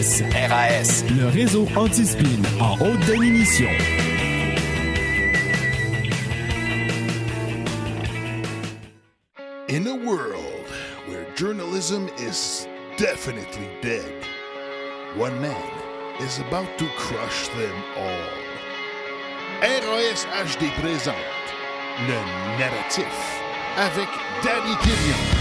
RAS, le réseau anti-spin en haute définition. In a world where journalism is definitely dead, one man is about to crush them all. RAS HD présente le narratif avec Danny Killian.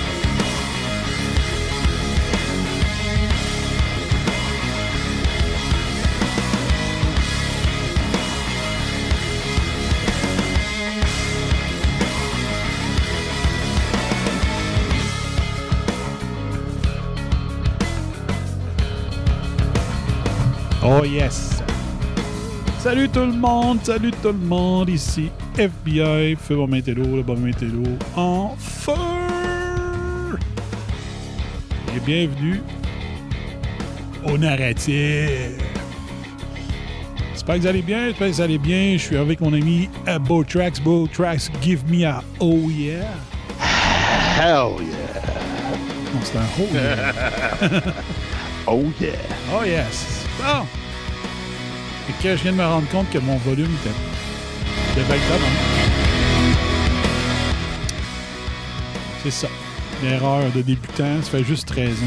Oh yes! Salut tout le monde, salut tout le monde, ici FBI, feu bon météo, le bon météo en feu! Et bienvenue au narratif. J'espère que vous allez bien, j'espère que vous allez bien. Je suis avec mon ami à Beau Tracks, give me a oh yeah. Hell yeah! Non, c'est un oh yeah. Oh yeah! Oh yes! Bon! Que je viens de me rendre compte que mon volume était débattable. C'est ça. L'erreur de débutant. Ça fait juste 13 ans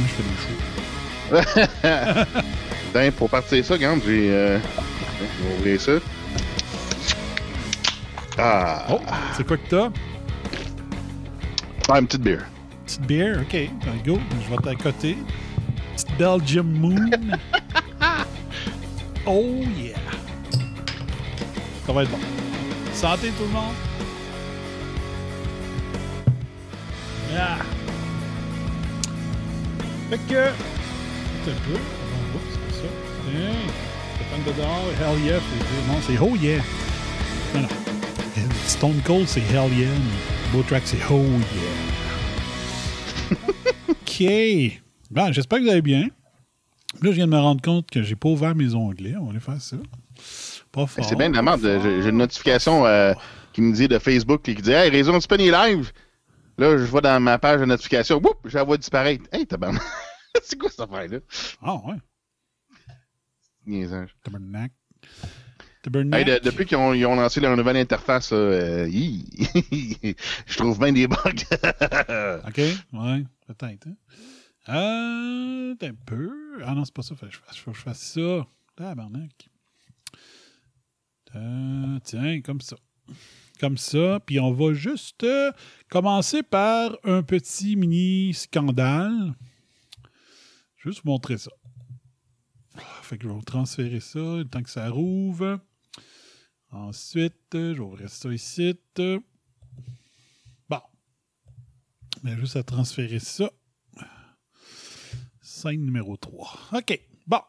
que je fais des shows. Ben, pour partir ça, regarde, j'ai. Euh... je vais ouvrir ça. Ah! Oh! C'est quoi que t'as? Ah, une petite bière. Petite bière? OK. Ben, go. Je vais t'accoter. Petite Belgium Moon. oh yeah! Ça va être bon. Santé tout le monde! Ah! Fait que. C'est un peu. Oups, c'est ça. Stéphane de dehors, hell yeah. Non, c'est oh yeah. Non, non. Stone Cold, c'est hell yeah. Beau Track, c'est oh yeah. OK. Bon, j'espère que vous allez bien. Là, je viens de me rendre compte que j'ai pas ouvert mes onglets. On va aller faire ça. Pas fort. C'est bien de la merde. J'ai une notification euh, qui me dit de Facebook qui dit Hey, Réseau Antispani Live! Là, je vois dans ma page de notification, boum, je la vois disparaître. Hey, t'as C'est quoi cette affaire-là? Ah, ouais. Niaisage. Hey, de- depuis qu'ils ont, lancé leur nouvelle interface, euh, hi, je trouve bien des bugs. OK, ouais, peut-être. Hein? Euh, un peu. Ah non, c'est pas ça. Faut je fasse, faut que je fasse ça. Tabarnak. Euh, tiens, comme ça. Comme ça. Puis on va juste euh, commencer par un petit mini scandale. Juste vous montrer ça. Ah, Fait que je vais vous transférer ça le temps que ça rouvre. Ensuite, je vais ouvrir ça ici. Bon. Mais juste à transférer ça. Numéro 3. OK. Bon.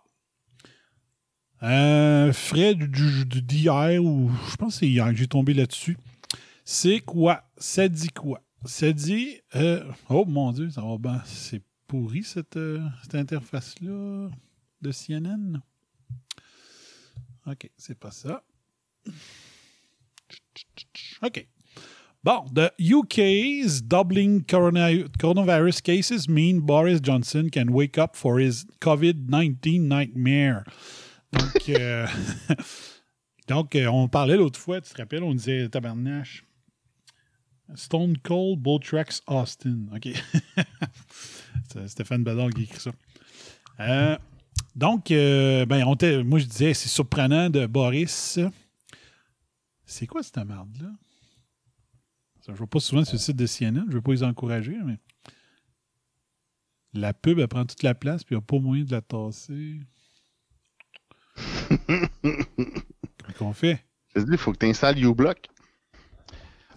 Euh, Fred d'hier, ou je pense que c'est hier que j'ai tombé là-dessus. C'est quoi? Ça dit quoi? Ça dit. euh, oh mon Dieu, ça va bien. C'est pourri cette, euh, cette interface-là de CNN. OK, c'est pas ça. OK. Bon, the UK's doubling corona- coronavirus cases mean Boris Johnson can wake up for his COVID-19 nightmare. Donc, euh, donc euh, on parlait l'autre fois, tu te rappelles, on disait tabarnache. Stone Cold Botrax Austin. OK. C'est Stéphane Badal qui écrit ça. Euh, donc, euh, ben, on moi, je disais, c'est surprenant de Boris. C'est quoi cette merde-là? Je ne vois pas souvent sur le site de CNN. Je ne veux pas les encourager, mais. La pub, elle prend toute la place, puis il n'y a pas moyen de la tasser. Comment qu'on fait? Je te dis, il faut que tu installes uBlock.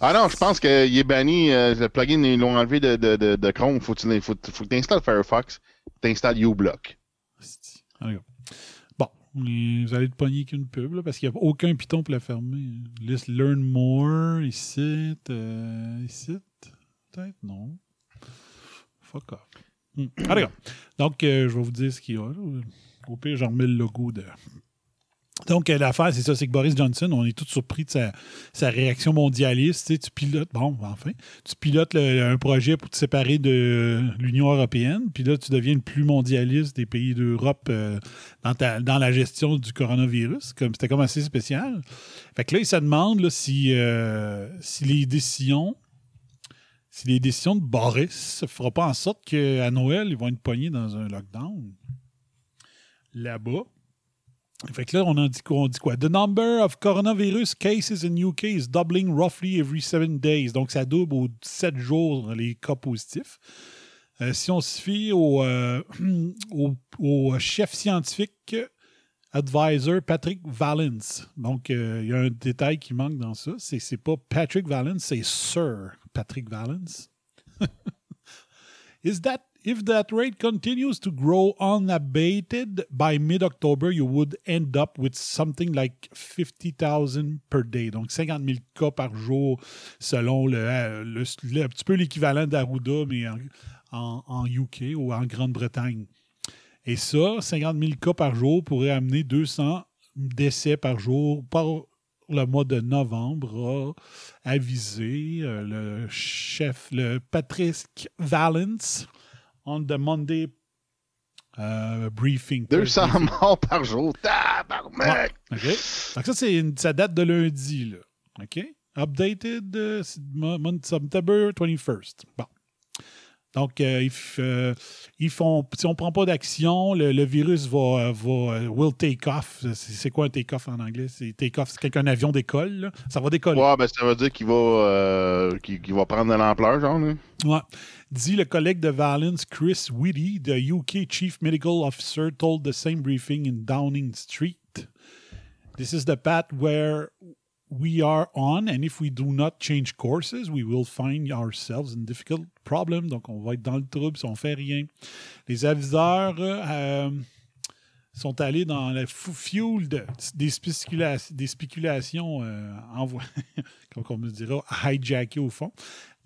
Ah non, je pense qu'il est banni. euh, le plugin, ils l'ont enlevé de, de, de, de Chrome. Faut, faut, faut que tu installes Firefox. Tu installes uBlock. En tout cas. Bon, vous allez te pogner qu'une pub, là, parce qu'il n'y a aucun piton pour la fermer. List Learn More, ici, euh, ici. Peut-être, non. Fuck off. En tout cas. Donc, euh, je vais vous dire ce qu'il y a. là. Au pire, j'en remets le logo de, Donc, euh, l'affaire, c'est ça, c'est que Boris Johnson, on est tous surpris de sa, réaction mondialiste. Tu, pilotes, bon, enfin, tu pilotes un projet pour te séparer de l'Union européenne, puis là, tu deviens le plus mondialiste des pays d'Europe euh, dans, la gestion du coronavirus. Comme, c'était comme assez spécial. Fait que là, il se demande euh, si les décisions si les décisions de Boris ne feront pas en sorte qu'à Noël, ils vont être pognés dans un lockdown là-bas. Fait que là, on en dit? On dit quoi? The number of coronavirus cases in UK is doubling roughly every seven days. Donc, ça double aux sept jours les cas positifs. Euh, si on se fie au, euh, au, au chef scientifique advisor Patrick Valence. Donc, euh, il y a un détail qui manque dans ça. C'est, c'est pas Patrick Valence, c'est Sir Patrick Valence. Is that if that rate continues to grow unabated by mid-October, you would end up with something like 50,000 per day. Donc 50 000 cas par jour selon le, un petit peu l'équivalent d'Arruda, mais en UK ou en Grande-Bretagne. Et ça, 50 000 cas par jour pourrait amener 200 décès par jour par le mois de novembre, a avisé euh, le chef, le Patrick Valence, on the Monday euh, briefing. 200 Briefing. morts par jour. Tabarnak! OK? Donc ça, c'est une- ça date de lundi. Là. OK? Updated month September 21st. Bon. Donc, euh, euh, ils font. Si on ne prend pas d'action, le, le virus va, va euh, will take off. C'est c'est quoi un take off en anglais? C'est take off, c'est quand un avion décolle. là. Ça va décoller. Ouais, ben ça veut dire qu'il va, euh, qu'il qu'il va prendre de l'ampleur, genre. là. Ouais. Dit le collègue de Valence, Chris Whitty, the UK Chief Medical Officer, told the same briefing in Downing Street. This is the path where we are on, and if we do not change courses, we will find ourselves in difficult problem. Donc, on va être dans le trouble si on fait rien. Les aviseurs euh, sont allés dans le fuel de- des, spécula- des spéculations euh, comme on me dira, hijackées au fond.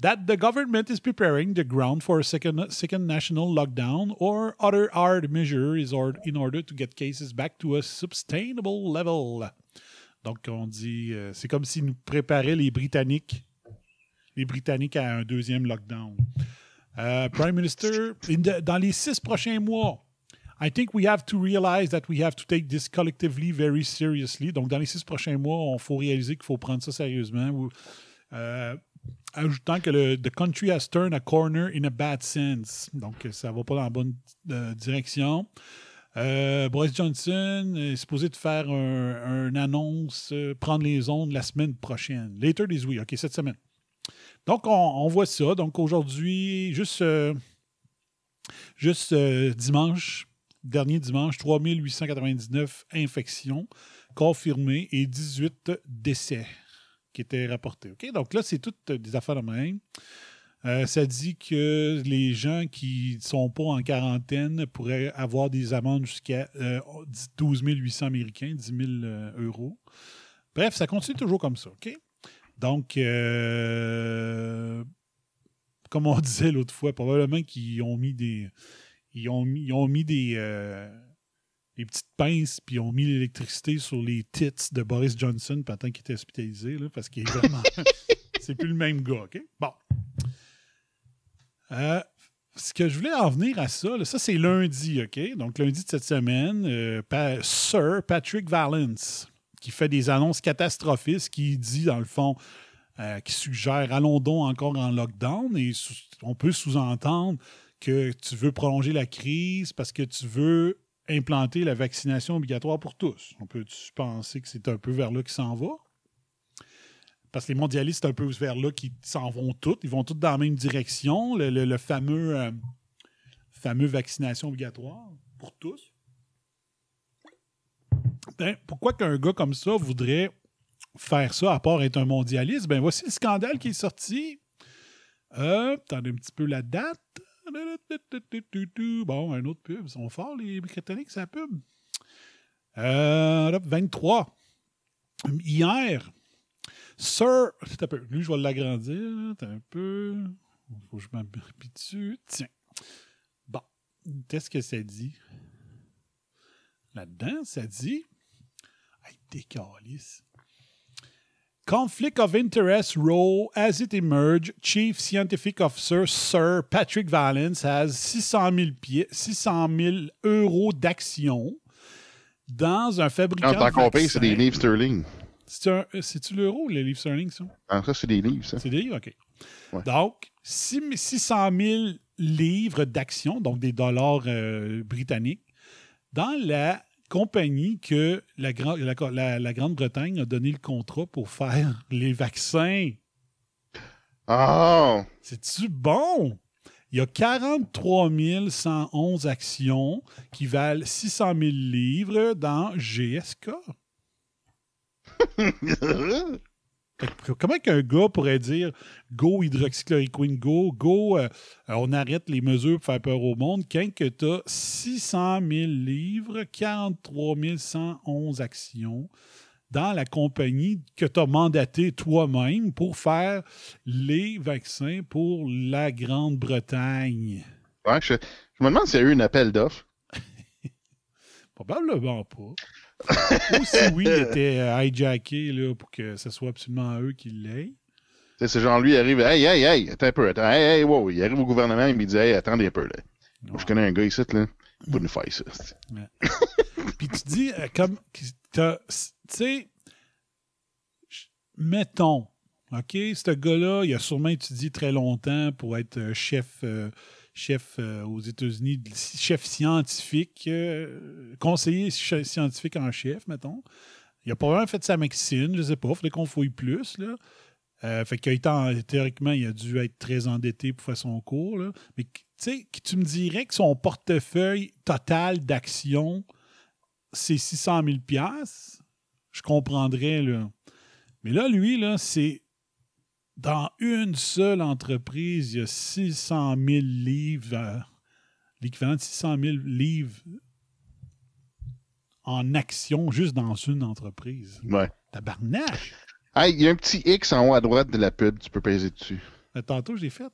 That the government is preparing the ground for a second, second national lockdown or other hard measures or, in order to get cases back to a sustainable level. Donc, on dit, euh, c'est comme s'ils nous préparaient les Britanniques, les Britanniques à un deuxième lockdown. Euh, Prime Minister, in the- dans les six prochains mois, I think we have to realize that we have to take this collectively very seriously. Donc, dans les six prochains mois, il faut réaliser qu'il faut prendre ça sérieusement. Euh, ajoutant que le the country has turned a corner in a bad sense. Donc, ça va pas dans la bonne euh, direction. Euh, Boris Johnson est supposé de faire un, un annonce, euh, prendre les ondes la semaine prochaine. Later this week, OK, cette semaine. Donc, on, on voit ça. Donc, aujourd'hui, juste, euh, juste euh, dimanche, dernier dimanche, 3899 infections confirmées et 18 décès rapportés. OK? Donc là, c'est toutes des affaires de même. Euh, ça dit que les gens qui ne sont pas en quarantaine pourraient avoir des amendes jusqu'à euh, 12 800 américains, 10 000 euh, euros. Bref, ça continue toujours comme ça. OK? Donc, euh, comme on disait l'autre fois, probablement qu'ils ont mis des. Ils ont mis, ils ont mis des, euh, des petites pinces, puis ont mis l'électricité sur les tits de Boris Johnson pendant qu'il était hospitalisé, là, parce qu'il est vraiment. c'est plus le même gars, OK? Bon. Euh, ce que je voulais en venir à ça, là, ça c'est lundi, OK? Donc lundi de cette semaine, euh, Sir Patrick Valence, qui fait des annonces catastrophistes, qui dit dans le fond, euh, qui suggère allons donc encore en lockdown, et on peut sous-entendre que tu veux prolonger la crise parce que tu veux implanter la vaccination obligatoire pour tous. On peut penser que c'est un peu vers là qu'il s'en va? Parce que les mondialistes, c'est un peu vers là qu'ils s'en vont tous. Ils vont tous dans la même direction. Le, euh, fameux vaccination obligatoire pour tous. Ben, pourquoi qu'un gars comme ça voudrait faire ça à part être un mondialiste? Ben, voici le scandale qui est sorti. Euh, attendez un petit peu la date. Bon, un autre pub. Ils sont forts, les Britanniques, la pub. Euh, hop, 23. Hier, Sir. Un peu. Lui, je vais l'agrandir. un peu. Faut que je m'habitue. Tiens. Bon. Qu'est-ce que ça dit? Là-dedans, ça dit Hey, décalisse. Conflict of interest role as it emerged, Chief Scientific Officer Sir Patrick Valence has 600 000, pieds, 600 000 euros d'actions dans un fabricant Quand t'en de compagnie, c'est des livres sterling. C'est-tu l'euro ou le livre sterling, ça? Ah, ça, c'est des livres, ça. C'est des livres, OK. Ouais. Donc, six- 600 000 livres d'actions, donc des dollars euh, britanniques, dans la compagnie que la, Gran- la- la- la Grande-Bretagne a donné le contrat pour faire les vaccins. Ah! C'est-tu bon? Il y a 43 111 actions qui valent 600 000 livres dans GSK. Comment qu'un gars pourrait dire go hydroxychloroquine, go, go, euh, euh, on arrête les mesures pour faire peur au monde, quand que tu as 600 000 livres, 43 111 actions dans la compagnie que tu as mandaté toi-même pour faire les vaccins pour la Grande-Bretagne? Ouais, je, je me demande s'il y a eu un appel d'offres. Probablement pas. Ou si oui, il était euh, hijacké là, pour que ce soit absolument eux qui l'aient. C'est genre lui, il arrive, hey, hey, hey, attends un peu, attends, hey, hey, wow. Il arrive au gouvernement, il me dit, hey, attendez un peu, là. Je connais un gars ici, là. Il va nous faire ça. Puis tu dis, euh, comme, tu sais, mettons, OK, ce gars-là, il a sûrement étudié très longtemps pour être euh, chef, euh, chef euh, aux États-Unis, chef scientifique, euh, conseiller scientifique en chef, mettons. Il a probablement fait sa médecine, je sais pas, il faudrait qu'on fouille plus, là. Euh, fait qu'il théoriquement, il a dû être très endetté pour faire son cours. Mais tu sais, tu me dirais que son portefeuille total d'actions, c'est 600 000 piastres, je comprendrais. Là. Mais là, lui, là, c'est dans une seule entreprise, il y a 600 000 livres, euh, l'équivalent de 600 000 livres en actions juste dans une entreprise. Ouais. Tabarnak! Hey, il y a un petit X en haut à droite de la pub, tu peux peser dessus. Euh, Tantôt, je l'ai fait.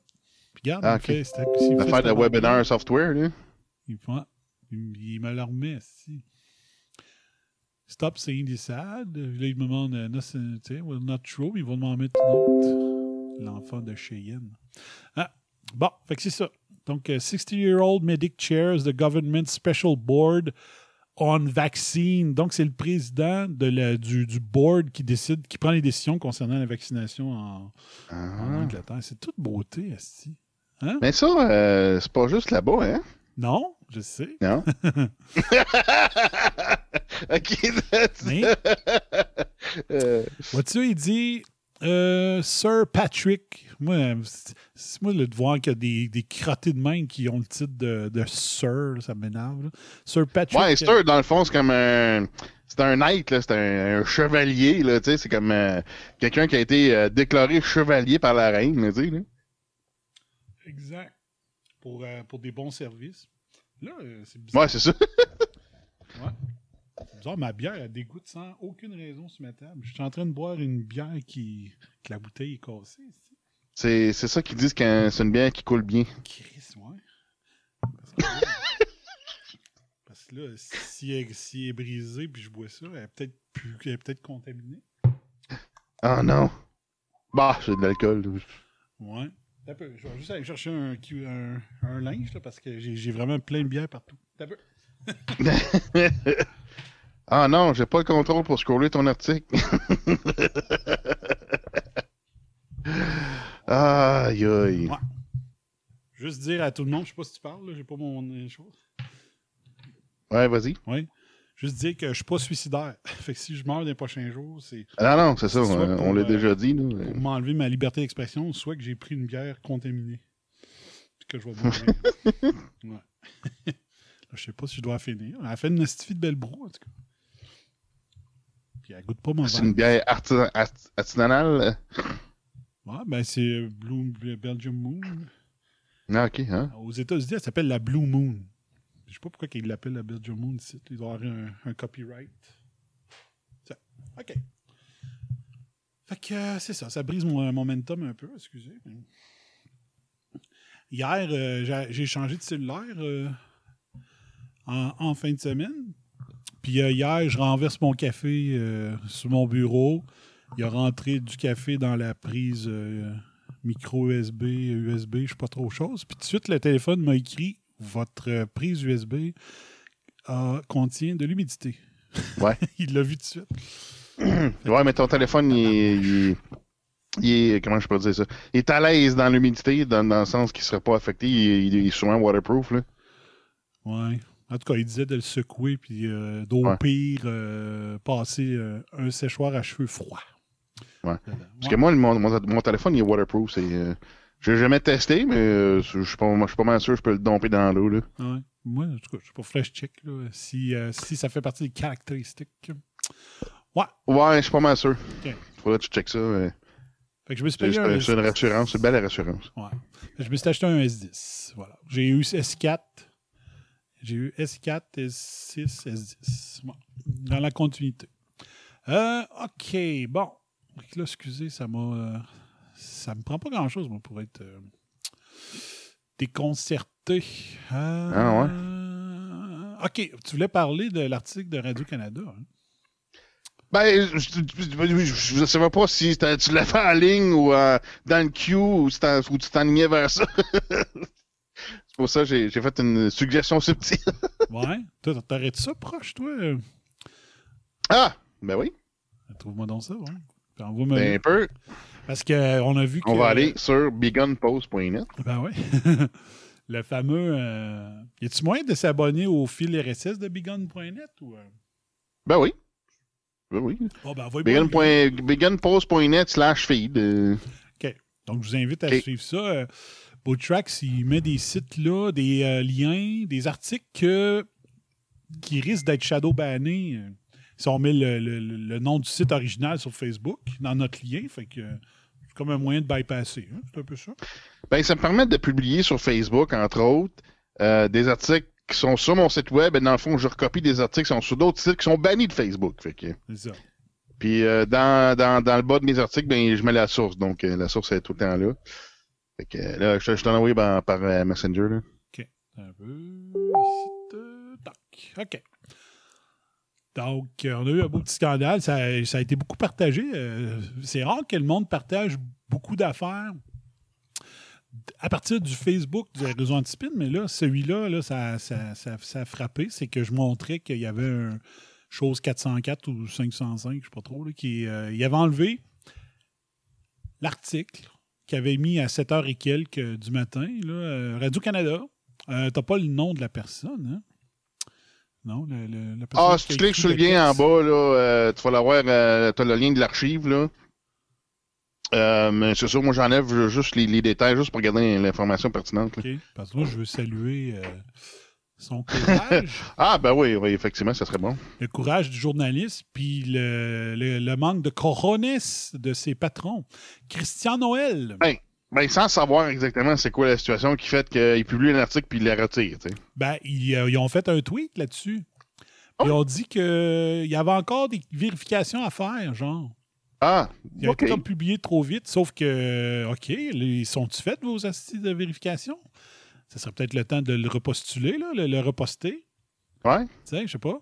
Puis regarde, Ah, il ok. fait- c'était- fait L'affaire de webinar software, là. Il, il, me le remet, si. Stop saying this sad. Là, il me demande, euh, no, well, not true. Il va m'en mettre une autre. L'enfant de Cheyenne. Ah, bon, fait que c'est ça. Donc, euh, 60-year-old medic chairs the government special board on vaccine. Donc, c'est le président de la- du, du board qui décide, qui prend les décisions concernant la vaccination en, en Ah. Angleterre. C'est toute beauté, Asti. Mais ça, euh, c'est pas juste là-bas, hein? Non, je sais. Non? ok, that's- Mais euh, Vois-tu, il dit euh, Sir Patrick. Moi, c'est- moi le devoir qu'il y a des, des crottés de main qui ont le titre de, de Sir, ça m'énerve. Sir Patrick. Ouais, Sir, dans le fond, c'est comme un. C'est un knight, c'est un, un chevalier, là, tu sais, c'est comme euh, quelqu'un qui a été euh, déclaré chevalier par la reine, tu sais. Exact. Pour, euh, pour des bons services. Là, euh, c'est bizarre. Ouais, c'est ça. C'est bizarre, ma bière, elle dégoûte sans aucune raison sur ma table. Je suis en train de boire une bière qui. que la bouteille est cassée. ici. C'est c'est ça qu'ils disent quand c'est une bière qui coule bien. Chris, ouais. Parce que, parce que là, si elle, si elle est brisée puis je bois ça, elle est peut-être plus, elle est peut-être contaminée. Ah non. Bah, c'est de l'alcool. là. Ouais. T'as peu. Je vais juste aller chercher un, un, un linge là, parce que j'ai j'ai vraiment plein de bière partout. T'as peu. ah non, j'ai pas le contrôle pour scroller ton article. aïe aïe. Ouais. Juste dire à tout le monde, je sais pas si tu parles, j'ai pas mon chose. Ouais, vas-y. Oui. Juste dire que je suis pas suicidaire. fait que si je meurs dans les prochains jours, c'est Ah non, c'est ça, soit on, l'a euh, déjà dit. Pour m'enlever ma liberté d'expression, soit que j'ai pris une bière contaminée. Puis que je vais mourir. ouais. Là, je sais pas si je dois finir. Elle a fait une nastifie de belle brou, en tout cas. Puis elle goûte pas mon C'est une bière artisan- art- artisanale? Ouais, ben c'est Blue Belgium Moon. Ah, ok, hein? Aux États-Unis, elle s'appelle la Blue Moon. Je sais pas pourquoi ils l'appellent la Belgium Moon ici. Il doit y avoir un, un copyright. Ça. OK. Fait que euh, c'est ça. Ça brise mon momentum un peu, excusez. Hier, euh, j'ai- j'ai changé de cellulaire euh, en, en fin de semaine. Puis euh, hier, je renverse mon café euh, sur mon bureau. Il a rentré du café dans la prise euh, micro USB, USB, je sais pas trop chose. Puis tout de suite, le téléphone m'a écrit Votre prise USB contient de l'humidité. Ouais. il l'a vu tout de suite. Ouais, mais ton téléphone, il est, il est- il est- Comment je peux dire ça? Il est à l'aise dans l'humidité, dans, dans le sens qu'il ne serait pas affecté. Il, il est souvent waterproof. Là. Ouais. En tout cas, il disait de le secouer, puis euh, d'au Ouais. pire, euh, passer euh, un séchoir à cheveux froid. Ouais. Parce que moi, mon, mon- mon téléphone, il est waterproof. Je l'ai jamais testé, mais je suis pas, je suis pas mal sûr que je peux le domper dans l'eau. Là. Ouais. Moi, en tout cas, je suis pas flash check là, si, si ça fait partie des caractéristiques. Ouais. Ouais, je suis pas mal sûr. Ok. Faudrait que tu checkes ça. Fait que je me suis C'est, payé un c'est- une rassurance, c'est une belle rassurance. Ouais. Je me suis acheté un S10. Voilà. J'ai eu S4. J'ai eu S4, S6, S10. Bon. Dans la continuité. Euh, OK. Bon. Là, excusez, ça m'a. euh, ça me prend pas grand-chose, moi, pour être euh, déconcerté. Ah OK. Tu voulais parler de l'article de Radio-Canada. hein? Ben, je, je savais pas si tu l'as fait en ligne ou euh, dans le queue ou, si ou tu t'enlignais vers ça. pour ça que j'ai, fait une suggestion subtile. Ouais. Toi, t'arrêtes ça proche, toi? ah! Ben oui, Trouve-moi donc ça, ouais. Envoie-moi ben un peu. Parce qu'on a vu que. On va aller sur begunpost.net. Ben oui. le fameux. Euh... Y a-tu moyen de s'abonner au fil RSS de bigun.net ou. euh? Ben oui. Ben oui. Oh, ben, slash feed. euh, Donc, je vous invite à Ok. suivre ça. Boottracks, il met des sites là, des euh, liens, des articles que- qui risquent d'être shadow bannés. euh, Si on met le, le- le- le nom du site original sur Facebook dans notre lien, fait que c'est comme un moyen de bypasser. hein, C'est un peu ça. Ben, ça me permet de publier sur Facebook, entre autres, euh, des articles qui sont sur mon site web. Et dans le fond, je recopie des articles qui sont sur d'autres sites qui sont bannis de Facebook. Fait que... C'est ça. Puis euh, dans, dans, dans le bas de mes articles, ben, je mets la source. Donc, euh, la source est tout le temps là. Là, je, t'en envoie par, euh, Messenger. Là. Un peu. Tac. OK. Donc, on a eu un beau petit scandale. Ça, ça a été beaucoup partagé. Euh, c'est rare que le monde partage beaucoup d'affaires à partir du Facebook du réseau Antispin, mais là, celui-là, là, ça, ça, ça- ça a frappé. C'est que je montrais qu'il y avait un chose 404 ou 505, je ne sais pas trop, là, qui euh, il avait enlevé l'article qu'il avait mis à 7h et quelques du matin, euh, Radio-Canada. Euh, T'as pas le nom de la personne, hein? Non, le, le- la personne Ah, qui si tu cliques sur le lien en bas, là, euh, tu vas l'avoir, euh, tu as le lien de l'archive. là. Euh, mais c'est sûr, moi j'enlève juste les, les détails, juste pour garder l'information pertinente. là. OK. Parce que moi, je veux saluer son courage, Ah, ben oui, oui, effectivement, ça serait bon. le courage du journaliste, puis le, le- le manque de corones de ses patrons. Christian Noël, Ben, sans savoir exactement c'est quoi la situation qui fait qu'il publie un article puis il la retire. tu sais. ben, ils, euh, ils ont fait un tweet là-dessus. Oh. Ils ont dit qu'il y avait encore des vérifications à faire, genre. Ah, Il a ok. été comme publié trop vite, sauf que, OK, les, sont-ils faites vos astuces de vérification? Ça serait peut-être le temps de le repostuler, là, le, le reposter. Ouais. Tu sais, je sais pas.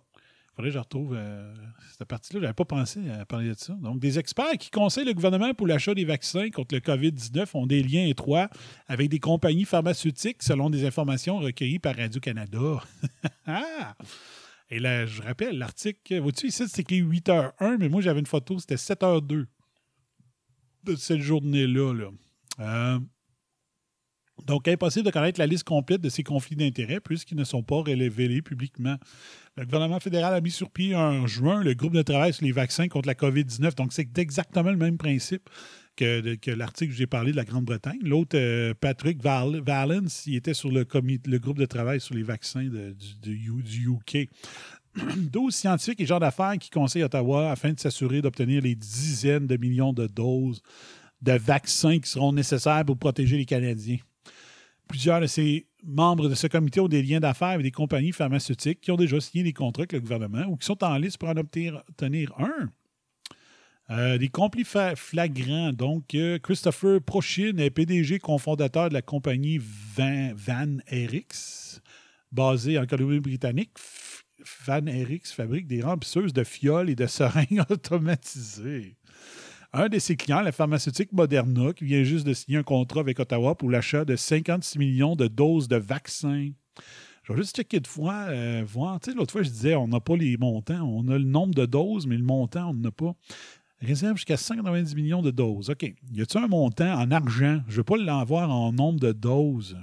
Faudrait que je retrouve euh, cette partie-là. J'avais pas pensé à parler de ça. Donc, des experts qui conseillent le gouvernement pour l'achat des vaccins contre le COVID-19 ont des liens étroits avec des compagnies pharmaceutiques, selon des informations recueillies par Radio-Canada. ah! Et là, je rappelle, l'article, vois-tu, ici, c'est écrit 8h01, mais moi, j'avais une photo, c'était 7h02 de cette journée-là. Là. Euh, donc, impossible de connaître la liste complète de ces conflits d'intérêts puisqu'ils ne sont pas révélés publiquement. Le gouvernement fédéral a mis sur pied en juin le groupe de travail sur les vaccins contre la COVID-19. Donc, c'est exactement le même principe que, l'article que j'ai parlé de la Grande-Bretagne. L'autre, euh, Patrick Val- Valens, il était sur le, groupe de travail sur les vaccins du, du UK. 12 scientifiques et gens d'affaires qui conseillent Ottawa afin de s'assurer d'obtenir les dizaines de millions de doses de vaccins qui seront nécessaires pour protéger les Canadiens. Plusieurs de ces membres de ce comité ont des liens d'affaires avec des compagnies pharmaceutiques qui ont déjà signé des contrats avec le gouvernement ou qui sont en liste pour en obtenir, un. Euh, des fa- flagrants. Donc, euh, Christopher Prochin est PDG cofondateur de la compagnie Van, Van Erix, basé en Colombie-Britannique, Van Erix fabrique des remplisseuses de fioles et de seringues automatisées. Un de ses clients, la pharmaceutique Moderna, qui vient juste de signer un contrat avec Ottawa pour l'achat de 56 millions de doses de vaccins. Je vais juste checker de fois, euh, voir. Tu sais, l'autre fois, je disais, on n'a pas les montants. On a le nombre de doses, mais le montant, on n'en a pas. Réserve jusqu'à 190 millions de doses. OK. Y a-t-il un montant en argent? Je ne veux pas l'avoir en nombre de doses.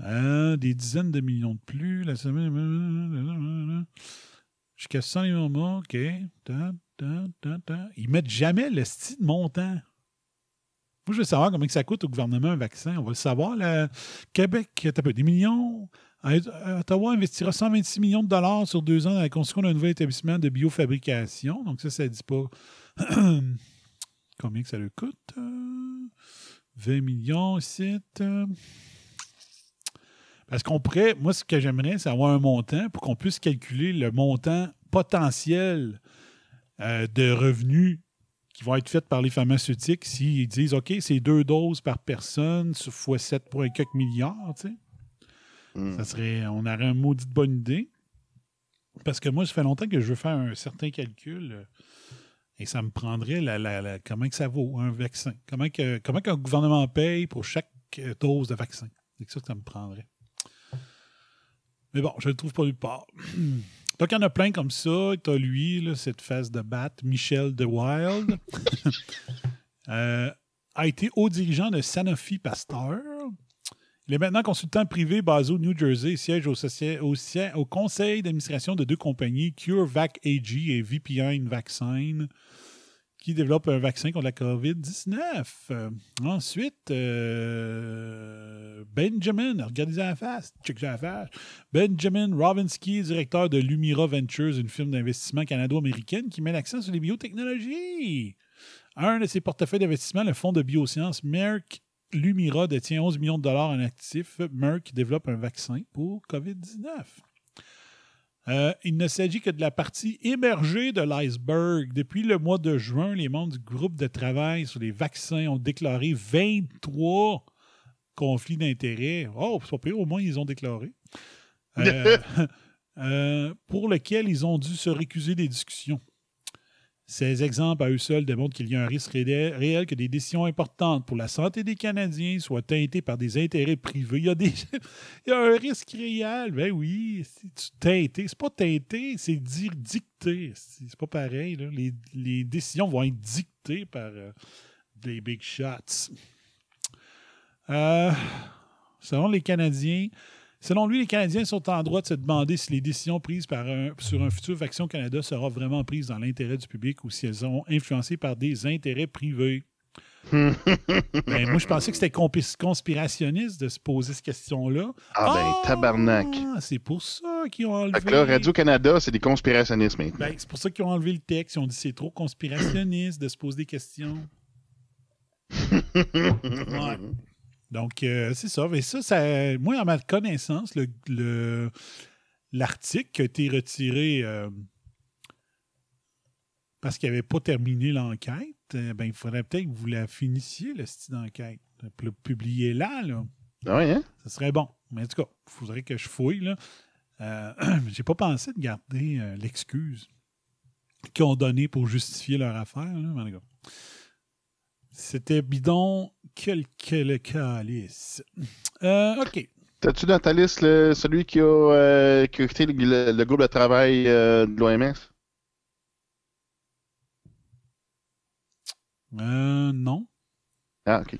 Euh, des dizaines de millions de plus. La semaine. Jusqu'à 100 millions. OK. Ils mettent jamais le style montant. Moi, je veux savoir combien ça coûte au gouvernement un vaccin. On va le savoir. Le Québec, tu as des millions. Ottawa investira 126 millions de dollars sur deux ans dans la construction d'un nouvel établissement de biofabrication. Donc, ça, ça ne dit pas combien que ça lui coûte. 20 millions ici. Parce qu'on pourrait, moi, ce que j'aimerais, c'est avoir un montant pour qu'on puisse calculer le montant potentiel euh, de revenus qui vont être faits par les pharmaceutiques s'ils disent OK, c'est deux doses par personne fois 7,4 milliards, tu sais. Hmm. Ça serait, on aurait un maudit bonne idée. Parce que moi, ça fait longtemps que je veux faire un certain calcul euh, et ça me prendrait la, la, la- comment que ça vaut un vaccin? Comment, que, comment qu'un gouvernement paye pour chaque euh, dose de vaccin? C'est ça que ça me prendrait. Mais bon, je ne le trouve pas nulle part. Donc, il y en a plein comme ça. Tu as lui, là, cette face de bat, Michel De Wild. Euh, a été haut dirigeant de Sanofi Pasteur. Il est maintenant consultant privé basé au New Jersey, siège au, au conseil d'administration de deux compagnies, CureVac AG et VPN Vaccine, qui développent un vaccin contre la COVID-19. Euh, ensuite, euh, Benjamin, regardez la face, check la face. Benjamin Robinsky, directeur de Lumira Ventures, une firme d'investissement canado-américaine qui met l'accent sur les biotechnologies. Un de ses portefeuilles d'investissement, le fonds de biosciences Merck Lumira détient 11 millions de dollars en actifs. Merck développe un vaccin pour COVID-19. Euh, il ne s'agit que de la partie émergée de l'iceberg. Depuis le mois de juin, les membres du groupe de travail sur les vaccins ont déclaré 23 conflits d'intérêts. Oh, c'est pas pire, au moins ils ont déclaré. Euh, euh, pour lesquels ils ont dû se récuser des discussions. Ces exemples à eux seuls démontrent qu'il y a un risque réel, que des décisions importantes pour la santé des Canadiens soient teintées par des intérêts privés. Il y a, un risque réel. Ben oui, teinté. C'est pas teinté, c'est dire dicté. C'est pas pareil. les décisions vont être dictées par euh, des big shots. Euh, selon les Canadiens, Selon lui, les Canadiens sont en droit de se demander si les décisions prises par un- sur un futur Vaccin Canada seront vraiment prises dans l'intérêt du public ou si elles sont influencées par des intérêts privés. Ben, moi, je pensais que c'était conspirationniste de se poser cette question-là. Ah ben, tabarnak. C'est pour ça qu'ils ont enlevé. Fait que là, Radio-Canada, c'est des conspirationnistes maintenant. Ben, c'est pour ça qu'ils ont enlevé le texte. Ils ont dit que c'est trop conspirationniste de se poser des questions. Ouais. Donc, euh, c'est ça. Mais ça, ça. Moi, à ma connaissance, le, le- l'article qui a été retiré euh, parce qu'il n'avait pas terminé l'enquête, euh, ben, il faudrait peut-être que vous la finissiez, le style d'enquête. Publier là, là. Ah ouais, hein? Ça serait bon. Mais en tout cas, il faudrait que je fouille. Là. Euh, J'ai pas pensé de garder l'excuse qu'ils ont donnée pour justifier leur affaire. Là. C'était bidon quel que le calice. Euh, OK. T'as-tu dans ta liste le- celui qui a, euh, qui a quitté le, le- le groupe de travail euh, de l'OMS? Euh, non. Ah, ok.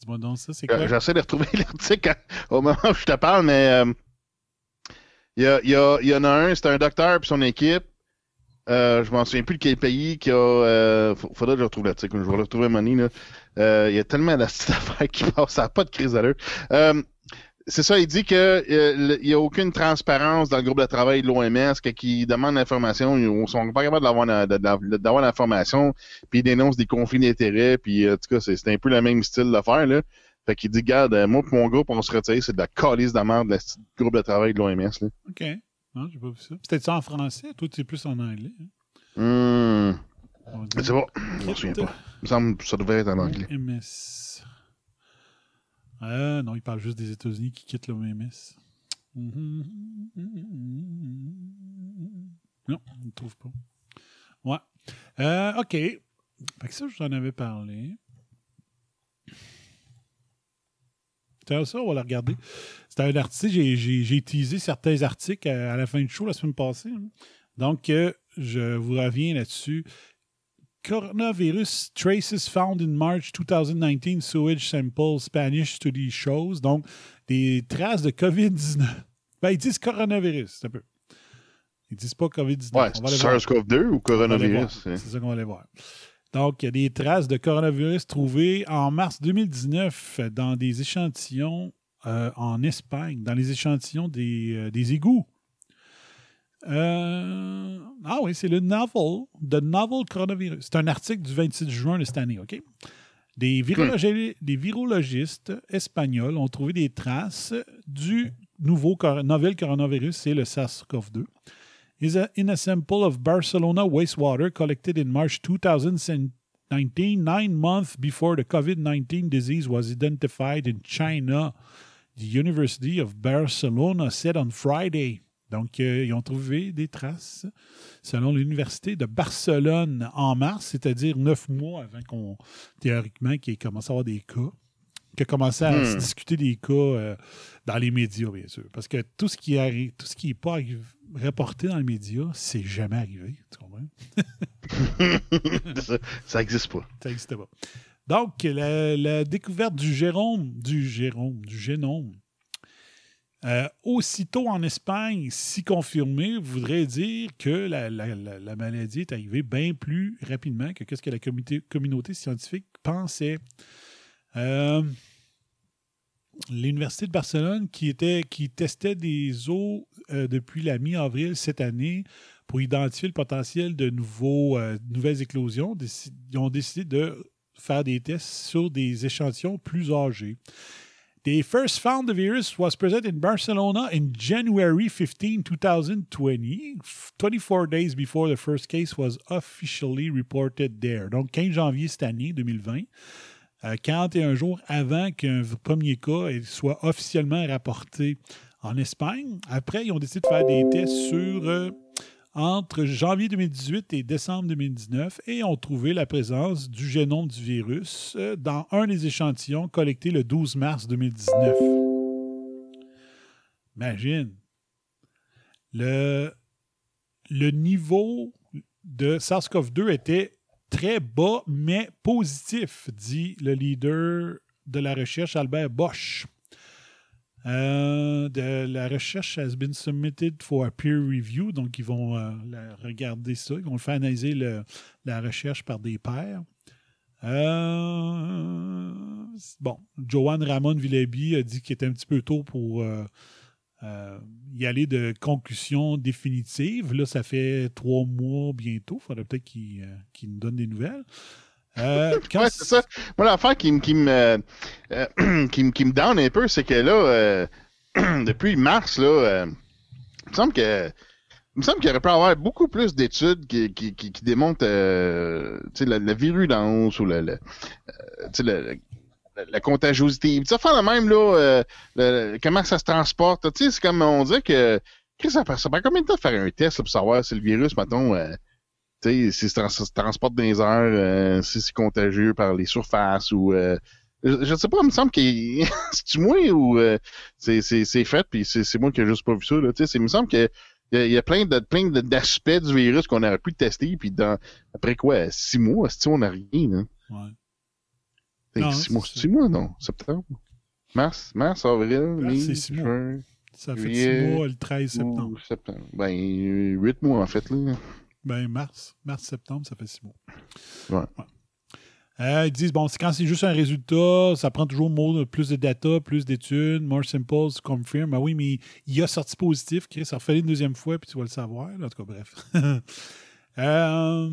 Dis-moi donc ça, c'est Euh, quoi? J'essaie de retrouver l'article au moment où je te parle, mais il y, a- y a- il y en a un, c'est un docteur et son équipe. Euh, je m'en souviens plus de quel pays qui a. Euh, faudrait que je retrouve l'article. Je vais le retrouver money. Là. Euh, il y a tellement d'affaires qui passent. Ça pas de crise d'allure. Euh, c'est ça, il dit que euh, il n'y a aucune transparence dans le groupe de travail de l'OMS, que qui demande l'information, ils ne sont pas capables d'avoir l'information, puis ils dénoncent des conflits d'intérêts, puis en tout cas, c'est un peu le même style d'affaires, là. Fait qu'il dit, garde, moi et mon groupe, on se retire, c'est de la calice de merde, le groupe de travail de l'OMS, là. OK. Non, j'ai pas vu ça. C'était ça en français? Toi, tu es plus en anglais. hein? Hum, On va je me souviens pas. Il me semble que ça devait être en anglais. MS. Euh, non, il parle juste des États-Unis qui quittent l'OMS. Non, on ne trouve pas. Ouais. Euh, OK. Fait que ça, je vous en avais parlé. C'est ça, on va la regarder. C'était un article, j'ai- teasé certains articles à, à la fin du show la semaine passée. hein. Donc, euh, je vous reviens là-dessus. Coronavirus traces found in March 2019 sewage sample Spanish study shows. Donc, des traces de COVID-19. Ben, ils disent coronavirus, c'est un peu. Ils disent pas COVID-19. Ouais, On va aller voir. SARS-CoV-2 ou coronavirus? C'est hein? ça qu'on va aller voir. Donc, il y a des traces de coronavirus trouvées en mars 2019 dans des échantillons euh, en Espagne, dans les échantillons des, euh, des égouts. Euh, ah oui, c'est le novel, The Novel Coronavirus. C'est un article du 26 juin de cette année, OK? Des, virologi- des virologistes espagnols ont trouvé des traces du nouveau cor- novel coronavirus, c'est le SARS-CoV-2 is a, in a sample of Barcelona wastewater collected in March 2019, nine months before the COVID 19 disease was identified in China. The University of Barcelona said on Friday. Donc, euh, ils ont trouvé des traces selon l'Université de Barcelone en mars, c'est-à-dire neuf mois avant qu'on, théoriquement, qu'il ait commencé à avoir des cas, qu'il a commencé à se discuter des cas euh, dans les médias, bien sûr. Parce que tout ce qui arrive, tout ce qui n'est pas arri- reporté dans les médias, c'est jamais arrivé. Tu comprends? ça, ça existe pas. Ça n'existait pas. Donc, la, la découverte du gérome, du gérome, du génome, euh, aussitôt en Espagne, si confirmé, voudrait dire que la, la- la- la maladie est arrivée bien plus rapidement que ce que la communauté, communauté scientifique pensait. Euh, L'Université de Barcelone, qui, était, qui testait des eaux euh, depuis la mi-avril cette année pour identifier le potentiel de nouveaux, euh, nouvelles éclosions, ils ont décidé de faire des tests sur des échantillons plus âgés. The first found the virus was present in Barcelona in January 15, 2020, f- 24 days before the first case was officially reported there. Donc, 15 janvier cette année, 2020, euh, 41 jours avant qu'un premier cas soit officiellement rapporté en Espagne. Après, ils ont décidé de faire des tests sur euh, entre janvier 2018 et décembre 2019 et ont trouvé la présence du génome du virus euh, dans un des échantillons collectés le 12 mars 2019. Imagine. Le, le niveau de SARS-CoV-2 était très bas, mais positif, dit le leader de la recherche, Albert Bosch. Euh, la recherche has been submitted for a peer review, donc ils vont euh, regarder ça, ils vont faire analyser la recherche par des pairs. Euh, bon, Joanne Ramon Villaby a dit qu'il était un petit peu tôt pour y aller de conclusion définitive. Là, ça fait trois mois bientôt. Il faudrait peut-être qu'il nous donne des nouvelles. Euh, quand Ouais, c'est ça. Moi, l'affaire qui, me- qui, me, euh, qui, me- qui me down un peu, c'est que là, euh, depuis mars, là, euh, il me semble que. Il me semble qu'il aurait pu y avoir beaucoup plus d'études qui, qui, qui, qui démontrent euh, la, la virulence ou la, la, la, la- la contagiosité. Sais, faire le même, là, euh, comment ça se transporte. Tu sais, c'est comme on dit que. Qu'est-ce que ça fait? Ça prend combien de temps de faire un test là, pour savoir si le virus, mettons, euh, tu sais, si ça se transporte dans les airs, euh, si c'est contagieux par les surfaces ou. euh, je, je sais pas, il me semble que c'est-tu moi ou euh, c'est, c'est, c'est fait, puis c'est, c'est moi qui ai juste pas vu ça. Là, tu sais, c'est- il me semble que il y a, il y a plein, de, plein d'aspects du virus qu'on aurait pu tester, puis dans, après quoi, six mois, si on n'a rien. Ouais. Non, six c'est mois, six mois, non, septembre. Mars, mars, avril, mai, c'est six mois. juin, Ça fait Juillet, six mois le 13 septembre. septembre. Ben, huit mois en fait, là. Ben, mars. Mars-septembre, ça fait six mois. Ouais. Euh, ils disent, bon, c'est quand c'est juste un résultat, ça prend toujours plus de data, plus d'études, more simple confirm. Ben oui, mais il a sorti positif, Chris, ça refait une deuxième fois, puis tu vas le savoir. là. En tout cas, bref. Euh,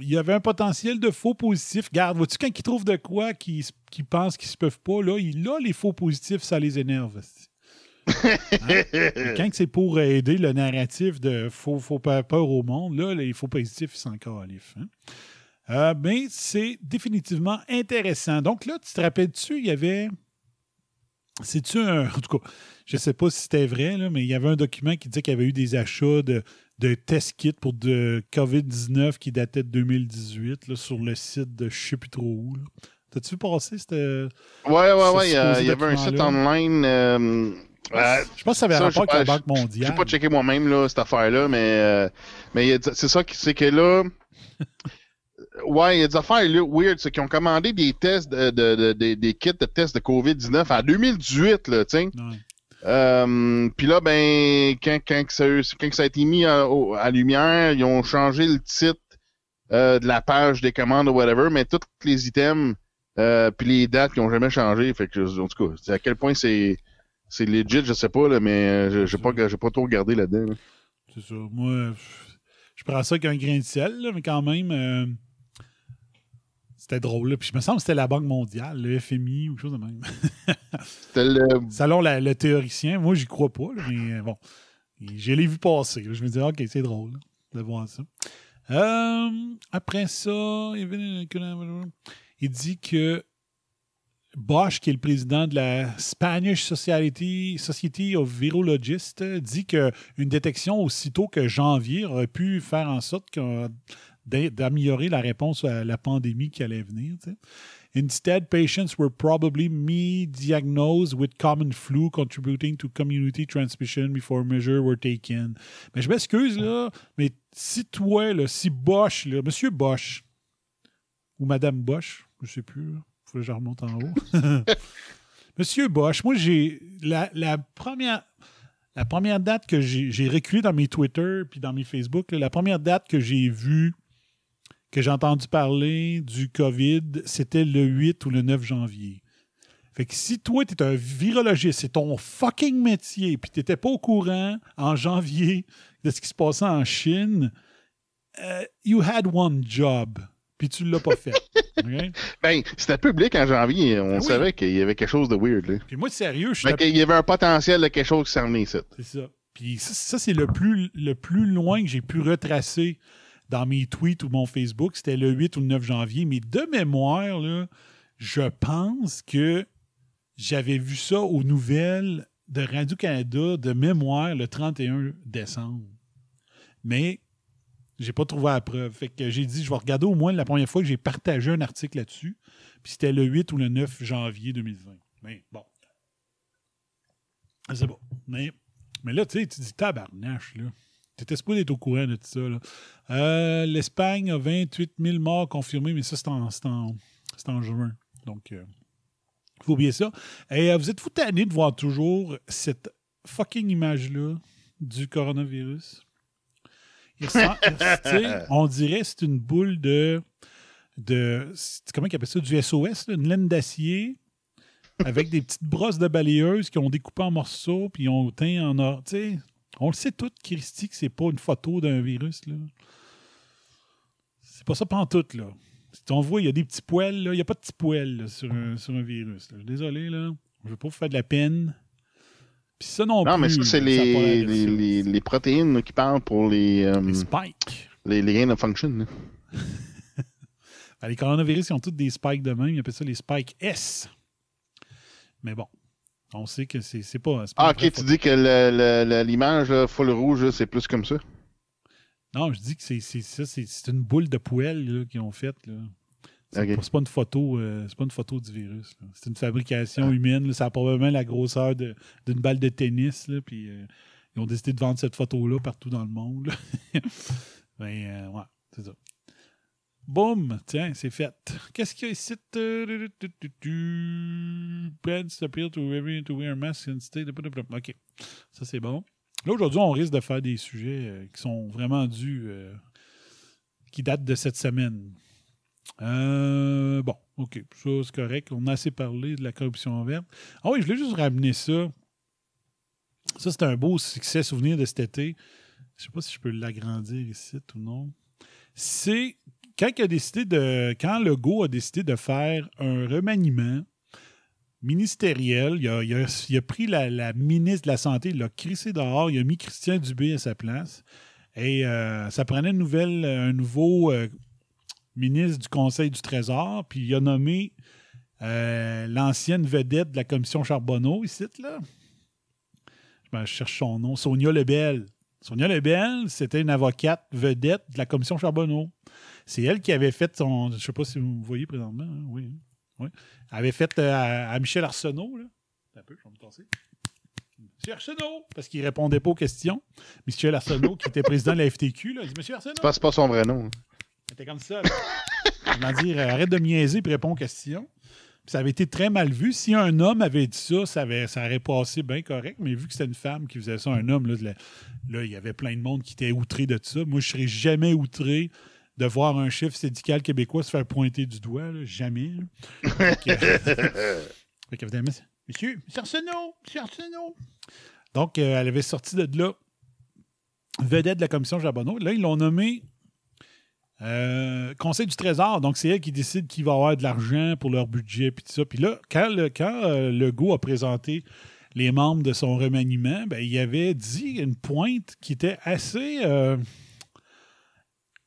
il y avait un potentiel de faux positifs. Garde, vois-tu, quand ils trouvent de quoi qu'ils qu'ils pensent qu'ils se peuvent pas, là, il- là, les faux positifs, ça les énerve. Hein? Quand c'est pour aider le narratif de faut, faut pas peur au monde, là, les faux positifs, ils sont l'if. hein? Euh, mais c'est définitivement intéressant. Donc là, tu te rappelles-tu, il y avait C'est-tu un. En tout cas, je sais pas si c'était vrai, là, mais il y avait un document qui disait qu'il y avait eu des achats de, de test kits pour de COVID-19 qui dataient de 2018 là, sur le site de je sais plus trop où. là. T'as-tu vu passer? C'était. Ouais, ouais, ouais. Il y, avait un site online. euh, euh, Je pense que ça avait Ça, rapport avec la pas- Banque mondiale. J'ai pas checké moi-même là, cette affaire-là, mais, euh, mais c'est ça qui c'est que là. ouais, il y a des affaires là, weird, c'est qu'ils ont commandé des tests de, de- de- des- des kits de tests de COVID-19 en 2018, là, tu sais. Ouais. Euh, Puis là, ben, quand, quand, que ça, quand ça a été mis à, lumière, ils ont changé le titre euh, de la page des commandes ou whatever, mais tous les items euh, puis les dates qui ont jamais changé. Fait que, en tout cas, à quel point c'est c'est legit, je sais pas, là, mais euh, je- j'ai pas, pas trop regardé là-dedans. là. C'est ça. Moi, je prends ça avec un grain de sel, là, mais quand même, euh, c'était drôle. là. Puis je me semble que c'était la Banque mondiale, le FMI ou quelque chose de même. C'était le. Selon la- le théoricien, moi, j'y crois pas, mais euh, bon. Je l'ai vu passer. Je me dis, OK, c'est drôle de voir ça. Euh, après ça, il dit que Bosch, qui est le président de la Spanish Society, Society of Virologists, dit qu'une détection aussitôt que janvier aurait pu faire en sorte d'améliorer la réponse à la pandémie qui allait venir. Instead, patients were probably me-diagnosed with common flu contributing to community transmission before measures were taken. Mais je m'excuse, là, mais si toi, là, si Bosch, là, Monsieur Bosch, ou Madame Bosch, je sais plus, là, que je remonte en haut. Monsieur Bosch, moi, j'ai la, première. La première date que j'ai reculé dans mes Twitter puis dans mes Facebook, la première date que j'ai vue, que j'ai entendu parler du COVID, c'était le 8 ou le 9 janvier. Fait que si toi, tu es un virologiste, c'est ton fucking métier, puis tu n'étais pas au courant en janvier de ce qui se passait en Chine, euh, you had one job, puis tu l'as pas fait. Ben, c'était public en janvier. On Ah oui. savait qu'il y avait quelque chose de weird, là. Puis moi, sérieux, je suis Mais qu'il y avait un potentiel de quelque chose qui s'en venait ici. C'est ça. Puis ça, ça, c'est le plus, le plus loin que j'ai pu retracer dans mes tweets ou mon Facebook. C'était le 8 ou le 9 janvier. Mais de mémoire, là, je pense que j'avais vu ça aux nouvelles de Radio-Canada de mémoire le 31 décembre. Mais j'ai pas trouvé la preuve. Fait que j'ai dit, je vais regarder au moins la première fois que j'ai partagé un article là-dessus. Puis c'était le 8 ou le 9 janvier 2020. Mais bon. C'est bon. Mais, mais là, tu sais, tu dis tabarnache, là. T'étais supposé être au courant de tout ça, là. Euh, L'Espagne a 28 000 morts confirmés, mais ça, c'est en, en, en juin. Donc, il faut oublier ça. Et euh, vous êtes-vous tanné de voir toujours cette fucking image-là du coronavirus? Il ressemble- on dirait que c'est une boule de. de comment ils appellent ça? Du SOS, là, une laine d'acier avec des petites brosses de balayeuse qui ont découpé en morceaux puis ils ont teint en or. On le sait tout, Christy, que c'est pas une photo d'un virus. là. C'est pas ça pantoute, là. Si on voit, il y a des petits poils, là. Il n'y a pas de petits poils là, sur, un, sur un virus. là. Désolé, là. Je veux pas vous faire de la peine. Puis ça non, Non, mais plus. ça, c'est ça les, les, les, les protéines là, qui parlent pour les, euh, Les spikes. les, gain of function. Ben, les coronavirus, ils ont tous des spikes de même. Ils appellent ça les spikes S. Mais bon, on sait que c'est c'est pas. pas Ah, ok, tu photo. dis que l'image full rouge, c'est plus comme ça? Non, je dis que c'est c'est ça, c'est une boule de poêle qu'ils ont faite. C'est pas, une photo, euh, c'est pas une photo du virus. C'est une fabrication humaine. là. Ça a probablement la grosseur d'une balle de tennis. Là, puis euh, ils ont décidé de vendre cette photo-là partout dans le monde. là. Ben, euh, ouais, c'est ça. Boum! Tiens, c'est fait. Qu'est-ce qu'il y a ici? Plans appeal to every to wear a mask and stay. OK. Ça, c'est bon. Là, aujourd'hui, on risque de faire des sujets qui sont vraiment dus, qui datent de cette semaine. Euh, bon, OK. Ça, c'est correct. On a assez parlé de la corruption verte. Ah oui, je voulais juste ramener ça. Ça, c'est un beau succès souvenir de cet été. Je ne sais pas si je peux l'agrandir ici ou non. C'est quand il a décidé de. Quand a décidé de faire un remaniement ministériel, il a, pris la, la ministre de la Santé, il l'a crissé dehors, il a mis Christian Dubé à sa place. Et euh, ça prenait une nouvelle, un nouveau euh, ministre du Conseil du Trésor, puis il a nommé euh, l'ancienne vedette de la commission Charbonneau, ici, là. Je, me- je cherche son nom. Sonia Lebel. Sonia Lebel, c'était une avocate vedette de la commission Charbonneau. C'est elle qui avait fait son. Je ne sais pas si vous voyez présentement. hein, Oui. oui. Elle avait fait euh, à, Michel Arsenault. Là. Un peu, je vais me tasser. Monsieur Arsenault, parce qu'il répondait pas aux questions. Michel Arsenault, qui était président de la FTQ, là, il dit Monsieur Arsenault. C'est pas, son vrai nom. C'était comme ça. Comment dire, euh, arrête de niaiser et réponds aux questions. Puis ça avait été très mal vu. Si un homme avait dit ça, ça, avait- ça aurait passé bien correct. Mais vu que c'était une femme qui faisait ça, un homme, là, là, il y avait plein de monde qui était outré de ça. Moi, je serais jamais outré de voir un chef syndical québécois se faire pointer du doigt. là. Jamais. là. C'est, Monsieur, Monsieur Arsenault, Monsieur Arsenault. Donc, euh, elle avait sorti de là, vedette de la commission Charbonneau. Là, ils l'ont nommé euh, Conseil du Trésor. Donc, c'est elle qui décide qui va avoir de l'argent pour leur budget, puis tout ça. Puis là, quand, le, quand euh, Legault a présenté les membres de son remaniement, ben, il avait dit une pointe qui était assez. euh,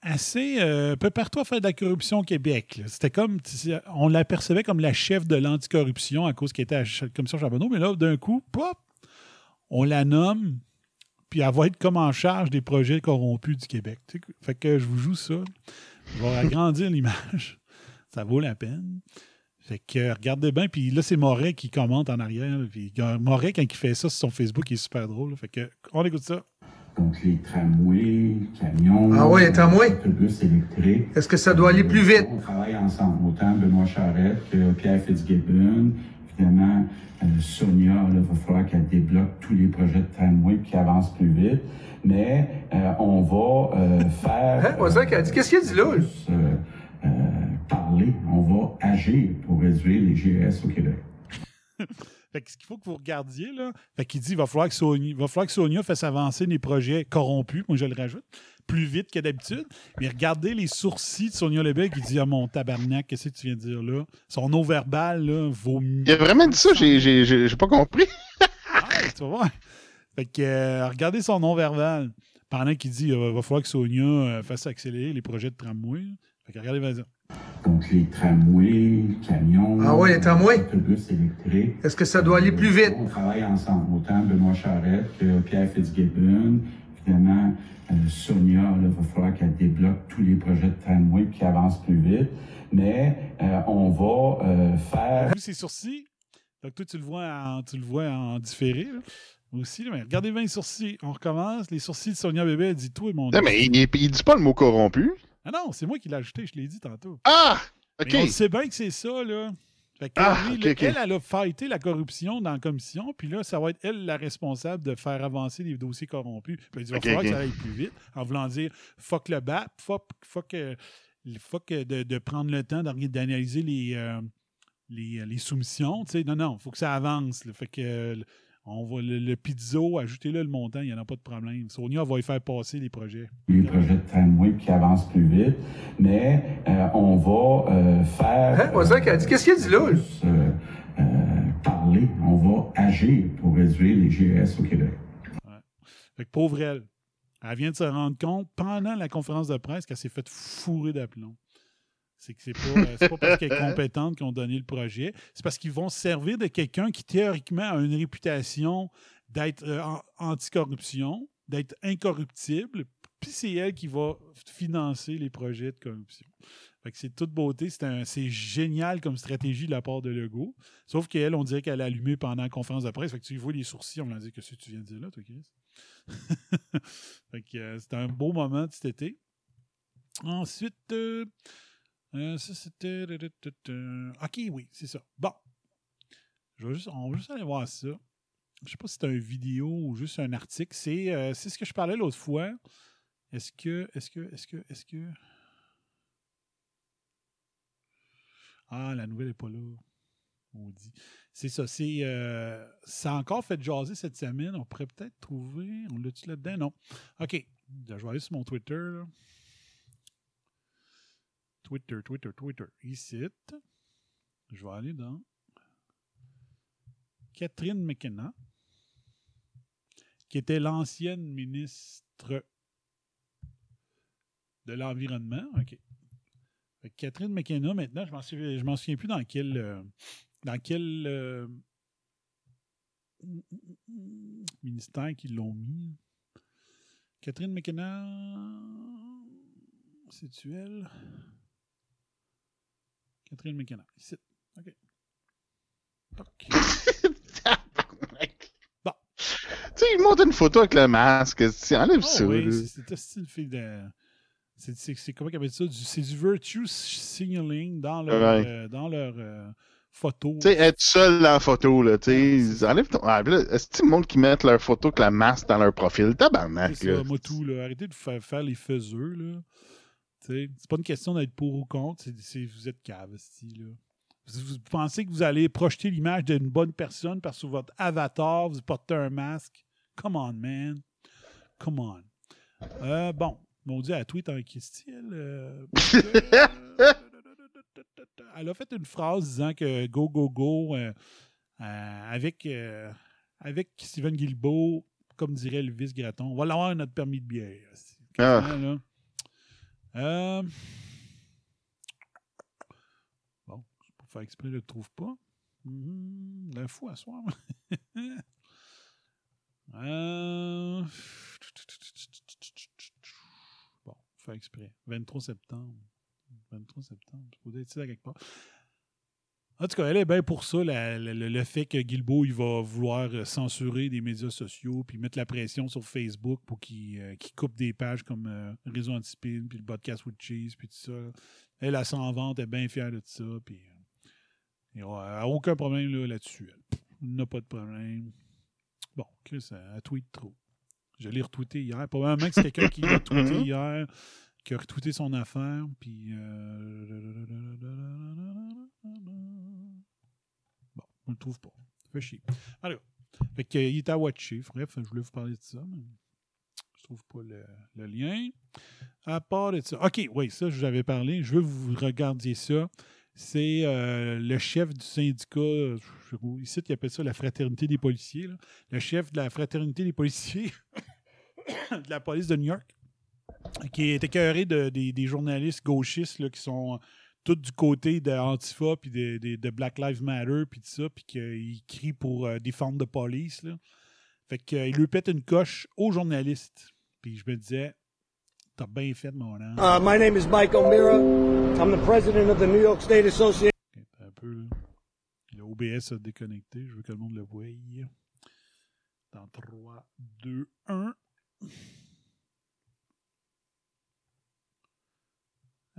assez prépare-toi à faire de la corruption au Québec. C'était comme on l'apercevait comme la chef de l'anticorruption à cause qu'elle était à la commission Charbonneau, mais là d'un coup, pop, on la nomme puis elle va être comme en charge des projets corrompus du Québec. Tu sais, Fait que je vous joue ça. Je vais agrandir l'image. Ça vaut la peine. Fait que regardez bien, puis là, c'est Moret qui commente en arrière. Puis Moret, quand il fait ça sur son Facebook, il est super drôle. Fait que on écoute ça. Donc les tramways, camions, Ah ouais, les tramways. autobus électriques. Est-ce que ça doit aller plus vite? On travaille ensemble, autant Benoît Charette que Pierre Fitzgibbon. Évidemment, euh, Sonia, il va falloir qu'elle débloque tous les projets de tramway puis qu'elle avance plus vite. Mais euh, on va euh, faire... Hein? On dirait qu'elle a dit, qu'est-ce qu'il a dit là? plus, euh, euh, parler, on va agir pour réduire les GS au Québec. Fait que ce qu'il faut que vous regardiez, là, fait qu'il dit il va falloir que Sonia, il va falloir que Sonia fasse avancer les projets corrompus, moi je le rajoute, plus vite que d'habitude. Mais regardez les sourcils de Sonia Lebel qui dit Ah mon tabarnak, qu'est-ce que tu viens de dire là? Son eau verbal là, vaut mieux. Il a vraiment dit ça, j'ai, j'ai, j'ai, j'ai pas compris. Ah, tu vas voir. Fait que euh, regardez son nom verbal. Pendant qu'il dit il va falloir que Sonia euh, fasse accélérer les projets de tramway. Fait que regardez, vas-y. Donc les tramways, camions, Ah ouais, les tramways? autobus électriques. Est-ce que ça doit aller plus vite? On travaille ensemble, autant Benoît Charette que Pierre Fitzgibbon. Évidemment, euh, Sonia, il va falloir qu'elle débloque tous les projets de tramway puis qu'elle avance plus vite. Mais euh, on va euh, faire Vu ses sourcils. Donc toi, tu le vois en, tu le vois en différé. là. Moi aussi, là, mais regardez bien les sourcils. On recommence. Les sourcils de Sonia Bébé, elle dit tout et mon Non, mais il, il, il dit pas le mot corrompu. Ah non, c'est moi qui l'ai ajouté, je l'ai dit tantôt. Ah! OK. Mais on sait bien que c'est ça, là. Fait que Ah, lui, là, elle, elle a fighté la corruption dans la commission, puis là, ça va être elle la responsable de faire avancer les dossiers corrompus. Puis il va falloir que ça aille plus vite, en voulant dire fuck le BAP, fuck, fuck, euh, fuck, euh, de, de prendre le temps d'analyser les, euh, les, les soumissions. Non, non, il faut que ça avance. là. Fait que on va le, le pizzo, ajoutez-le le montant, il n'y en a pas de problème. Sonia va y faire passer les projets. les projets de tramway puis qu'elle avance plus vite. Mais euh, on va euh, faire Hein? Qu'elle dit, qu'est-ce qu'il a dit là? plus, euh, euh, parler, on va agir pour réduire les GS au Québec. Fait que pauvre elle. Elle vient de se rendre compte pendant la conférence de presse qu'elle s'est fait fourrer d'aplomb. C'est que c'est pas, euh, pas parce qu'elle est compétente qu'ils ont donné le projet. C'est parce qu'ils vont se servir de quelqu'un qui, théoriquement, a une réputation d'être euh, anticorruption, d'être incorruptible. Puis c'est elle qui va financer les projets de corruption. Fait que c'est toute beauté. C'est, génial comme stratégie de la part de Legault. Sauf qu'elle, on dirait qu'elle a allumé pendant la conférence de presse. Fait que tu vois les sourcils, on l'a dit que que tu viens de dire là, toi, Chris? fait que euh, c'était un beau moment de cet été. Ensuite, euh, ça c'était. Ok, oui, c'est ça. Bon. Je vais juste, on va juste aller voir ça. Je sais pas si c'est une vidéo ou juste un article. C'est euh, ce que je parlais l'autre fois. Est-ce que. Est-ce que. Est-ce que. Est-ce que? Ah, la nouvelle n'est pas là. Maudit. C'est ça. C'est, euh, ça a encore fait jaser cette semaine. On pourrait peut-être trouver. On l'a-tu là-dedans? Non. OK. Je vais aller sur mon Twitter. là. Twitter, Twitter, Twitter. Ici. Je vais aller dans Catherine McKenna, qui était l'ancienne ministre de l'Environnement. OK. Catherine McKenna, maintenant, je m'en souviens, m'en souviens plus dans quel. euh, euh, ministère qu'ils l'ont mis. Catherine McKenna. C'est-tu elle? Catherine McKenna. Ici. OK. OK. Bon. Tu sais, il montre une photo avec le masque. Tu enlève Oh ça. oui, c'est- une fille de. C'est comment qu'ils appellent ça? Du- C'est du virtue signaling dans leur, Ouais. euh, dans leur euh, photo. Tu sais, être seul dans la photo, là, tu sais, ils enlèvent ton... Ah, est-ce que le monde qui met leur photo avec la masse dans leur profil? Tabarnak, C'est là. ça, moi tout, là. Arrêtez de faire, faire les faiseux, là. C'est pas une question d'être pour ou contre, c'est vous êtes cave, là. Vous, vous pensez que vous allez projeter l'image d'une bonne personne parce que votre avatar, vous portez un masque? Come on, man. Come on. Euh, bon, mon Dieu, elle tweet en question. euh, elle a fait une phrase disant que go, go, go euh, euh, avec, euh, avec Steven Guilbeault, comme dirait le vice Graton, on va l'avoir notre permis de bière. Ah. Là. Euh, Bon, peux faire exprès, je ne le trouve pas. Mhm, L'info à soir. Euh, Bon, faire exprès. 23 septembre. 23 septembre. Ça peut être ça quelque part. En tout cas, elle est bien pour ça, la- la- le, fait que Guilbeault il va vouloir euh, censurer des médias sociaux puis mettre la pression sur Facebook pour qu'il euh, coupe des pages comme euh, Réseau Antispin puis le podcast with Cheese puis tout ça. Elle, elle s'en vante, elle est bien fière de ça. Puis, elle n'a aucun problème là, là-dessus. elle. Pff, Elle n'a pas de problème. Bon, Chris, elle tweet trop. Je l'ai retweeté hier. Probablement que c'est quelqu'un qui l'a tweeté hier, qui a retweeté son affaire. Puis. euh, Bon, on le trouve pas. Ça fait chier. Alors, fait que, il est à watcher. Bref, je voulais vous parler de ça, mais je trouve pas le, lien. À part de ça. OK, oui, ça, je vous avais parlé. Je veux que vous regardiez ça. C'est euh, le chef du syndicat, je ici, il appelle ça la fraternité des policiers. Le chef de la fraternité des policiers de la police de New York, qui est écœuré de, des, des journalistes gauchistes là, qui sont tous du côté de Antifa puis de, de- de Black Lives Matter puis tout ça, puis qu'ils crient pour euh, défendre the police. Là. Fait qu'il lui pète une coche aux journalistes. Puis je me disais, t'as bien fait, mon homme. Uh, my name is Mike O'Meara. I'm the president of the New York State Association. Un peu, là. Le OBS a déconnecté. Je veux que le monde le voie. Dans 3, 2, 1.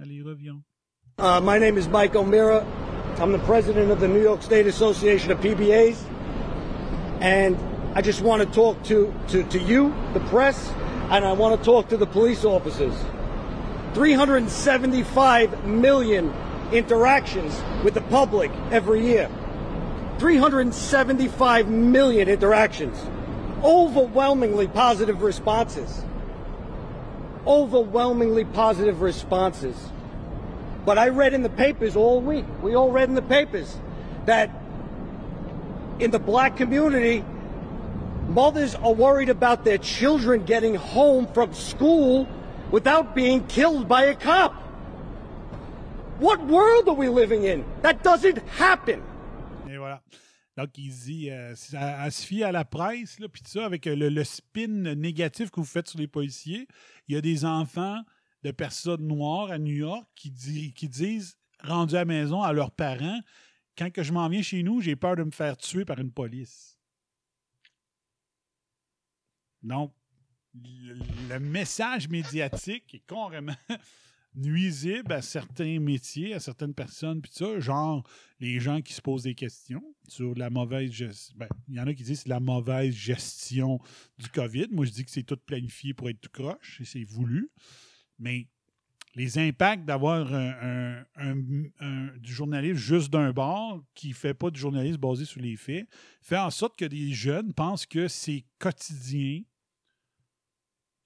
Allez, reviens. Uh, my name is Mike O'Meara. I'm the president of the New York State Association of PBAs. And I just want to talk to, to, to you, the press, and I want to talk to the police officers. 375 million interactions with the public every year. 375 million interactions. Overwhelmingly positive responses. Overwhelmingly positive responses. But I read in the papers all week, we all read in the papers, that in the black community, mothers are worried about their children getting home from school without being killed by a cop. What world are we living in? That doesn't happen. Et voilà. Donc, il dit, euh, se fier à la presse, là, puis ça, avec euh, le, le spin négatif que vous faites sur les policiers, il y a des enfants de personnes noires à New York qui, di- qui disent, rendus à la maison à leurs parents, quand je m'en viens chez nous, j'ai peur de me faire tuer par une police. Donc, le, le message médiatique est carrément nuisible à certains métiers, à certaines personnes, puis ça, genre les gens qui se posent des questions sur la mauvaise gestion. Ben, il y en a qui disent c'est la mauvaise gestion du COVID. Moi, je dis que c'est tout planifié pour être tout croche et c'est voulu. Mais les impacts d'avoir un- du journalisme juste d'un bord qui ne fait pas du journalisme basé sur les faits fait en sorte que des jeunes pensent que c'est quotidien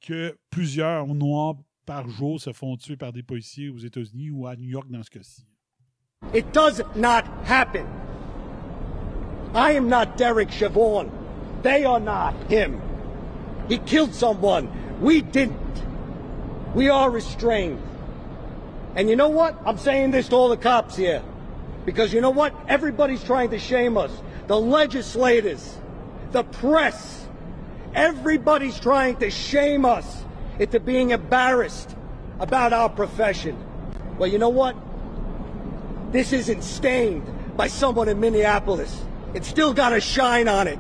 que plusieurs Noirs par jour se font tuer par des policiers aux États-Unis ou à New York dans ce cas-ci. It does not happen. I am not Derek Chavon. They are not him. He killed someone. We didn't. We are restrained. And you know what? I'm saying this to all the cops here. Because you know what? Everybody's trying to shame us. The legislators, the press, everybody's trying to shame us into being embarrassed about our profession. Well, you know what? This isn't stained by someone in Minneapolis. It's still got a shine on it.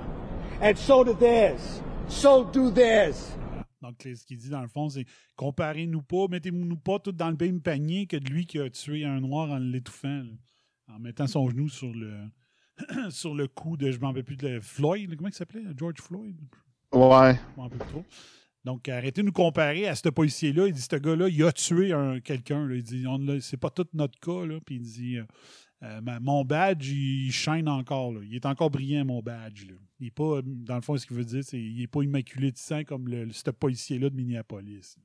And so do theirs. So do theirs. Donc, ce qu'il dit dans le fond, c'est comparez-nous pas, mettez-nous pas tous dans le même panier que de lui qui a tué un noir en l'étouffant, en mettant son genou sur le sur le cou de, je m'en rappelle plus, de Floyd, comment il s'appelait? George Floyd? Ouais. Je m'en rappelle plus trop. Donc, arrêtez de nous comparer à ce policier-là. Il dit, ce gars-là, il a tué un, quelqu'un. Il dit, c'est pas tout notre cas. Là. Puis il dit, euh, euh, mon badge, il shine encore. là. Il est encore brillant, mon badge. Il est pas, dans le fond, ce qu'il veut dire, c'est qu'il n'est pas immaculé de sang comme le, ce policier-là de Minneapolis.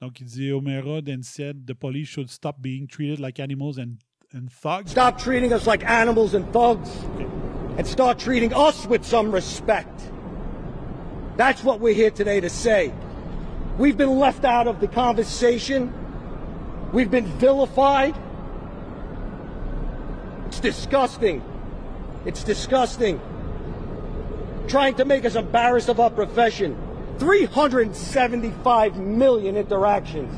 Donc, il dit, O'Mara then said the police should stop being treated like animals and, and thugs. Stop treating us like animals and thugs. And start treating us with some respect. That's what we're here today to say. We've been left out of the conversation. We've been vilified. It's disgusting. It's disgusting. Trying to make us embarrassed of our profession. 375 million interactions.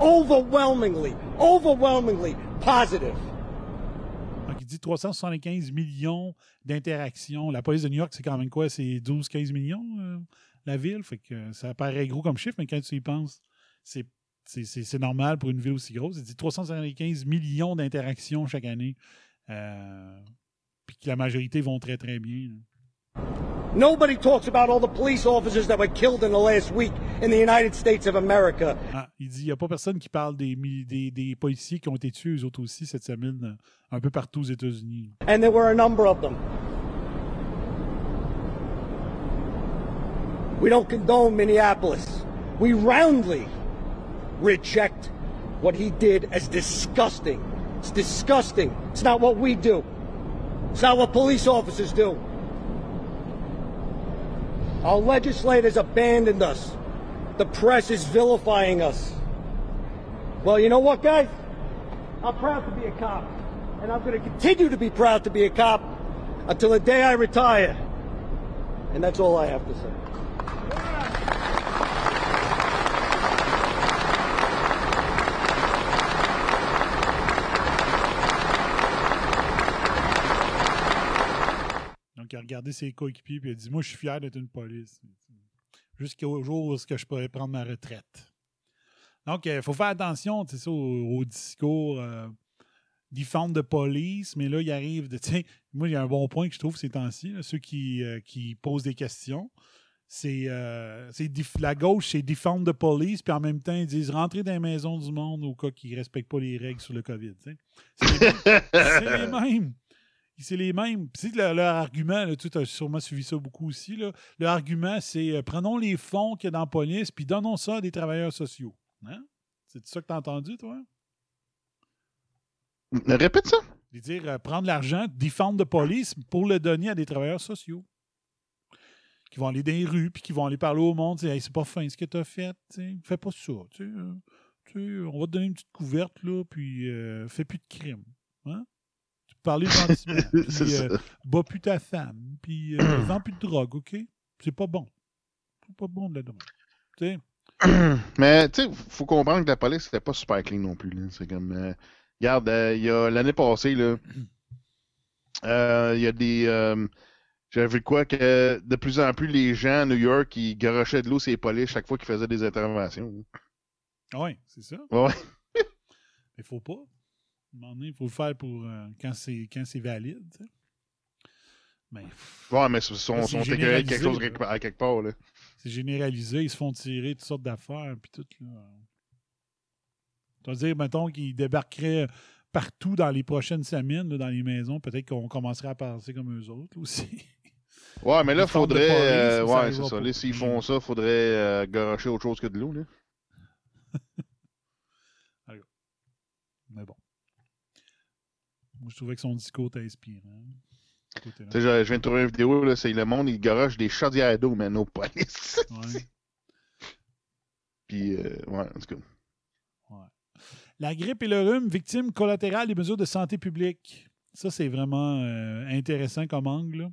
Overwhelmingly, overwhelmingly positive. Donc, il dit 375 millions d'interactions. La police de New York, c'est quand même quoi? C'est 12-15 millions, euh, la ville? Fait que ça paraît gros comme chiffre, mais quand tu y penses, c'est, normal pour une ville aussi grosse. Il dit 375 millions d'interactions chaque année. Euh, puis que la majorité vont très, très bien. Nobody talks about all the police officers that were killed in the last week in the United States of America. Ah, il dit il n'y a pas personne qui parle des, des, des policiers qui ont été tués, eux autres aussi, cette semaine, euh, un peu partout aux États-Unis. And there were a number of them. We don't condone Minneapolis. We roundly reject what he did as disgusting. It's disgusting. It's not what we do. It's not what police officers do. Our legislators abandoned us. The press is vilifying us. Well, you know what, guys? I'm proud to be a cop. And I'm going to continue to be proud to be a cop until the day I retire. And that's all I have to say. Regardé ses coéquipiers et il a dit Moi, je suis fier d'être une police. Jusqu'au jour où est-ce que je pourrais prendre ma retraite. Donc, il faut faire attention ça, au, au discours euh, defend de police, mais là, il arrive de. Moi, il y a un bon point que je trouve ces temps-ci, ceux qui, euh, qui posent des questions. C'est euh, la gauche, c'est defend de police, puis en même temps, ils disent rentrer dans les maisons du monde au cas qu'ils ne respectent pas les règles sur le COVID. les c'est les mêmes. C'est les mêmes. Puis, leur, leur argument, là, tu as sûrement suivi ça beaucoup aussi. Là. Leur argument, c'est euh, prenons les fonds qu'il y a dans la police, puis donnons ça à des travailleurs sociaux. Hein? C'est ça que tu as entendu, toi? Répète ça. De dire euh, prendre l'argent, défendre de police pour le donner à des travailleurs sociaux. Qui vont aller dans les rues, puis qui vont aller parler au monde, dire hey, c'est pas fin ce que tu as fait, fais pas ça. Euh, on va te donner une petite couverte, là, puis euh, fais plus de crime. Hein? Parler gentiment. Puis, euh, bats plus ta femme, puis euh, vends plus de drogue, OK? C'est pas bon. C'est pas bon de la drogue. Tu sais, Mais tu sais, faut comprendre que la police c'était pas super clean non plus. C'est comme, euh, regarde, euh, il y a l'année passée là, euh, il y a des, j'avais vu quoi que de plus en plus les gens à New York ils garochaient de l'eau sur les polices chaque fois qu'ils faisaient des interventions. oui, c'est ça. Ouais. Mais faut pas. Il faut le faire pour euh, quand c'est quand c'est valide. Mais Ouais, mais ils sont, sont quelque chose à quelque part là. c'est généralisé, ils se font tirer toutes sortes d'affaires, puis tout. Là. Tu vas dire, mettons, qu'ils débarqueraient partout dans les prochaines semaines, là, dans les maisons, peut-être qu'on commencerait à penser comme eux autres là, aussi. Ouais, mais là, de faudrait. euh, ouais, c'est ça. s'ils font ça, faudrait euh, garocher autre chose que de l'eau, là. Mais bon. Moi, je trouvais que son discours était inspirant. je, je viens de trouver une vidéo, là, c'est le monde, il garoche des chaudières d'eau, mais nos police. Ouais. Puis, euh, ouais, en tout cas. La grippe et le rhume, victimes collatérales des mesures de santé publique. Ça, c'est vraiment euh, intéressant comme angle. là.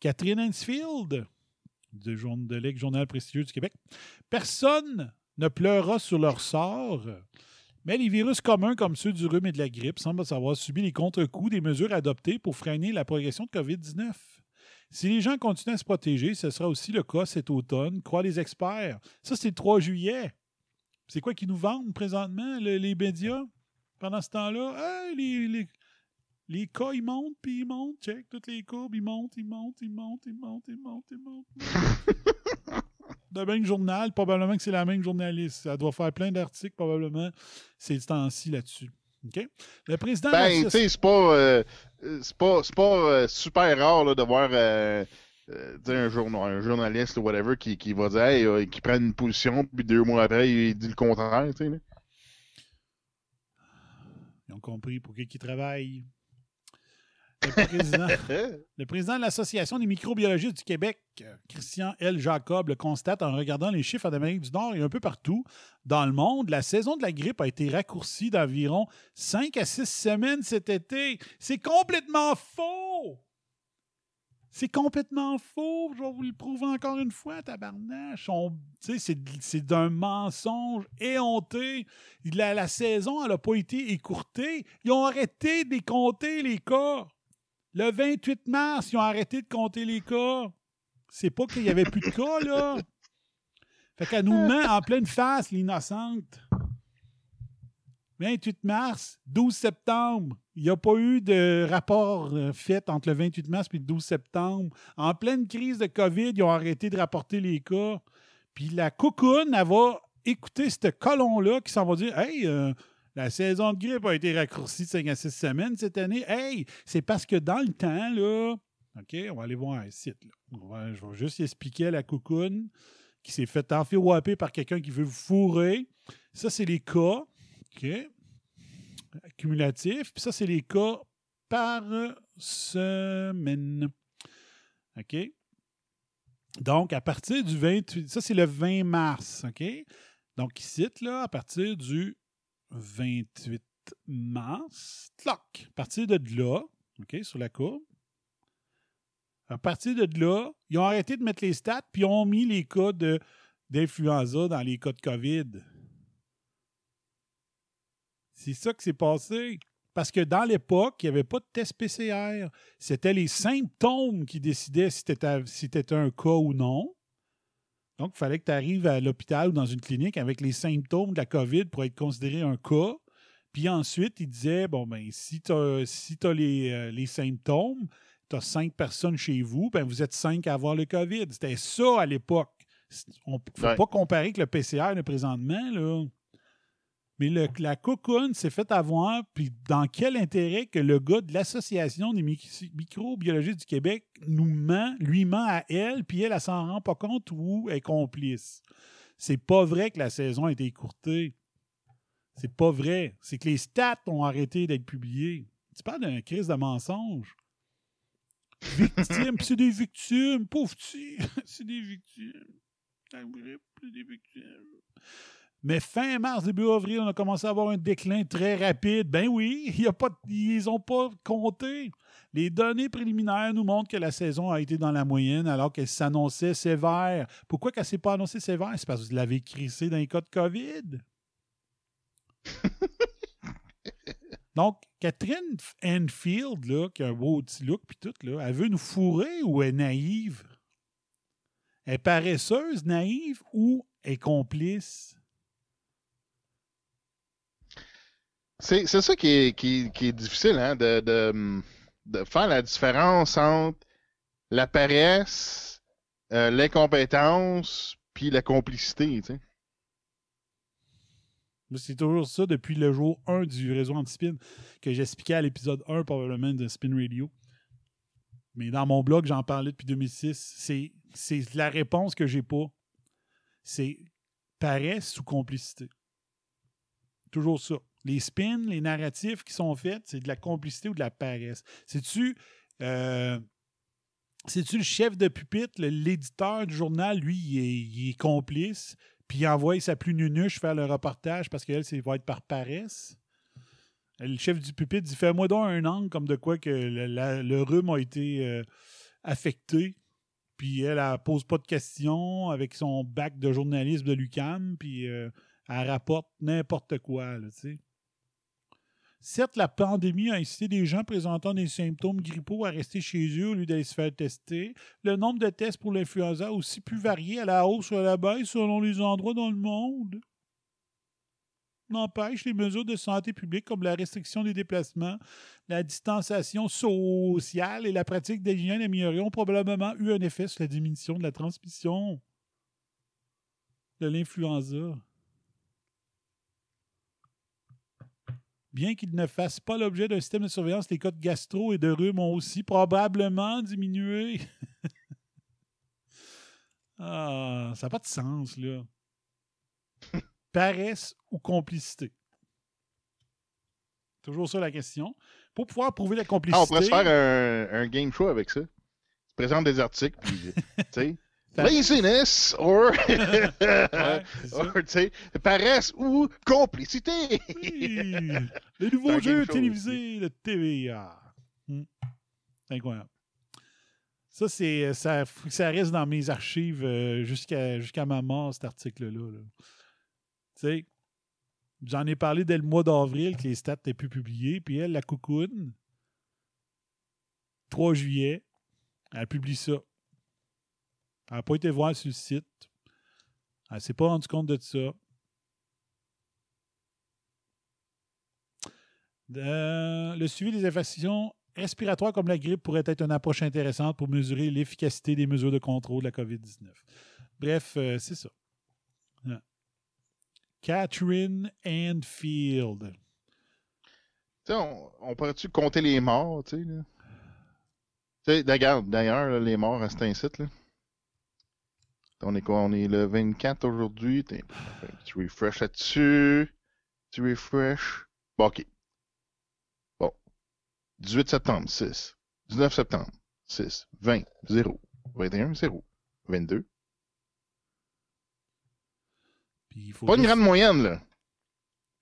Catherine Hansfield, de, de Journal prestigieux du Québec. Personne ne pleurera sur leur sort, mais les virus communs comme ceux du rhume et de la grippe semblent avoir subi les contre-coups des mesures adoptées pour freiner la progression de COVID-19. Si les gens continuent à se protéger, ce sera aussi le cas cet automne, croient les experts. Ça, c'est le 3 juillet. C'est quoi qu'ils nous vendent présentement, le- les médias, pendant ce temps-là? Les, les, les cas, ils montent, puis ils montent. Check, toutes les courbes, ils montent, ils montent, ils montent, ils montent, ils montent, ils montent. De même journal, probablement que c'est la même journaliste. Elle doit faire plein d'articles, probablement, ces temps-ci là-dessus. OK? Le président Ben, tu sais, c'est pas, euh, pas, pas euh, super rare là, de voir euh, un, journa- un journaliste ou whatever qui, qui va dire, hey, qui prend une position, puis deux mois après, il dit le contraire. tu sais, là. Ils ont compris pour qui ils travaillent. Le président, de l'Association des microbiologistes du Québec, Christian L. Jacob, le constate en regardant les chiffres d'Amérique du Nord et un peu partout dans le monde. La saison de la grippe a été raccourcie d'environ 5 à 6 semaines cet été. C'est complètement faux! C'est complètement faux. Je vais vous le prouver encore une fois, tabarnache. C'est d'un mensonge éhonté. La, la saison, elle n'a pas été écourtée. Ils ont arrêté de les compter, les cas. Le 28 mars, ils ont arrêté de compter les cas. C'est pas qu'il y avait plus de cas, là. Fait qu'elle nous met en pleine face, l'innocente. 28 mars, 12 septembre. Il n'y a pas eu de rapport euh, fait entre le 28 mars et le 12 septembre. En pleine crise de COVID, ils ont arrêté de rapporter les cas. Puis la cocoon, elle va écouter ce colon-là qui s'en va dire Hey, euh, la saison de grippe a été raccourcie de 5 à 6 semaines cette année. Hey, c'est parce que dans le temps, là, OK, on va aller voir un site. Là. Va- je vais juste expliquer à la cocoon qui s'est fait enfirouaper par quelqu'un qui veut vous fourrer. Ça, c'est les cas. OK. Cumulatifs. Puis ça, c'est les cas par semaine. OK? Donc, à partir du 28, ça c'est le 20 mars, OK? Donc, ici, là, à partir du 28 mars, tloc, à partir de là, OK, sur la courbe, à partir de là, ils ont arrêté de mettre les stats, puis ils ont mis les cas d'influenza dans les cas de COVID. C'est ça qui s'est passé. Parce que dans l'époque, il n'y avait pas de test PCR. C'était les symptômes qui décidaient si c'était si un cas ou non. Donc, il fallait que tu arrives à l'hôpital ou dans une clinique avec les symptômes de la COVID pour être considéré un cas. Puis ensuite, il disait, bon, ben, si tu as, si les, euh, les symptômes, tu as cinq personnes chez vous, ben, vous êtes cinq à avoir le COVID. C'était ça à l'époque. On ne faut Ouais. pas comparer avec le PCR de présentement, là. Mais la cocoon s'est fait avoir, puis dans quel intérêt que le gars de l'Association des mic- microbiologistes du Québec nous ment, lui ment à elle, puis elle, elle s'en rend pas compte ou est complice? C'est pas vrai que la saison a été écourtée. C'est pas vrai. C'est que les stats ont arrêté d'être publiés. Tu parles d'un crise de mensonge. Victimes, c'est des victimes, pauvre petit, c'est des victimes. C'est des victimes. Mais fin mars, début avril, on a commencé à avoir un déclin très rapide. Ben oui, y a pas, ils n'ont pas compté. Les données préliminaires nous montrent que la saison a été dans la moyenne alors qu'elle s'annonçait sévère. Pourquoi qu'elle ne s'est pas annoncée sévère? C'est parce que vous l'avez crissé dans les cas de COVID. Donc, Catherine Enfield, là, qui a un beau petit look puis tout, là, elle veut nous fourrer ou elle est naïve? Elle est paresseuse, naïve ou est complice? C'est c'est ça qui est, qui, est difficile, hein, de, de, de faire la différence entre la paresse, euh, l'incompétence, puis la complicité, tu sais. C'est toujours ça depuis le jour 1 du réseau Antispin que j'expliquais à l'épisode 1 probablement de Spin Radio. Mais dans mon blog, j'en parlais depuis 2006. C'est, c'est la réponse que j'ai pas. C'est paresse ou complicité. Toujours ça. Les spins, les narratifs qui sont faits, c'est de la complicité ou de la paresse. C'est-tu euh, C'est-tu le chef de pupitre, l'éditeur du journal, lui, il est, complice, puis il envoie sa plus nunuche faire le reportage parce qu'elle, c'est va être par paresse? Le chef du pupitre dit Fais-moi donc un angle comme de quoi que le, rhume a été euh, affecté. Puis elle, elle pose pas de questions avec son bac de journalisme de l'UCAM, puis euh, elle rapporte n'importe quoi, tu sais. Certes, la pandémie a incité des gens présentant des symptômes grippaux à rester chez eux au lieu d'aller se faire tester. Le nombre de tests pour l'influenza a aussi pu varier à la hausse ou à la baisse selon les endroits dans le monde. N'empêche, les mesures de santé publique comme la restriction des déplacements, la distanciation sociale et la pratique d'hygiène améliorée ont probablement eu un effet sur la diminution de la transmission de l'influenza. Bien qu'ils ne fassent pas l'objet d'un système de surveillance, les cas de gastro et de rhume ont aussi probablement diminué. ah, ça n'a pas de sens, là. Paresse ou complicité? Toujours ça la question. Pour pouvoir prouver la Ah, complicité. on pourrait se faire un, un game show avec ça. Tu présentes des articles, puis, tu sais, laziness or, Ouais, ça. or, paresse ou complicité. Oui, le C'est nouveau un jeu game show télévisé de TVA. Hmm. C'est incroyable. Ça, c'est ça, faut que ça reste dans mes archives euh, jusqu'à jusqu'à ma mort, cet article-là. là. Tu sais, j'en ai parlé dès le mois d'avril que les stats n'étaient plus publiées. Puis elle, la coucoune, 3 juillet, elle publie ça. Elle n'a pas été voir sur le site. Elle s'est pas rendu compte de ça. Euh, le suivi des infections respiratoires comme la grippe pourrait être une approche intéressante pour mesurer l'efficacité des mesures de contrôle de la COVID-19. Bref, euh, c'est ça. Ah. Catherine Anfield. On, on pourrait-tu compter les morts, tu sais, d'ailleurs, les morts à cet incite, là. On est quoi? On est le 24 aujourd'hui? Petit refresh là-dessus. Petit refresh. Bon, OK. Bon. 18 septembre, 6. 19 septembre, 6. 20, 0. 21, 0. 22. Puis faut, Pas une grande moyenne, là.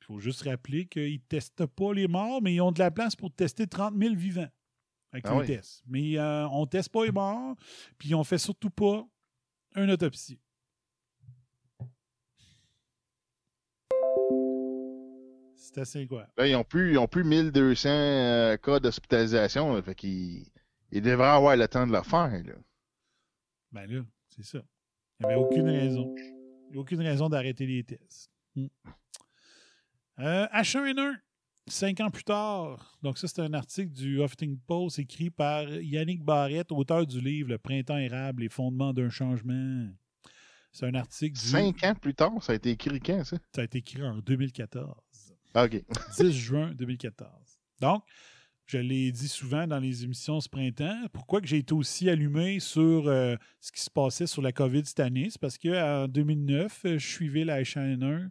il faut juste rappeler qu'ils ne testent pas les morts, mais ils ont de la place pour tester 30 000 vivants avec Ah oui. test. Mais euh, on ne teste pas les morts, puis on fait surtout pas une autopsie. C'est assez incroyable. Là, ils ont plus, ils ont plus 1200 euh, cas d'hospitalisation. Fait qu'ils ils devraient avoir le temps de le faire, là. Ben là, c'est ça. Il n'y avait aucune raison. Il n'y a aucune raison d'arrêter les tests. Hmm. Euh, H1N1, cinq ans plus tard. Donc, ça, c'est un article du Huffington Post écrit par Yannick Barrette, auteur du livre Le printemps érable, les fondements d'un changement. C'est un article du. Cinq ans plus tard, ça a été écrit quand, ça? Ça a été écrit en 2014. Ah, OK. 10 juin 2014. Donc, je l'ai dit souvent dans les émissions ce printemps, pourquoi que j'ai été aussi allumé sur euh, ce qui se passait sur la COVID cette année, c'est parce qu'en 2009, euh, je suivais la H1N1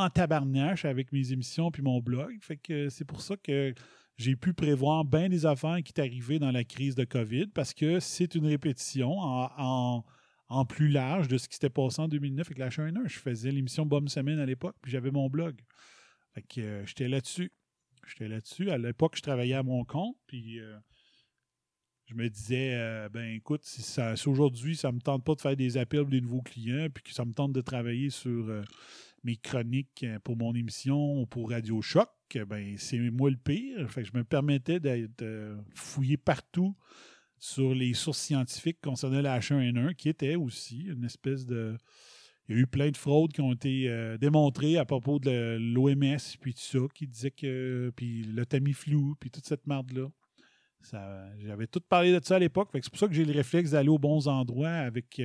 en tabarnache avec mes émissions puis mon blog. Fait que c'est pour ça que j'ai pu prévoir bien des affaires qui arrivé dans la crise de COVID parce que c'est une répétition en, en- plus large de ce qui s'était passé en 2009 avec la H1N1. Je faisais l'émission Bombe Semaine à l'époque, puis j'avais mon blog. Fait que euh, j'étais là-dessus. J'étais là-dessus. À l'époque, je travaillais à mon compte, puis euh, je me disais, euh, ben écoute, si, si aujourd'hui, ça me tente pas de faire des appels des nouveaux clients, puis que ça me tente de travailler sur mes chroniques euh, pour mon émission ou pour Radio Choc, euh, ben c'est moi le pire. Je me permettais d'être euh, fouillé partout sur les sources scientifiques concernant la H1N1, qui était aussi une espèce de. Il y a eu plein de fraudes qui ont été euh, démontrées à propos de l'OMS, puis tout ça, qui disait que. Puis le Tamiflu, puis toute cette merde-là. J'avais tout parlé de ça à l'époque. C'est pour ça que j'ai le réflexe d'aller aux bons endroits avec,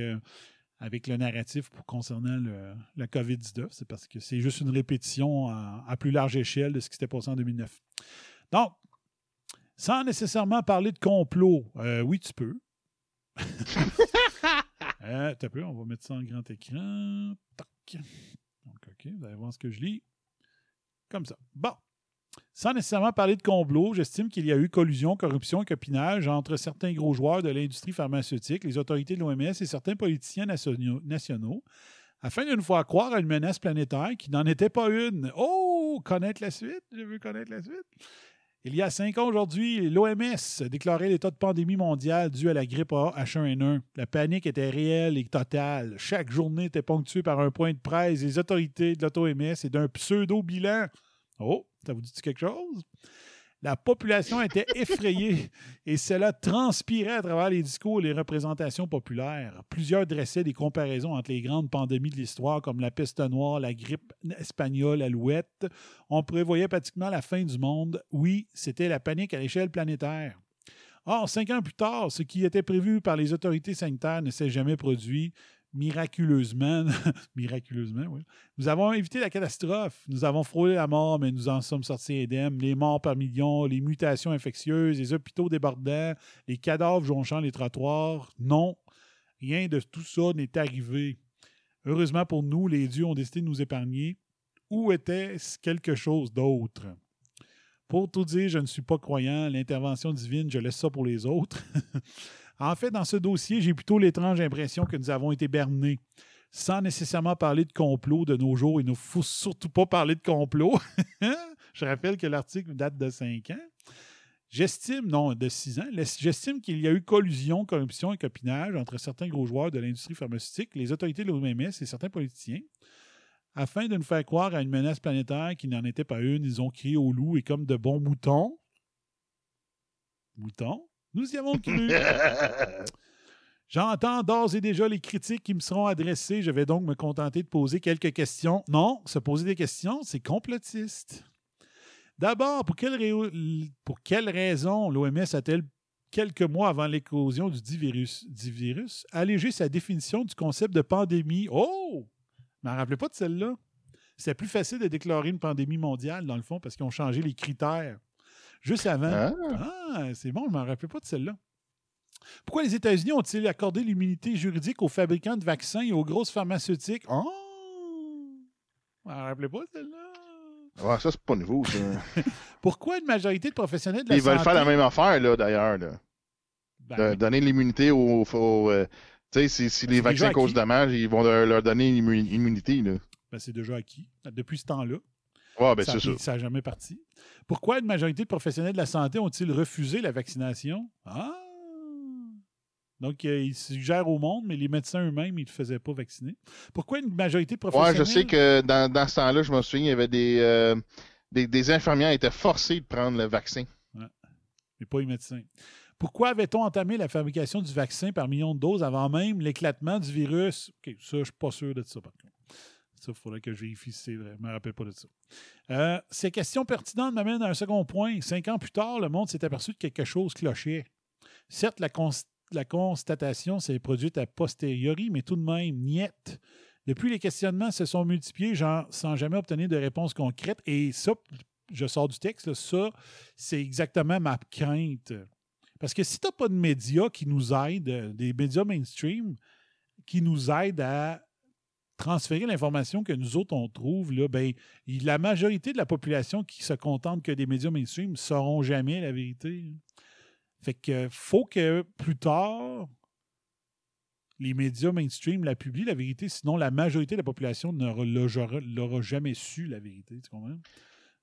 avec le narratif pour concernant le, la COVID-19. C'est parce que c'est juste une répétition à, à plus large échelle de ce qui s'était passé en 2009. Donc, sans nécessairement parler de complot, euh, oui, tu peux. Euh, t'as peu, on va mettre ça en grand écran. Tac. Donc, OK, vous allez voir ce que je lis. Comme ça. Bon. Sans nécessairement parler de complot, j'estime qu'il y a eu collusion, corruption et copinage entre certains gros joueurs de l'industrie pharmaceutique, les autorités de l'OMS et certains politiciens nationaux, afin d'une fois croire à une menace planétaire qui n'en était pas une. Oh, connaître la suite? Je veux connaître la suite. Il y a cinq ans aujourd'hui, l'OMS déclarait l'état de pandémie mondiale due à la grippe A H1N1. La panique était réelle et totale. Chaque journée était ponctuée par un point de presse des autorités de l'OMS et d'un pseudo-bilan. Oh, ça vous dit quelque chose? La population était effrayée et cela transpirait à travers les discours et les représentations populaires. Plusieurs dressaient des comparaisons entre les grandes pandémies de l'histoire comme la peste noire, la grippe espagnole, l'alouette. On prévoyait pratiquement la fin du monde. Oui, c'était la panique à l'échelle planétaire. Or, cinq ans plus tard, ce qui était prévu par les autorités sanitaires ne s'est jamais produit miraculeusement, miraculeusement, oui. Nous avons évité la catastrophe. Nous avons frôlé la mort, mais nous en sommes sortis indemnes. Les morts par millions, les mutations infectieuses, les hôpitaux débordants, les cadavres jonchant les trottoirs. Non, rien de tout ça n'est arrivé. Heureusement pour nous, les dieux ont décidé de nous épargner. Où était-ce quelque chose d'autre? Pour tout dire, je ne suis pas croyant. L'intervention divine, je laisse ça pour les autres. En fait, dans ce dossier, j'ai plutôt l'étrange impression que nous avons été bernés. Sans nécessairement parler de complot de nos jours, il ne faut surtout pas parler de complot. Je rappelle que l'article date de 5 ans. J'estime, non, de 6 ans, j'estime qu'il y a eu collusion, corruption et copinage entre certains gros joueurs de l'industrie pharmaceutique, les autorités de l'OMS et certains politiciens. Afin de nous faire croire à une menace planétaire qui n'en était pas une, ils ont crié au loup et comme de bons moutons. Moutons? Nous y avons cru. J'entends d'ores et déjà les critiques qui me seront adressées. Je vais donc me contenter de poser quelques questions. Non, se poser des questions, c'est complotiste. D'abord, pour quelle, ré- pour quelle raison l'OMS a-t-elle, quelques mois avant l'éclosion du dit virus, dit virus, allégé sa définition du concept de pandémie? Oh! Je m'en rappelais pas de celle-là. C'est plus facile de déclarer une pandémie mondiale, dans le fond, parce qu'ils ont changé les critères. Juste avant. Ah. Ah, c'est bon, je ne m'en rappelais pas de celle-là. Pourquoi les États-Unis ont-ils accordé l'immunité juridique aux fabricants de vaccins et aux grosses pharmaceutiques? Oh! Je m'en rappelais pas de celle-là. Ouais, ça, c'est pas nouveau, ça. Pourquoi une majorité de professionnels de la Ils veulent santé... faire la même affaire, là, d'ailleurs. là. Ben, De- donner l'immunité aux. aux, euh, tu sais, si, si les vaccins causent acquis. dommage, ils vont leur, donner une immu- immunité. Là. ben, c'est déjà acquis. Depuis ce temps-là. Ouais, ben ça n'a jamais parti. Pourquoi une majorité de professionnels de la santé ont-ils refusé la vaccination? Ah! Donc, euh, ils suggèrent au monde, mais les médecins eux-mêmes, ils ne faisaient pas vacciner. Pourquoi une majorité de Ouais, professionnels... je sais que dans, dans ce temps-là, je me souviens, il y avait des, euh, des, des infirmières qui étaient forcées de prendre le vaccin. mais pas les médecins. Pourquoi avait-on entamé la fabrication du vaccin par millions de doses avant même l'éclatement du virus? OK, ça, je ne suis pas sûr de ça, par contre. Ça, il faudrait que je vérifie c'est vrai. Je ne me rappelle pas de ça. Euh, ces questions pertinentes m'amènent à un second point. Cinq ans plus tard, le monde s'est aperçu que quelque chose clochait. Certes, la, cons- la constatation s'est produite a posteriori, mais tout de même, niette. Depuis, les questionnements se sont multipliés genre, sans jamais obtenir de réponse concrète. Et ça, je sors du texte, ça, c'est exactement ma crainte. Parce que si tu n'as pas de médias qui nous aident, euh, des médias mainstream, qui nous aident à transférer l'information que nous autres on trouve, là, ben, la majorité de la population qui se contente que des médias mainstream ne sauront jamais la vérité. Fait que faut que plus tard, les médias mainstream la publient, la vérité, sinon la majorité de la population n'aura l'aura- jamais su, la vérité. Tu comprends?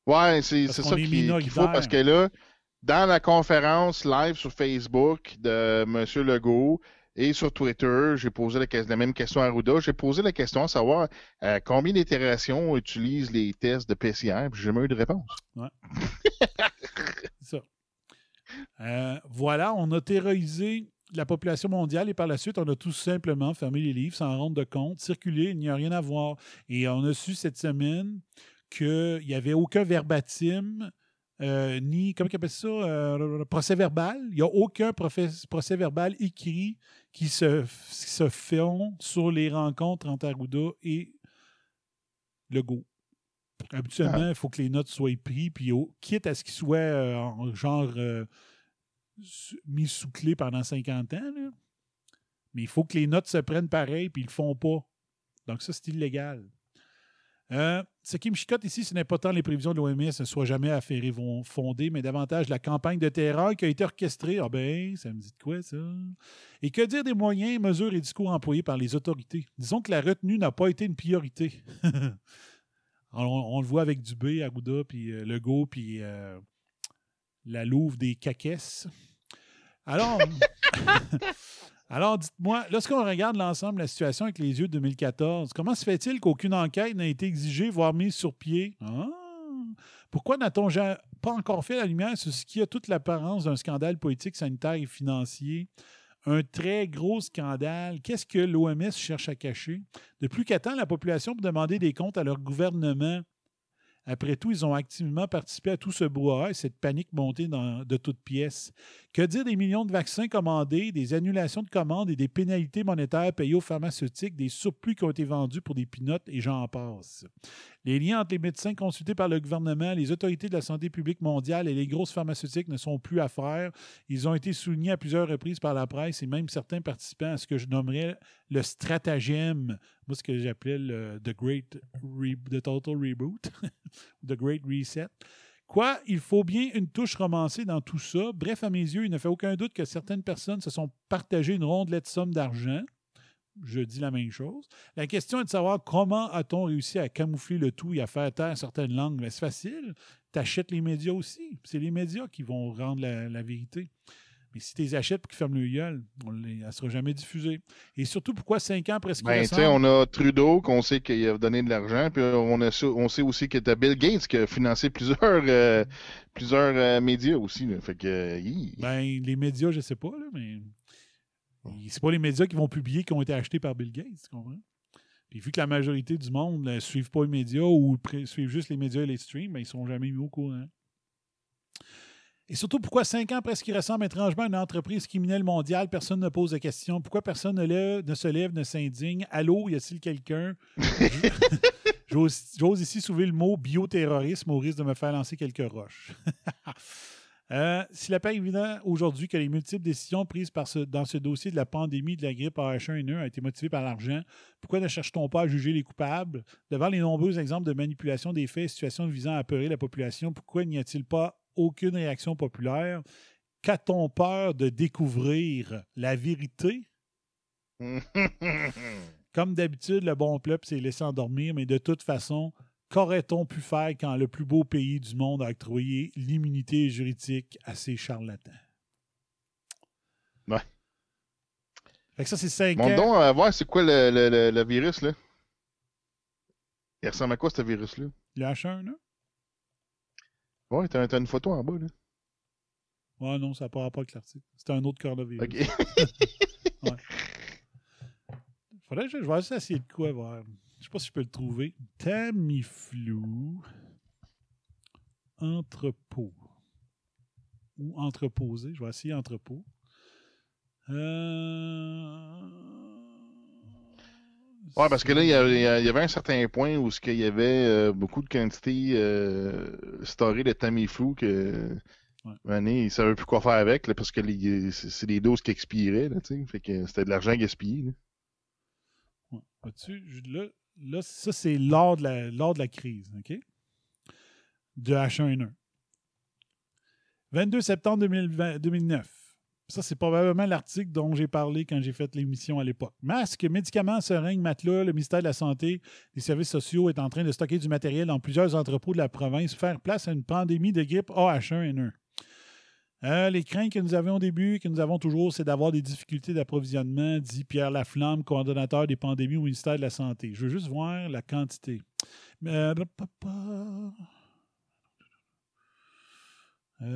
Ouais, c'est ça qu'il faut parce que là, dans la conférence live sur Facebook de M. Legault et sur Twitter, j'ai posé la, même question à Arruda. J'ai posé la question à savoir euh, combien d'itérations utilisent les tests de PCR, j'ai jamais eu de réponse. Euh, voilà, on a terrorisé la population mondiale et par la suite, on a tout simplement fermé les livres sans rendre de compte, circulé, il n'y a rien à voir. Et on a su cette semaine qu'il n'y avait aucun verbatim, euh, ni, comment on appelle ça, euh, procès verbal. Il n'y a aucun professe- procès verbal écrit qui se, se font sur les rencontres entre Arruda et Legault. Habituellement, il faut que les notes soient prises, puis quitte à ce qu'ils soient euh, en genre mis sous clé pendant 50 ans. là. Mais il faut que les notes se prennent pareil, puis ils le font pas. Donc ça, c'est illégal. Euh, ce qui me chicote ici, ce n'est pas tant les prévisions de l'OMS ne soient jamais affairées vont fondées, mais davantage la campagne de terreur qui a été orchestrée. Ah ben, ça me dit de quoi, ça? Et que dire des moyens, mesures et discours employés par les autorités? Disons que la retenue n'a pas été une priorité. on, on le voit avec Dubé, Arruda, puis euh, Legault, puis euh, la louve des caquesses. Alors, alors dites-moi, lorsqu'on regarde l'ensemble de la situation avec les yeux de 2014, comment se fait-il qu'aucune enquête n'a été exigée, voire mise sur pied? Ah! Pourquoi n'a-t-on pas encore fait la lumière sur ce qui a toute l'apparence d'un scandale politique, sanitaire et financier? Un très gros scandale. Qu'est-ce que l'OMS cherche à cacher? De plus qu'à temps, la population pour demander des comptes à leur gouvernement. Après tout, ils ont activement participé à tout ce brouhaha et cette panique montée de toutes pièces. Que dire des millions de vaccins commandés, des annulations de commandes et des pénalités monétaires payées aux pharmaceutiques, des surplus qui ont été vendus pour des pinottes et j'en passe. Les liens entre les médecins consultés par le gouvernement, les autorités de la santé publique mondiale et les grosses pharmaceutiques ne sont plus à faire. Ils ont été soulignés à plusieurs reprises par la presse et même certains participants à ce que je nommerais le stratagème, moi ce que j'appelais le The Great Re- The Total Reboot, The Great Reset. Quoi, il faut bien une touche romancée dans tout ça. Bref, à mes yeux, il ne fait aucun doute que certaines personnes se sont partagées une rondelette somme d'argent. Je dis la même chose. La question est de savoir comment a-t-on réussi à camoufler le tout et à faire taire certaines langues. Ben, c'est facile. Tu achètes les médias aussi. C'est les médias qui vont rendre la vérité. Mais si tu les achètes pour qu'ils ferment le gueule, on les- elle ne sera jamais diffusée. Et surtout, pourquoi cinq ans après ce qui Ben, tu on a Trudeau qu'on sait qu'il a donné de l'argent, puis on, a, su- on sait aussi que t'as Bill Gates qui a financé plusieurs, euh, plusieurs euh, médias aussi. là. Fait que, euh. Ben, les médias, je ne sais pas, là, mais c'est pas les médias qui vont publier qui ont été achetés par Bill Gates, tu comprends? Puis vu que la majorité du monde ne suivent pas les médias ou suivent juste les médias et les streams, ben, ils ne sont jamais mis au courant. Et surtout, pourquoi cinq ans ce qui ressemble étrangement à une entreprise criminelle mondiale, personne ne pose de questions? Pourquoi personne ne, lève- ne se lève, ne s'indigne? Allô, y a-t-il quelqu'un? J'ose ici soulever le mot bioterrorisme au risque de me faire lancer quelques roches. Euh, S'il apparaît évident aujourd'hui que les multiples décisions prises par ce- dans ce dossier de la pandémie de la grippe AH1N1 ont été motivées par l'argent, pourquoi ne cherche-t-on pas à juger les coupables? Devant les nombreux exemples de manipulation des faits et situations visant à apeurer la population, pourquoi n'y a-t-il pas aucune réaction populaire? Qu'a-t-on peur de découvrir la vérité? Comme d'habitude, le bon peuple s'est laissé endormir, mais de toute façon, qu'aurait-on pu faire quand le plus beau pays du monde a octroyé l'immunité juridique à ces charlatans? Ouais. Fait que ça, c'est cinq Montre ans. donc à voir c'est quoi le, le- le- le virus, là? Il ressemble à quoi, ce virus-là? Le H1, là? Ouais, t'as t'as une photo en bas, là. Ouais, non, ça n'a pas rapport avec l'article. C'est un autre coronavirus. OK. Faudrait que je, je vais juste essayer de quoi voir. Je sais pas si je peux le trouver. Tamiflu. Entrepôt. Ou entreposé. Je vais essayer entrepôt. Euh... Ouais, parce que là, il y, a- il il avait un certain point où qu'il y avait euh, beaucoup de quantités euh, storées de Tamiflu que Ouais. année, ils ne savaient plus quoi faire avec là, parce que c'est des doses qui expiraient. Là, fait que c'était de l'argent gaspillé. là. Ouais. Là, là, ça, c'est lors de, la, lors de la crise, OK? De H1N1. 22 septembre 2020 2009. Ça, c'est probablement l'article dont j'ai parlé quand j'ai fait l'émission à l'époque. Masques, médicaments, seringues, matelas, le ministère de la Santé, les services sociaux est en train de stocker du matériel dans plusieurs entrepôts de la province, faire place à une pandémie de grippe AH1N1. Euh, les craintes que nous avions au début, que nous avons toujours, c'est d'avoir des difficultés d'approvisionnement, dit Pierre Laflamme, coordonnateur des pandémies au ministère de la Santé. Je veux juste voir la quantité. Euh. Euh,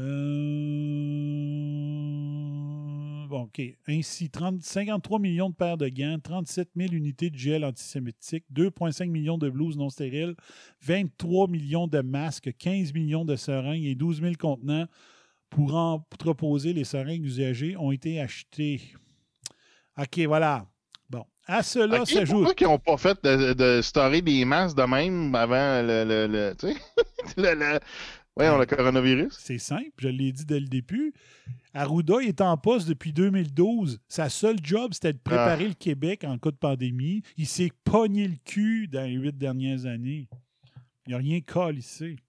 Bon, OK. Ainsi, 30 53 millions de paires de gants, 37 000 unités de gel antisémitique, 2,5 millions de blouses non stériles, 23 millions de masques, 15 millions de seringues et 12 000 contenants pour entreposer les seringues usagées ont été achetés. OK, voilà. Bon. À cela Ok, s'ajoute. Pourquoi ils n'ont pas fait de, de storer des masses de même avant le. le, le- ouais, on a le coronavirus. C'est simple, je l'ai dit dès le début. Arruda il est en poste depuis 2012. Sa seule job, c'était de préparer le Québec en cas de pandémie. Il s'est pogné le cul dans les huit dernières années. Il n'a rien. Puis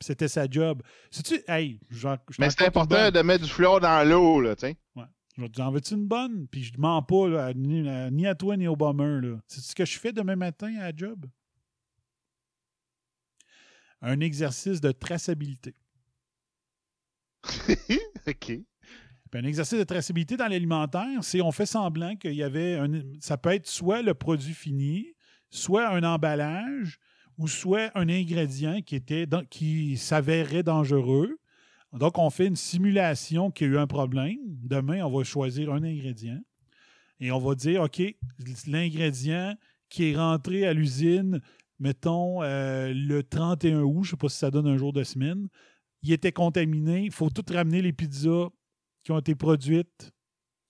c'était sa job. C'est-tu. Hey, genre, je Mais c'est important de mettre du fluor dans l'eau, là, tu sais. Je vais te dire, en veux-tu une bonne? Puis je ne mens pas là, à- ni, à, ni à toi ni au bomber. C'est ce que je fais demain matin à la job? Un exercice de traçabilité. OK. Puis un exercice de traçabilité dans l'alimentaire, c'est on fait semblant qu'il y avait un. Ça peut être soit le produit fini, soit un emballage, ou soit un ingrédient qui était dans- qui s'avérait dangereux. Donc, on fait une simulation qu'il y a eu un problème. Demain, on va choisir un ingrédient et on va dire, OK, l'ingrédient qui est rentré à l'usine, mettons, euh, le 31 août, je ne sais pas si ça donne un jour de semaine, il était contaminé. Il faut tout ramener les pizzas qui ont été produites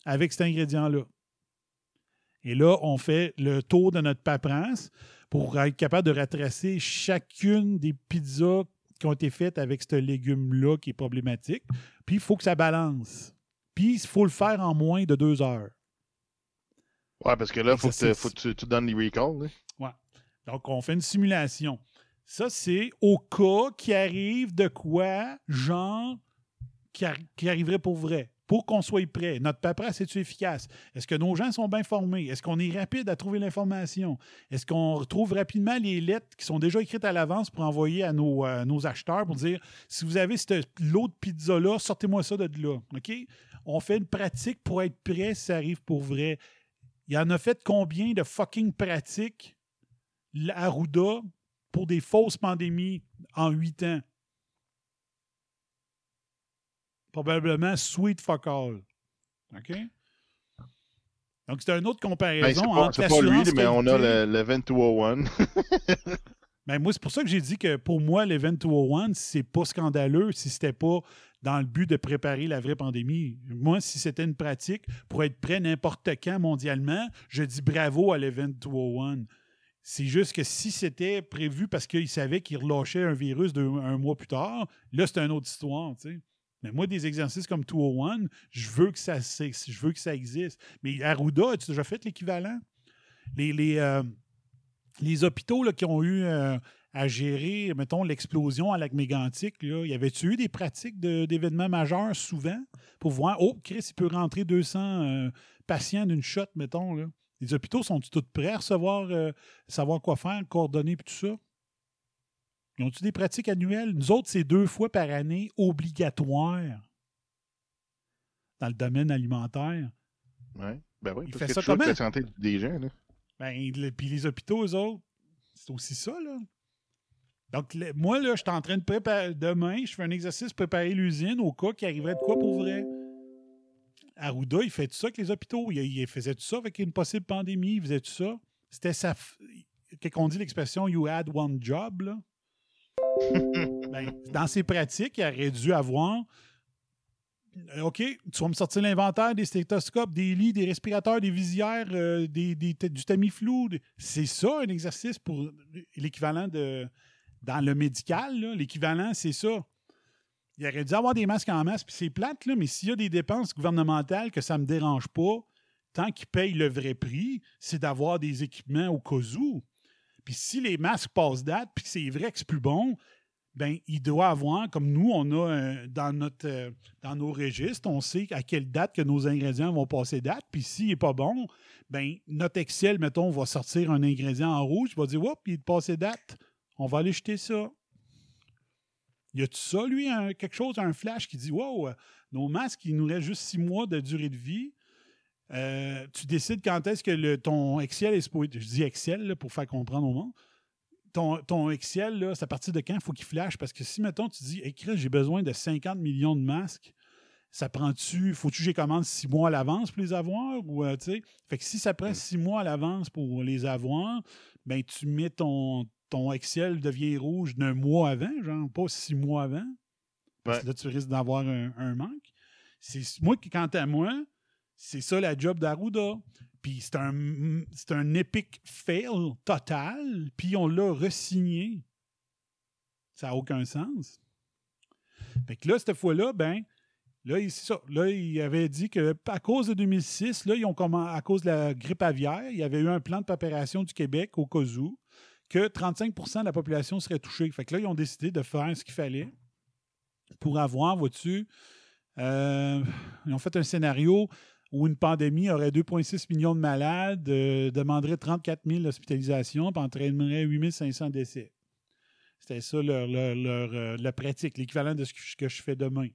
avec cet ingrédient-là. Et là, on fait le tour de notre paperasse pour être capable de retracer chacune des pizzas qui ont été faites avec ce légume-là qui est problématique. Puis, il faut que ça balance. Puis, il faut le faire en moins de deux heures. Ouais, parce que là, faut que, tu- Exercice. faut que tu, tu donnes les recalls. là. Donc, on fait une simulation. Ça, c'est au cas qui arrive de quoi, genre, qui, arri- qui arriverait pour vrai, pour qu'on soit prêt. Notre paperasse, est-tu efficace? Est-ce que nos gens sont bien formés? Est-ce qu'on est rapide à trouver l'information? Est-ce qu'on retrouve rapidement les lettres qui sont déjà écrites à l'avance pour envoyer à nos, euh, acheteurs pour dire si vous avez cette lot de pizza-là, sortez-moi ça de là. OK? On fait une pratique pour être prêt si ça arrive pour vrai. Il y en a fait combien de fucking pratiques l'Arruda pour des fausses pandémies en huit ans? Probablement sweet fuck all. OK? Donc, c'est une autre Ben, comparaison c'est pas, pas lui, mais on a le, le 2201. Ben, moi, c'est pour ça que j'ai dit que pour moi, l'Event 201, c'est pas scandaleux si c'était pas dans le but de préparer la vraie pandémie. Moi, si c'était une pratique pour être prêt n'importe quand mondialement, je dis bravo à l'Event 201. C'est juste que si c'était prévu parce qu'il savait qu'il relâchait un virus de- un mois plus tard, là, c'est une autre histoire. Mais moi, des exercices comme 201, je veux que ça, je veux que ça existe. Mais Arruda, as-tu déjà fait l'équivalent? Les, euh, hôpitaux qui ont eu euh, à gérer, mettons, l'explosion à lac mégantic, là, y avait-tu eu des pratiques d'événements majeurs souvent pour voir, oh, Chris, il peut rentrer 200 euh, patients d'une shot, mettons. Là? Les hôpitaux sont-ils tous prêts à recevoir, euh, savoir quoi faire, coordonner et tout ça? Ils ont-tu des pratiques annuelles? Nous autres, c'est deux fois par année obligatoire dans le domaine alimentaire. ouais. Ben oui, Il parce fait que ça tu comment? la santé des gens. Là. Ben, le- puis les hôpitaux, eux autres, c'est aussi ça, là. Donc, le- moi, là, je suis en train de préparer. Demain, je fais un exercice préparer l'usine au cas qu'il arriverait de quoi pour vrai. Arruda, il fait tout ça avec les hôpitaux. Il, il faisait tout ça avec une possible pandémie. Il faisait tout ça. C'était sa. f- Quand on dit l'expression You had one job, là? ben, dans ses pratiques, il aurait dû avoir. euh, OK, tu vas me sortir l'inventaire des stéthoscopes, des lits, des respirateurs, des visières, euh, des, des- du Tamiflu. des- C'est ça, un exercice pour l'équivalent de. Dans le médical, l'équivalent, c'est ça. Il aurait dû avoir des masques en masse, puis c'est plate, là, mais s'il y a des dépenses gouvernementales que ça ne me dérange pas, tant qu'ils payent le vrai prix, c'est d'avoir des équipements au cas où. Puis si les masques passent date, puis c'est vrai que c'est plus bon, ben il doit avoir, comme nous, on a euh, dans, notre, euh, dans nos registres, on sait à quelle date que nos ingrédients vont passer date. Puis s'il n'est pas bon, ben notre Excel, mettons, va sortir un ingrédient en rouge, va dire, Oups, il est passé date. On va aller jeter ça. Y a-tu ça, lui, un- quelque chose, un flash qui dit Wow, euh, nos masques, il nous reste juste six mois de durée de vie. Euh, tu décides quand est-ce que le, ton Excel est supposé. Je dis Excel là, pour faire comprendre au monde. Ton, ton Excel, là, c'est à partir de quand il faut qu'il flash? Parce que si, mettons, tu dis hey, Chris, j'ai besoin de 50 millions de masques, ça prend-tu. Faut-tu que les commande six mois à l'avance pour les avoir? Ou, euh, tu sais? Fait que si ça prend six mois à l'avance pour les avoir, ben tu mets ton, ton Excel devient rouge d'un mois avant, genre pas six mois avant. Parce que là, tu risques d'avoir un, un manque. C'est moi qui, quant à moi, c'est ça la job d'Arruda. Puis c'est un, c'est un epic fail total, puis on l'a resigné. Ça n'a aucun sens. Fait que là, cette fois-là, ben, là, il, c'est ça. là, il avait dit que à cause de 2006, là, ils ont à cause de la grippe aviaire, il y avait eu un plan de préparation du Québec au cas où que 35% de la population serait touchée. Fait que là, ils ont décidé de faire ce qu'il fallait pour avoir, vois-tu, euh, ils ont fait un scénario où une pandémie aurait 2,6 millions de malades, euh, demanderait 34 000 hospitalisations, puis entraînerait 8 500 décès. C'était ça leur, leur- euh, la pratique, l'équivalent de ce que je, que je fais demain.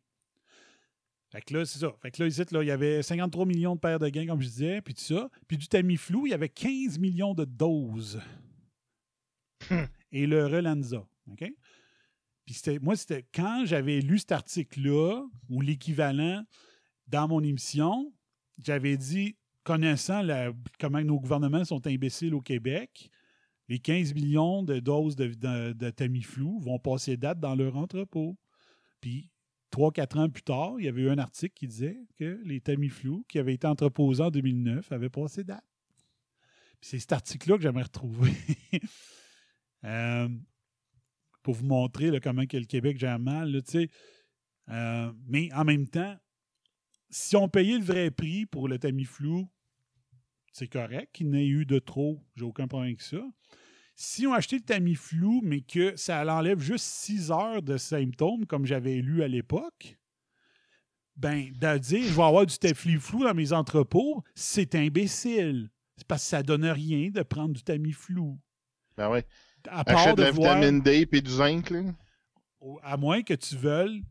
Fait que là, c'est ça. Fait que là, ici, là, il y avait 53 millions de paires de gains, comme je disais, puis tout ça. Puis du Tamiflu, il y avait 15 millions de doses. Et le Relanza. Puis moi, c'était quand j'avais lu cet article-là, ou l'équivalent, dans mon émission, j'avais dit, connaissant la- comment nos gouvernements sont imbéciles au Québec, les 15 millions de doses de, de- de Tamiflu vont passer date dans leur entrepôt. Puis, 3-4 ans plus tard, il y avait eu un article qui disait que les Tamiflu, qui avaient été entreposés en 2009, avaient passé date. Puis c'est cet article-là que j'aimerais retrouver. Euh, pour vous montrer comment que le Québec gère mal. là. Euh, mais en même temps, si on payait le vrai prix pour le Tamiflu, c'est correct qu'il n'ait eu de trop. J'ai aucun problème avec ça. Si on achetait le Tamiflu, mais que ça enlève juste 6 heures de symptômes, comme j'avais lu à l'époque, ben, de dire je vais avoir du Tamiflu dans mes entrepôts, c'est imbécile. C'est parce que ça donne rien de prendre du Tamiflu. Ben ouais. À part Achète de la voir, vitamine D et du zinc, là. à moins que tu veuilles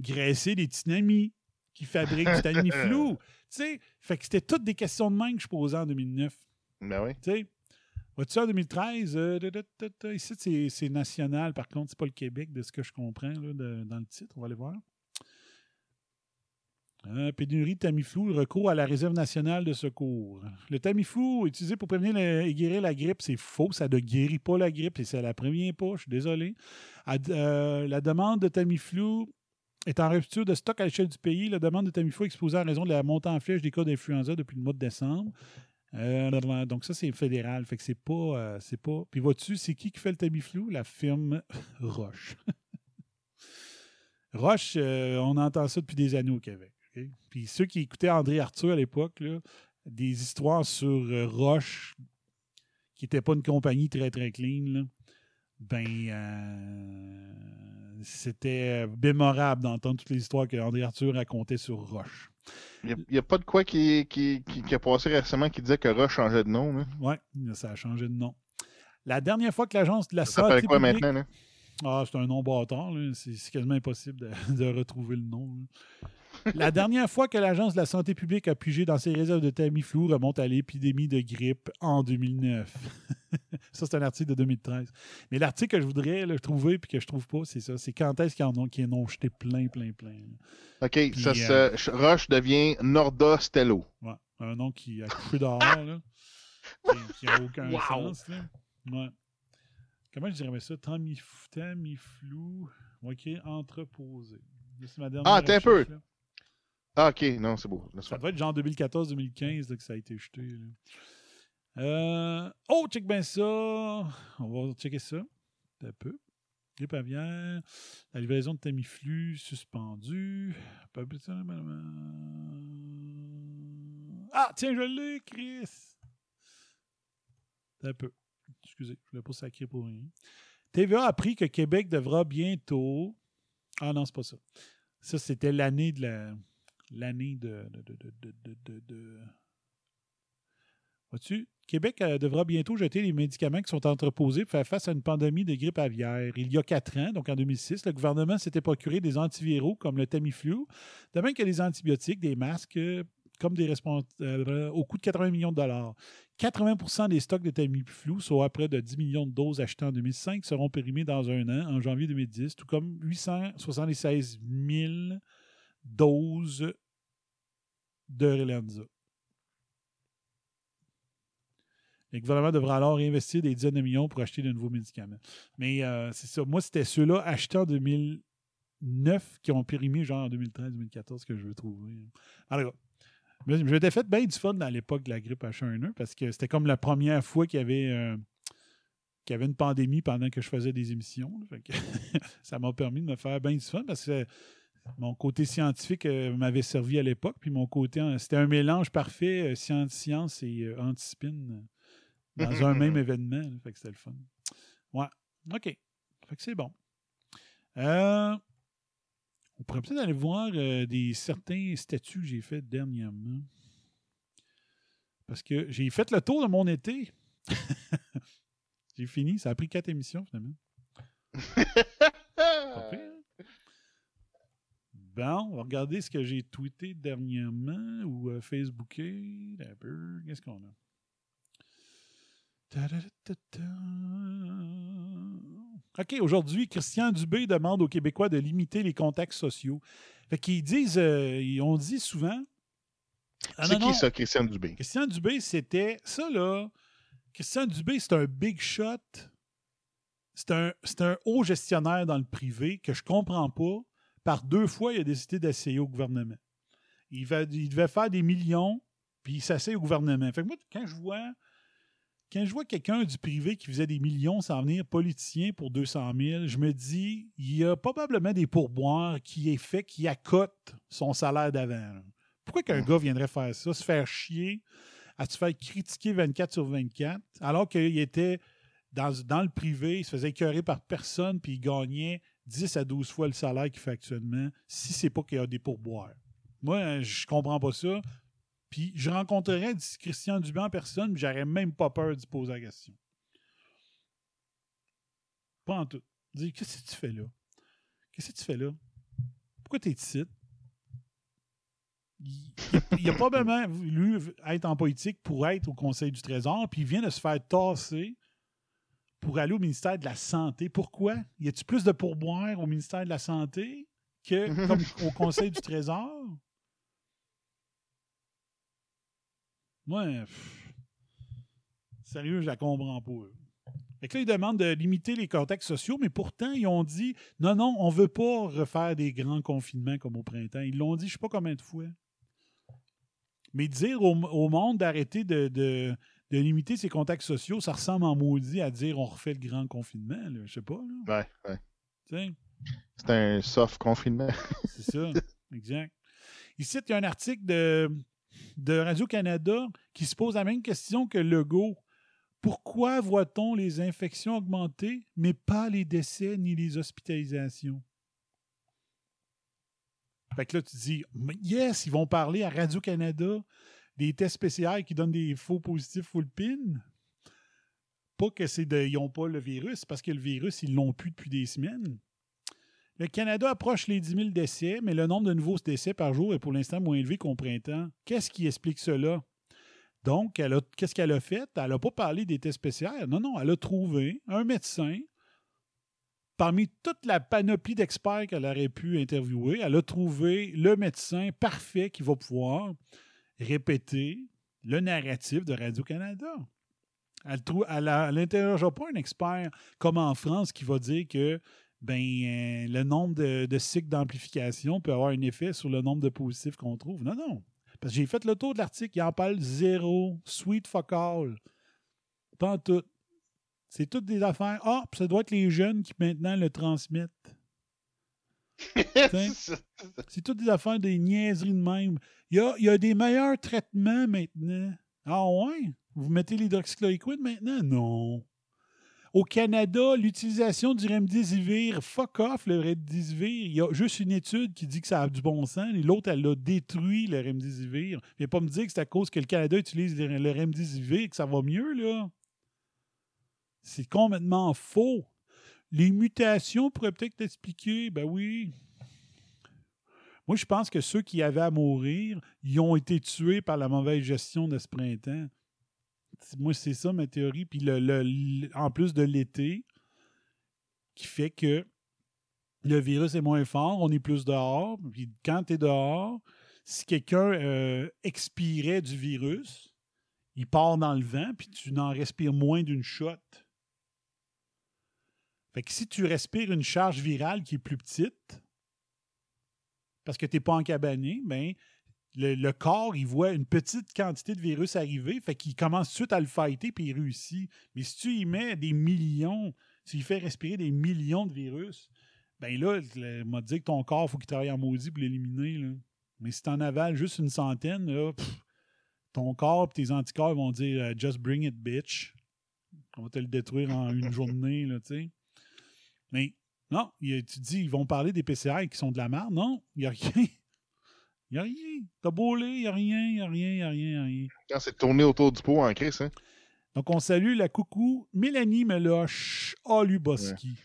graisser les tinamis qui fabriquent du Tamiflu. tu sais, fait que c'était toutes des questions de main que je posais en 2009. Ben ouais. Tu sais, vois-tu en 2013, euh, da, da, da, da, ici c'est, c'est national, par contre, c'est pas le Québec, de ce que je comprends là, de- dans le titre. On va aller voir. Euh, pénurie de Tamiflu, recours à la réserve nationale de secours. Le Tamiflu utilisé pour prévenir et guérir la grippe, c'est faux. Ça ne guérit pas la grippe et ça la prévient pas. Je suis désolé. Euh, la demande de Tamiflu est en rupture de stock à l'échelle du pays. La demande de Tamiflu est exposée à raison de la montée en flèche des cas d'influenza depuis le mois de décembre. Euh, donc ça, c'est fédéral. Fait que c'est pas, euh, c'est pas. Puis vois-tu, c'est qui qui fait le Tamiflu? La firme Roche. Roche, on entend ça depuis des années au Québec. Puis ceux qui écoutaient André Arthur à l'époque, des histoires sur euh, Roche, qui n'était pas une compagnie très, très clean, là, ben, euh, c'était mémorable d'entendre toutes les histoires que André Arthur racontait sur Roche. Il n'y a, pas de quoi qui, qui, qui, qui a passé récemment qui disait que Rush changeait de nom. Oui, ça a changé de nom. La dernière fois que l'agence de la Ça s'appelle santé quoi publique... maintenant? Là? Ah, c'est un nom bâtard. C'est c'est quasiment impossible de, de retrouver le nom. là. La dernière fois que l'Agence de la santé publique a pigé dans ses réserves de Tamiflu remonte à l'épidémie de grippe en 2009. ça, c'est un article de 2013. Mais l'article que je voudrais trouver puis que je trouve pas, c'est ça. C'est quand est-ce qu'ils en ont, qu'ils en ont jeté plein, plein, plein. OK, ça euh, se, Rush devient Norda Stello. Ouais. Un nom qui a couché dehors, là. Qui- n'a aucun Wow. sens, là. Ouais. Comment je dirais ça? Tamif- Tamiflu. OK, entreposé. C'est ma dernière Ah, attends un peu. là. Ah, OK, non, c'est beau. Laisse Ça faire. doit être genre 2014-2015 là, que ça a été jeté. là. Euh, oh, check bien ça. On va checker ça. Un peu. Grippe aviaire. La livraison de Tamiflu suspendue. Ah, tiens, je l'ai, Chris. Un peu. Excusez, je voulais pas sacrer pour rien. TVA a appris que Québec devra bientôt. Ah non, c'est pas ça. Ça, c'était l'année de la. L'année de. de, de, de, Vois-tu? Québec euh, devra bientôt jeter les médicaments qui sont entreposés pour faire face à une pandémie de grippe aviaire. Il y a quatre ans, donc en 2006, le gouvernement s'était procuré des antiviraux comme le Tamiflu, de même que des antibiotiques, des masques, euh, comme des euh, au coût de 80 millions de dollars. 80% des stocks de Tamiflu, soit près de 10 millions de doses achetées en 2005, seront périmés dans un an, en janvier 2010, tout comme 876 000 doses de Relenza. Le gouvernement devra alors réinvestir des dizaines de millions pour acheter de nouveaux médicaments. Mais euh, c'est ça. Moi, c'était ceux-là achetés en 2009 qui ont périmé genre en 2013-2014 que je veux trouver. Alors, je m'étais fait bien du fun dans l'époque de la grippe H1N1 parce que c'était comme la première fois qu'il y avait, euh, qu'il y avait une pandémie pendant que je faisais des émissions. ça m'a permis de me faire bien du fun parce que mon côté scientifique euh, m'avait servi à l'époque. Puis mon côté, c'était un mélange parfait, euh, science, science et euh, antispin. dans un même événement. là. fait que c'était le fun. Ouais. OK. Fait que c'est bon. Euh, on pourrait peut-être aller voir euh, des certains statuts que j'ai fait dernièrement. Parce que j'ai fait le tour de mon été. j'ai fini. Ça a pris quatre émissions, finalement. Pas pire? Bon, on va regarder ce que j'ai tweeté dernièrement ou euh, Facebooké. Un peu. Qu'est-ce qu'on a? OK, aujourd'hui, Christian Dubé demande aux Québécois de limiter les contacts sociaux. Fait qu'ils disent, euh, ils ont dit souvent. Ah, c'est non, qui ça, Christian Dubé? Christian Dubé, c'était ça, là. Christian Dubé, c'est un big shot. C'est un, un haut gestionnaire dans le privé que je comprends pas. Par deux fois, il a décidé d'essayer au gouvernement. Il, va- il devait faire des millions, puis il s'essaye au gouvernement. Fait que moi, quand je vois. Quand je vois quelqu'un du privé qui faisait des millions s'en venir politicien pour 200 000, je me dis, il y a probablement des pourboires qui est fait qui accotent son salaire d'avant. Pourquoi qu'un gars viendrait faire ça, se faire chier, à se faire critiquer 24 sur 24, alors qu'il était dans, dans le privé, il se faisait écœurer par personne, puis il gagnait 10 à 12 fois le salaire qu'il fait actuellement, si c'est pas qu'il y a des pourboires. Moi, je comprends pas ça. Puis je rencontrerais Christian Dubé en personne, j'aurais même pas peur d'y poser la question. Pas en tout. Dis, qu'est-ce que tu fais là? Qu'est-ce que tu fais là? Pourquoi t'es ici? Il, il a probablement voulu être en politique pour être au Conseil du Trésor, puis il vient de se faire tasser pour aller au ministère de la Santé. Pourquoi? Y a-t-il plus de pourboires au ministère de la Santé que comme au Conseil du Trésor? Moi, pff, sérieux, je la comprends pas. là. Fait que là, ils demandent de limiter les contacts sociaux, mais pourtant, ils ont dit non, non, on veut pas refaire des grands confinements comme au printemps. Ils l'ont dit, je sais pas combien de fois. Mais dire au, au monde d'arrêter de, de- de limiter ses contacts sociaux, ça ressemble en maudit à dire on refait le grand confinement. Là. Je sais pas. Là. Ouais, ouais. C'est un soft confinement. C'est ça, exact. Ici, il y a un article de, de Radio-Canada qui se pose la même question que Legault. Pourquoi voit-on les infections augmenter, mais pas les décès ni les hospitalisations? Fait que là, tu dis, yes, ils vont parler à Radio-Canada des tests PCR qui donnent des faux positifs full pin. Pas que c'est de. Ils n'ont pas le virus, parce que le virus, ils l'ont plus depuis des semaines. Le Canada approche les 10 000 décès, mais le nombre de nouveaux décès par jour est pour l'instant moins élevé qu'au printemps. Qu'est-ce qui explique cela? Donc, qu'est-ce qu'elle a fait? Elle n'a pas parlé des tests spéciaux. Non, non, elle a trouvé un médecin parmi toute la panoplie d'experts qu'elle aurait pu interviewer. Elle a trouvé le médecin parfait qui va pouvoir répéter le narratif de Radio-Canada. Elle trou- elle a- elle n'interrogea pas un expert comme en France qui va dire que ben, euh, le nombre de, cycles d'amplification peut avoir un effet sur le nombre de positifs qu'on trouve. Non, non. Parce que j'ai fait le tour de l'article, il en parle zéro, sweet fuck all. Pas en tout. C'est toutes des affaires. Ah, puis ça doit être les jeunes qui maintenant le transmettent. C'est toutes des affaires, des niaiseries de même. Il y a, il y a des meilleurs traitements maintenant. Ah ouais? Vous mettez l'hydroxychloroquine maintenant? Non. Au Canada, l'utilisation du remdesivir, fuck off le remdesivir. Il y a juste une étude qui dit que ça a du bon sens. Et l'autre, elle a détruit le remdesivir. Viens pas me dire que c'est à cause que le Canada utilise le le remdesivir que ça va mieux, là. C'est complètement faux. Les mutations pourraient peut-être t'expliquer? Ben oui. Moi, je pense que ceux qui avaient à mourir, ils ont été tués par la mauvaise gestion de ce printemps. Moi, c'est ça ma théorie. Puis en plus de l'été, qui fait que le virus est moins fort, on est plus dehors. Puis quand tu es dehors, si quelqu'un euh, expirait du virus, il part dans le vent, puis tu n'en respires moins d'une shot. Fait que si tu respires une charge virale qui est plus petite, parce que tu n'es pas encabané, ben, le, le corps, il voit une petite quantité de virus arriver, fait qu'il commence tout de suite à le fighter, puis il réussit. Mais si tu y mets des millions, si il fait respirer des millions de virus, ben là, il m'a dit que ton corps, il faut qu'il travaille en maudit pour l'éliminer. Mais si tu en avales juste une centaine, là, pff, ton corps et tes anticorps vont dire euh, Just bring it, bitch. On va te le détruire en une journée, là, tu sais. Mais non, tu dis, ils vont parler des PCR qui sont de la merde. Non, il n'y a rien. Il n'y a rien. T'as beau lire, il n'y a rien, il n'y a rien, il n'y a rien, il y a rien. Quand c'est tourné autour du pot en crise, hein? Donc, on salue la coucou Mélanie Meloche Oluboski.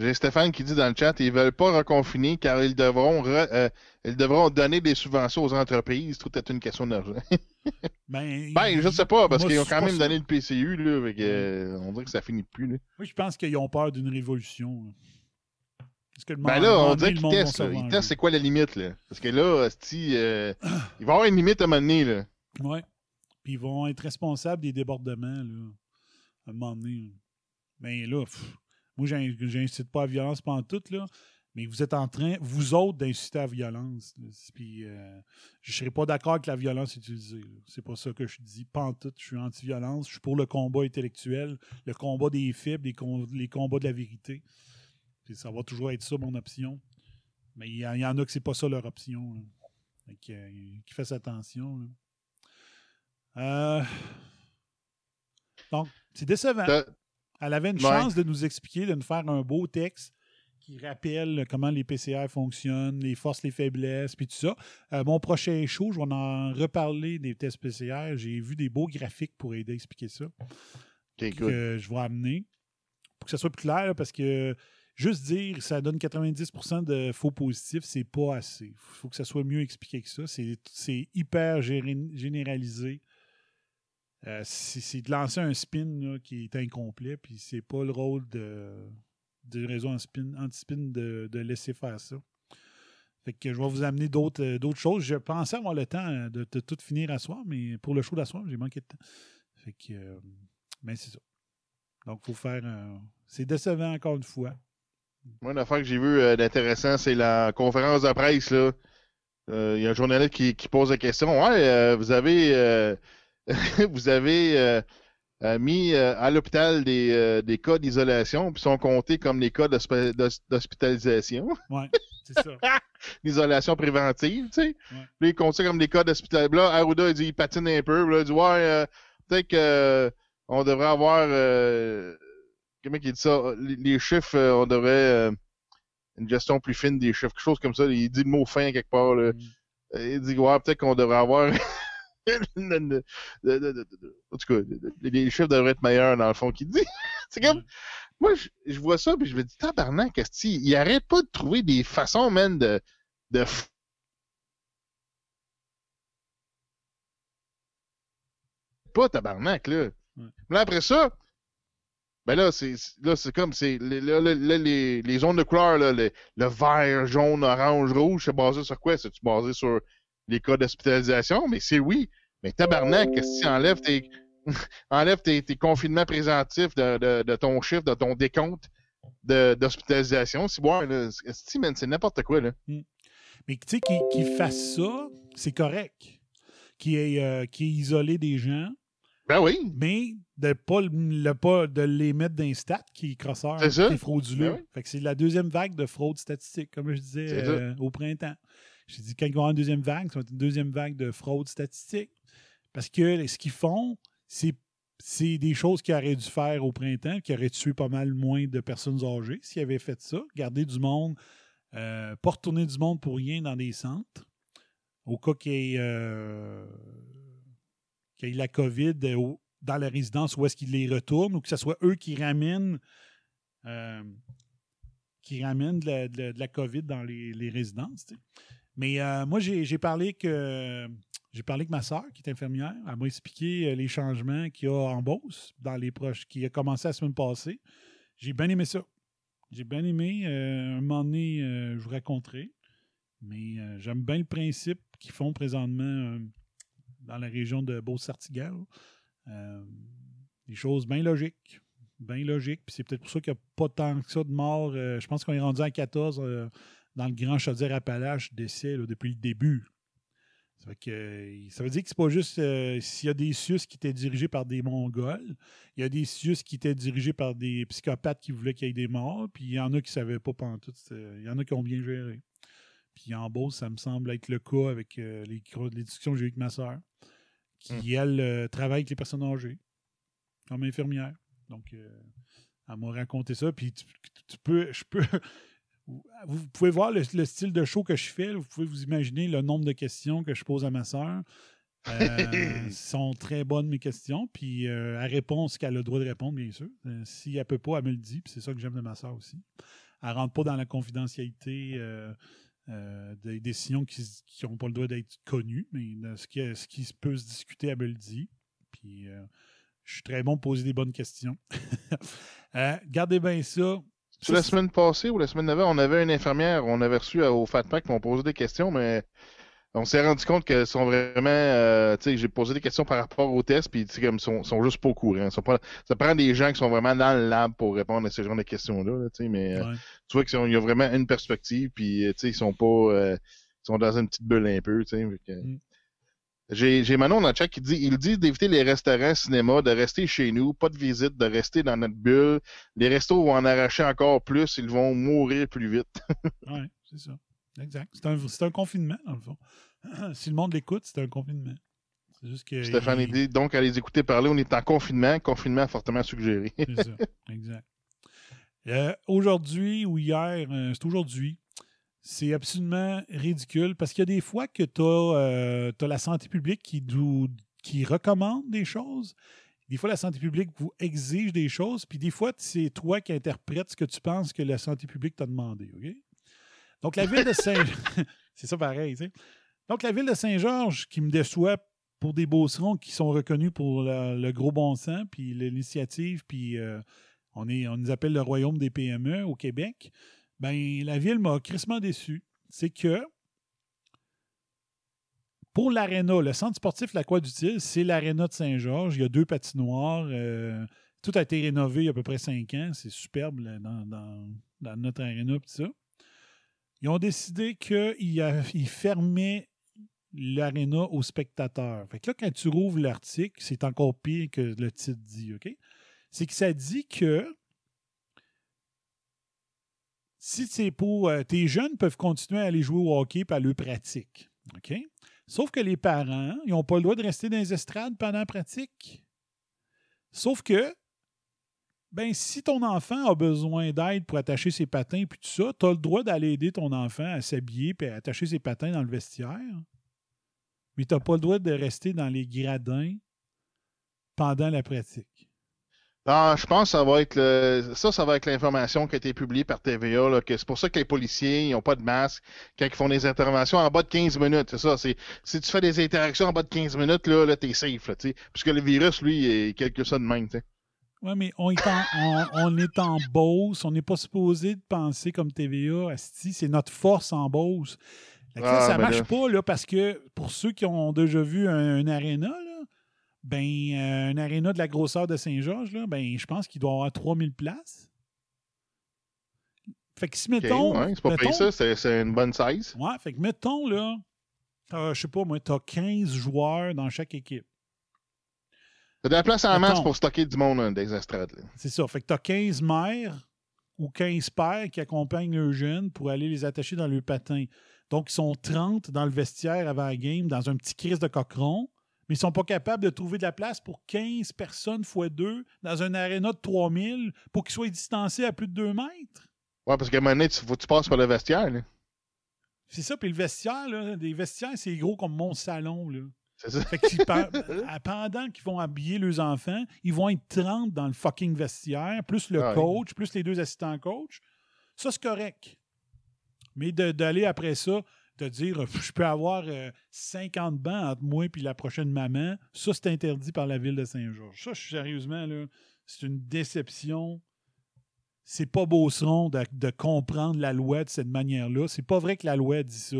J'ai Stéphane qui dit dans le chat ils veulent pas reconfiner car ils devront re- euh, ils devront donner des subventions aux entreprises. Tout est une question d'argent. Ben, ben, je sais pas, parce qu'ils ont quand même donné le PCU, là, euh, on dirait que ça finit plus. Là. Moi, je pense qu'ils ont peur d'une révolution. là. Parce que le Ben là, on dirait qu'ils testent. là. Ils testent c'est quoi la limite, là. Parce que là, esti, euh, il va y avoir une limite à un moment donné, là. Ouais. Puis ils vont être responsables des débordements, là, à un moment donné. là. Mais là, pff, moi, j'in- j'incite pas à la violence pendant tout, là. Mais vous êtes en train, vous autres, d'inciter à la violence. Puis euh, je serais pas d'accord avec la violence utilisée. là. C'est pas ça que je dis. Tout. Je suis anti-violence. Je suis pour le combat intellectuel, le combat des faibles, les, com- les combats de la vérité. Puis ça va toujours être ça, mon option. Mais il y, en- a que c'est pas ça leur option. là. Que, euh, qui fassent attention. Euh, Donc, c'est décevant. Elle avait une Ouais. chance de nous expliquer, de nous faire un beau texte qui rappelle comment les PCR fonctionnent, les forces, les faiblesses, puis tout ça. Euh, mon prochain show, je vais en reparler des tests PCR. J'ai vu des beaux graphiques pour aider à expliquer ça Ok, cool. que je vais amener pour que ça soit plus clair, là, parce que juste dire ça donne 90% de faux positifs, c'est pas assez. Il faut que ça soit mieux expliqué que ça. C'est hyper généralisé. Euh, c'est de lancer un spin qui est incomplet, puis c'est pas le rôle de réseau anti-spin anti-spin de, de laisser faire ça. Fait que je vais vous amener d'autres euh, choses. Je pensais avoir le temps euh, de, tout finir à soir, mais pour le show d'asseoir, j'ai manqué de temps. Fait que, euh, mais c'est ça. Donc, faut faire. C'est décevant encore une fois. Moi, l'affaire que j'ai vu euh, d'intéressant, c'est la conférence de presse, Il y a un journaliste qui, qui pose la question. Ouais, vous avez vous avez euh, euh, mis euh, à l'hôpital des, euh, des cas d'isolation, puis sont comptés comme les cas d'hospi- d'hos- d'hospitalisation, Ouais, c'est ça. d'isolation préventive, tu sais. Ouais. Puis ils comptent ça comme des cas d'hospitalisation. Là, Arruda, il dit, il patine un peu. Là, il dit, ouais, euh, peut-être que euh, on devrait avoir, euh, comment il dit ça, les, chiffres, euh, on devrait, euh, une gestion plus fine des chiffres, quelque chose comme ça. Il dit le mot fin quelque part, là. Mm. Il dit, ouais, peut-être qu'on devrait avoir, en tout cas, les chiffres devraient être meilleurs, dans le fond, qu'il dit. C'est comme, Mm. moi, je, je vois ça, puis je me dis, tabarnak, qu'est-ce qu'il il arrête pas de trouver des façons, man, de, de pas tabarnak, là. Ouais. Là, après ça, ben là, c'est là, c'est comme c'est les- là, là, là, les, les zones de couleur, là, le, le vert, jaune, orange, rouge, c'est basé sur quoi? C'est-tu basé sur les cas d'hospitalisation? Mais c'est oui. Mais tabarnak, que tu enlèves tes enlève tes, tes confinements présentifs de, de, de ton chiffre, de ton décompte de- d'hospitalisation? Si bon, c'est n'importe quoi, là. Mais tu sais, qu'il fasse ça, c'est correct. Qu'il ait, euh, ait isolé des gens, Ben oui. mais de pas, le- pas de les mettre dans les stats qui est crosseur, C'est ça. qui est frauduleux. Ben oui. Fait que c'est la deuxième vague de fraude statistique, comme je disais euh, au printemps. J'ai dit, quand il va y avoir une deuxième vague, ça va être une deuxième vague de fraude statistique. Parce que ce qu'ils font, c'est c'est des choses qu'ils auraient dû faire au printemps, qui auraient tué pas mal moins de personnes âgées s'ils avaient fait ça. Garder du monde, euh, pas retourner du monde pour rien dans des centres. Au cas qu'il y ait, euh, qu'il y ait la COVID dans la résidence, où est-ce qu'ils les retournent, ou que ce soit eux qui ramènent, euh, qui ramènent de la, COVID dans les, résidences. Mais euh, moi, j'ai parlé que j'ai parlé avec ma soeur, qui est infirmière. Elle m'a expliqué euh, les changements qu'il y a en Beauce, dans les proches, qui a commencé la semaine passée. J'ai bien aimé ça. J'ai bien aimé. euh, un moment donné, euh, je vous raconterai. Mais j'aime bien le principe qu'ils font présentement dans la région de Beauce-Sartiguel. Euh, des choses bien logiques. Bien logiques. Puis c'est peut-être pour ça qu'il n'y a pas tant que ça de morts. Je pense qu'on est rendu à 14 euh, dans le Grand Chaudière-Appalaches décès là, depuis le début. Ça, fait que, euh, ça veut dire que c'est pas juste euh, s'il y a des CIUS qui étaient dirigés par des Mongols, il y a des CIUS qui étaient dirigés par des psychopathes qui voulaient qu'il y ait des morts, puis il y en a qui ne savaient pas pantoute. c'est- Il y en a qui ont bien géré. Puis en Beauce, ça me semble être le cas avec euh, les, les discussions que j'ai eues avec ma soeur, qui, elle, euh, travaille avec les personnes âgées. comme infirmière. Donc, elle m'a raconté ça. Puis tu, tu peux, je peux. Vous pouvez voir le, le style de show que je fais. Vous pouvez vous imaginer le nombre de questions que je pose à ma sœur. Euh, sont très bonnes mes questions. Puis euh, elle répond ce qu'elle a le droit de répondre, bien sûr. Euh, si elle peut pas, elle me le dit. Puis c'est ça que j'aime de ma soeur aussi. Elle rentre pas dans la confidentialité euh, euh, des décisions qui n'ont pas le droit d'être connues, mais ce, qui, ce qui peut se discuter, elle me le dit. Puis je suis très bon pour poser des bonnes questions. Gardez bien ça. C'est la semaine passée ou la semaine d'avant, on avait une infirmière, on avait reçu euh, au Fat Pack, on posé des questions, mais on s'est rendu compte qu'elles sont vraiment, euh, tu sais, j'ai posé des questions par rapport au test, puis tu sais, comme sont, sont juste pas au courant. Pas, ça prend des gens qui sont vraiment dans le lab pour répondre à ce genre de questions-là, là, tu sais, mais euh, tu vois qu'il y a vraiment une perspective, puis euh, tu sais, ils sont pas, euh, ils sont dans une petite bulle un peu, tu sais. Mm. J'ai, Manon dans le chat qui dit, il dit d'éviter les restaurants, cinéma, de rester chez nous, pas de visite, de rester dans notre bulle. Les restos vont en arracher encore plus, ils vont mourir plus vite. Oui, c'est ça. Exact. C'est un, confinement, dans le fond. si le monde l'écoute, c'est un confinement. C'est juste que. Stéphane il- dit donc à les écouter parler, on est en confinement, confinement fortement suggéré. C'est ça, exact. Euh, aujourd'hui ou hier, euh, c'est aujourd'hui, c'est absolument ridicule parce qu'il y a des fois que tu as, la santé publique qui, recommande des choses. Des fois, la santé publique vous exige des choses, puis des fois, c'est toi qui interprètes ce que tu penses que la santé publique t'a demandé. OK? Donc, la ville de Saint... c'est ça pareil, tu sais. Donc, la ville de Saint-Georges, qui me déçoit pour des beaucerons qui sont reconnus pour le, le gros bon sens, puis l'initiative, puis euh, on, est, on nous appelle le royaume des PME au Québec, ben la ville m'a crissement déçu. C'est que pour l'aréna, le centre sportif La Croix d'Utile, c'est l'aréna de Saint-Georges. Il y a deux patinoires. euh, tout a été rénové il y a à peu près cinq ans. C'est superbe dans, notre aréna. ça. Ils ont décidé qu'ils fermaient l'aréna aux spectateurs. Fait que là, quand tu rouvres l'article, c'est encore pire que le titre dit, OK? C'est que ça dit que si euh, tes jeunes peuvent continuer à aller jouer au hockey par leur pratique. Sauf que les parents, ils n'ont pas le droit de rester dans les estrades pendant la pratique. Sauf que, ben, si ton enfant a besoin d'aide pour attacher ses patins puis tout ça, tu as le droit d'aller aider ton enfant à s'habiller et à attacher ses patins dans le vestiaire. Mais tu n'as pas le droit de rester dans les gradins pendant la pratique. Ah, je pense que ça va être le... ça, ça va être l'information qui a été publiée par TVA, là, que c'est pour ça que les policiers ils n'ont pas de masque quand ils font des interventions en bas de 15 minutes. C'est ça. C'est si tu fais des interactions en bas de 15 minutes, là, là t'es safe, là. Puisque le virus, lui, il quelque chose de même. Oui, mais on est en, on, on est en Beauce. On n'est pas supposé de penser comme TVA. asti, C'est notre force en Beauce. Là, Ah, ça ben marche là. pas là, parce que pour ceux qui ont déjà vu un, un aréna, là, ben, euh, un aréna de la grosseur de Saint-Georges, là, ben, je pense qu'il doit avoir 3000 places. Fait que si, mettons. ouais, c'est pas mettons- pire ça, c'est une bonne size. Ouais, fait que mettons, là, t'as, je sais pas, moi, t'as 15 joueurs dans chaque équipe. T'as de la place en masse pour stocker du monde hein, des estrades. C'est ça. Fait que tu as 15 mères ou 15 pères qui accompagnent leurs jeunes pour aller les attacher dans le patin. Donc, ils sont 30 dans le vestiaire avant la game, dans un petit crise de coqueron, mais ils sont pas capables de trouver de la place pour 15 personnes fois 2 dans un aréna de 3000 pour qu'ils soient distancés à plus de 2 mètres? Ouais, parce qu'à un moment donné, tu, faut que tu passes par le vestiaire. là. C'est ça. Puis le vestiaire, là, des vestiaires, c'est gros comme mon salon. Là. C'est ça. Fait que pendant qu'ils vont habiller leurs enfants, ils vont être 30 dans le fucking vestiaire, plus le Ah oui. coach, plus les deux assistants coach. Ça, c'est correct. Mais de- d'aller après ça, te dire, euh, je peux avoir euh, 50 bancs entre moi et la prochaine maman, ça, c'est interdit par la ville de Saint-Georges. Ça, je suis sérieusement, là, c'est une déception. C'est pas Beauceron de, de comprendre la loi de cette manière-là. C'est pas vrai que la loi dit ça.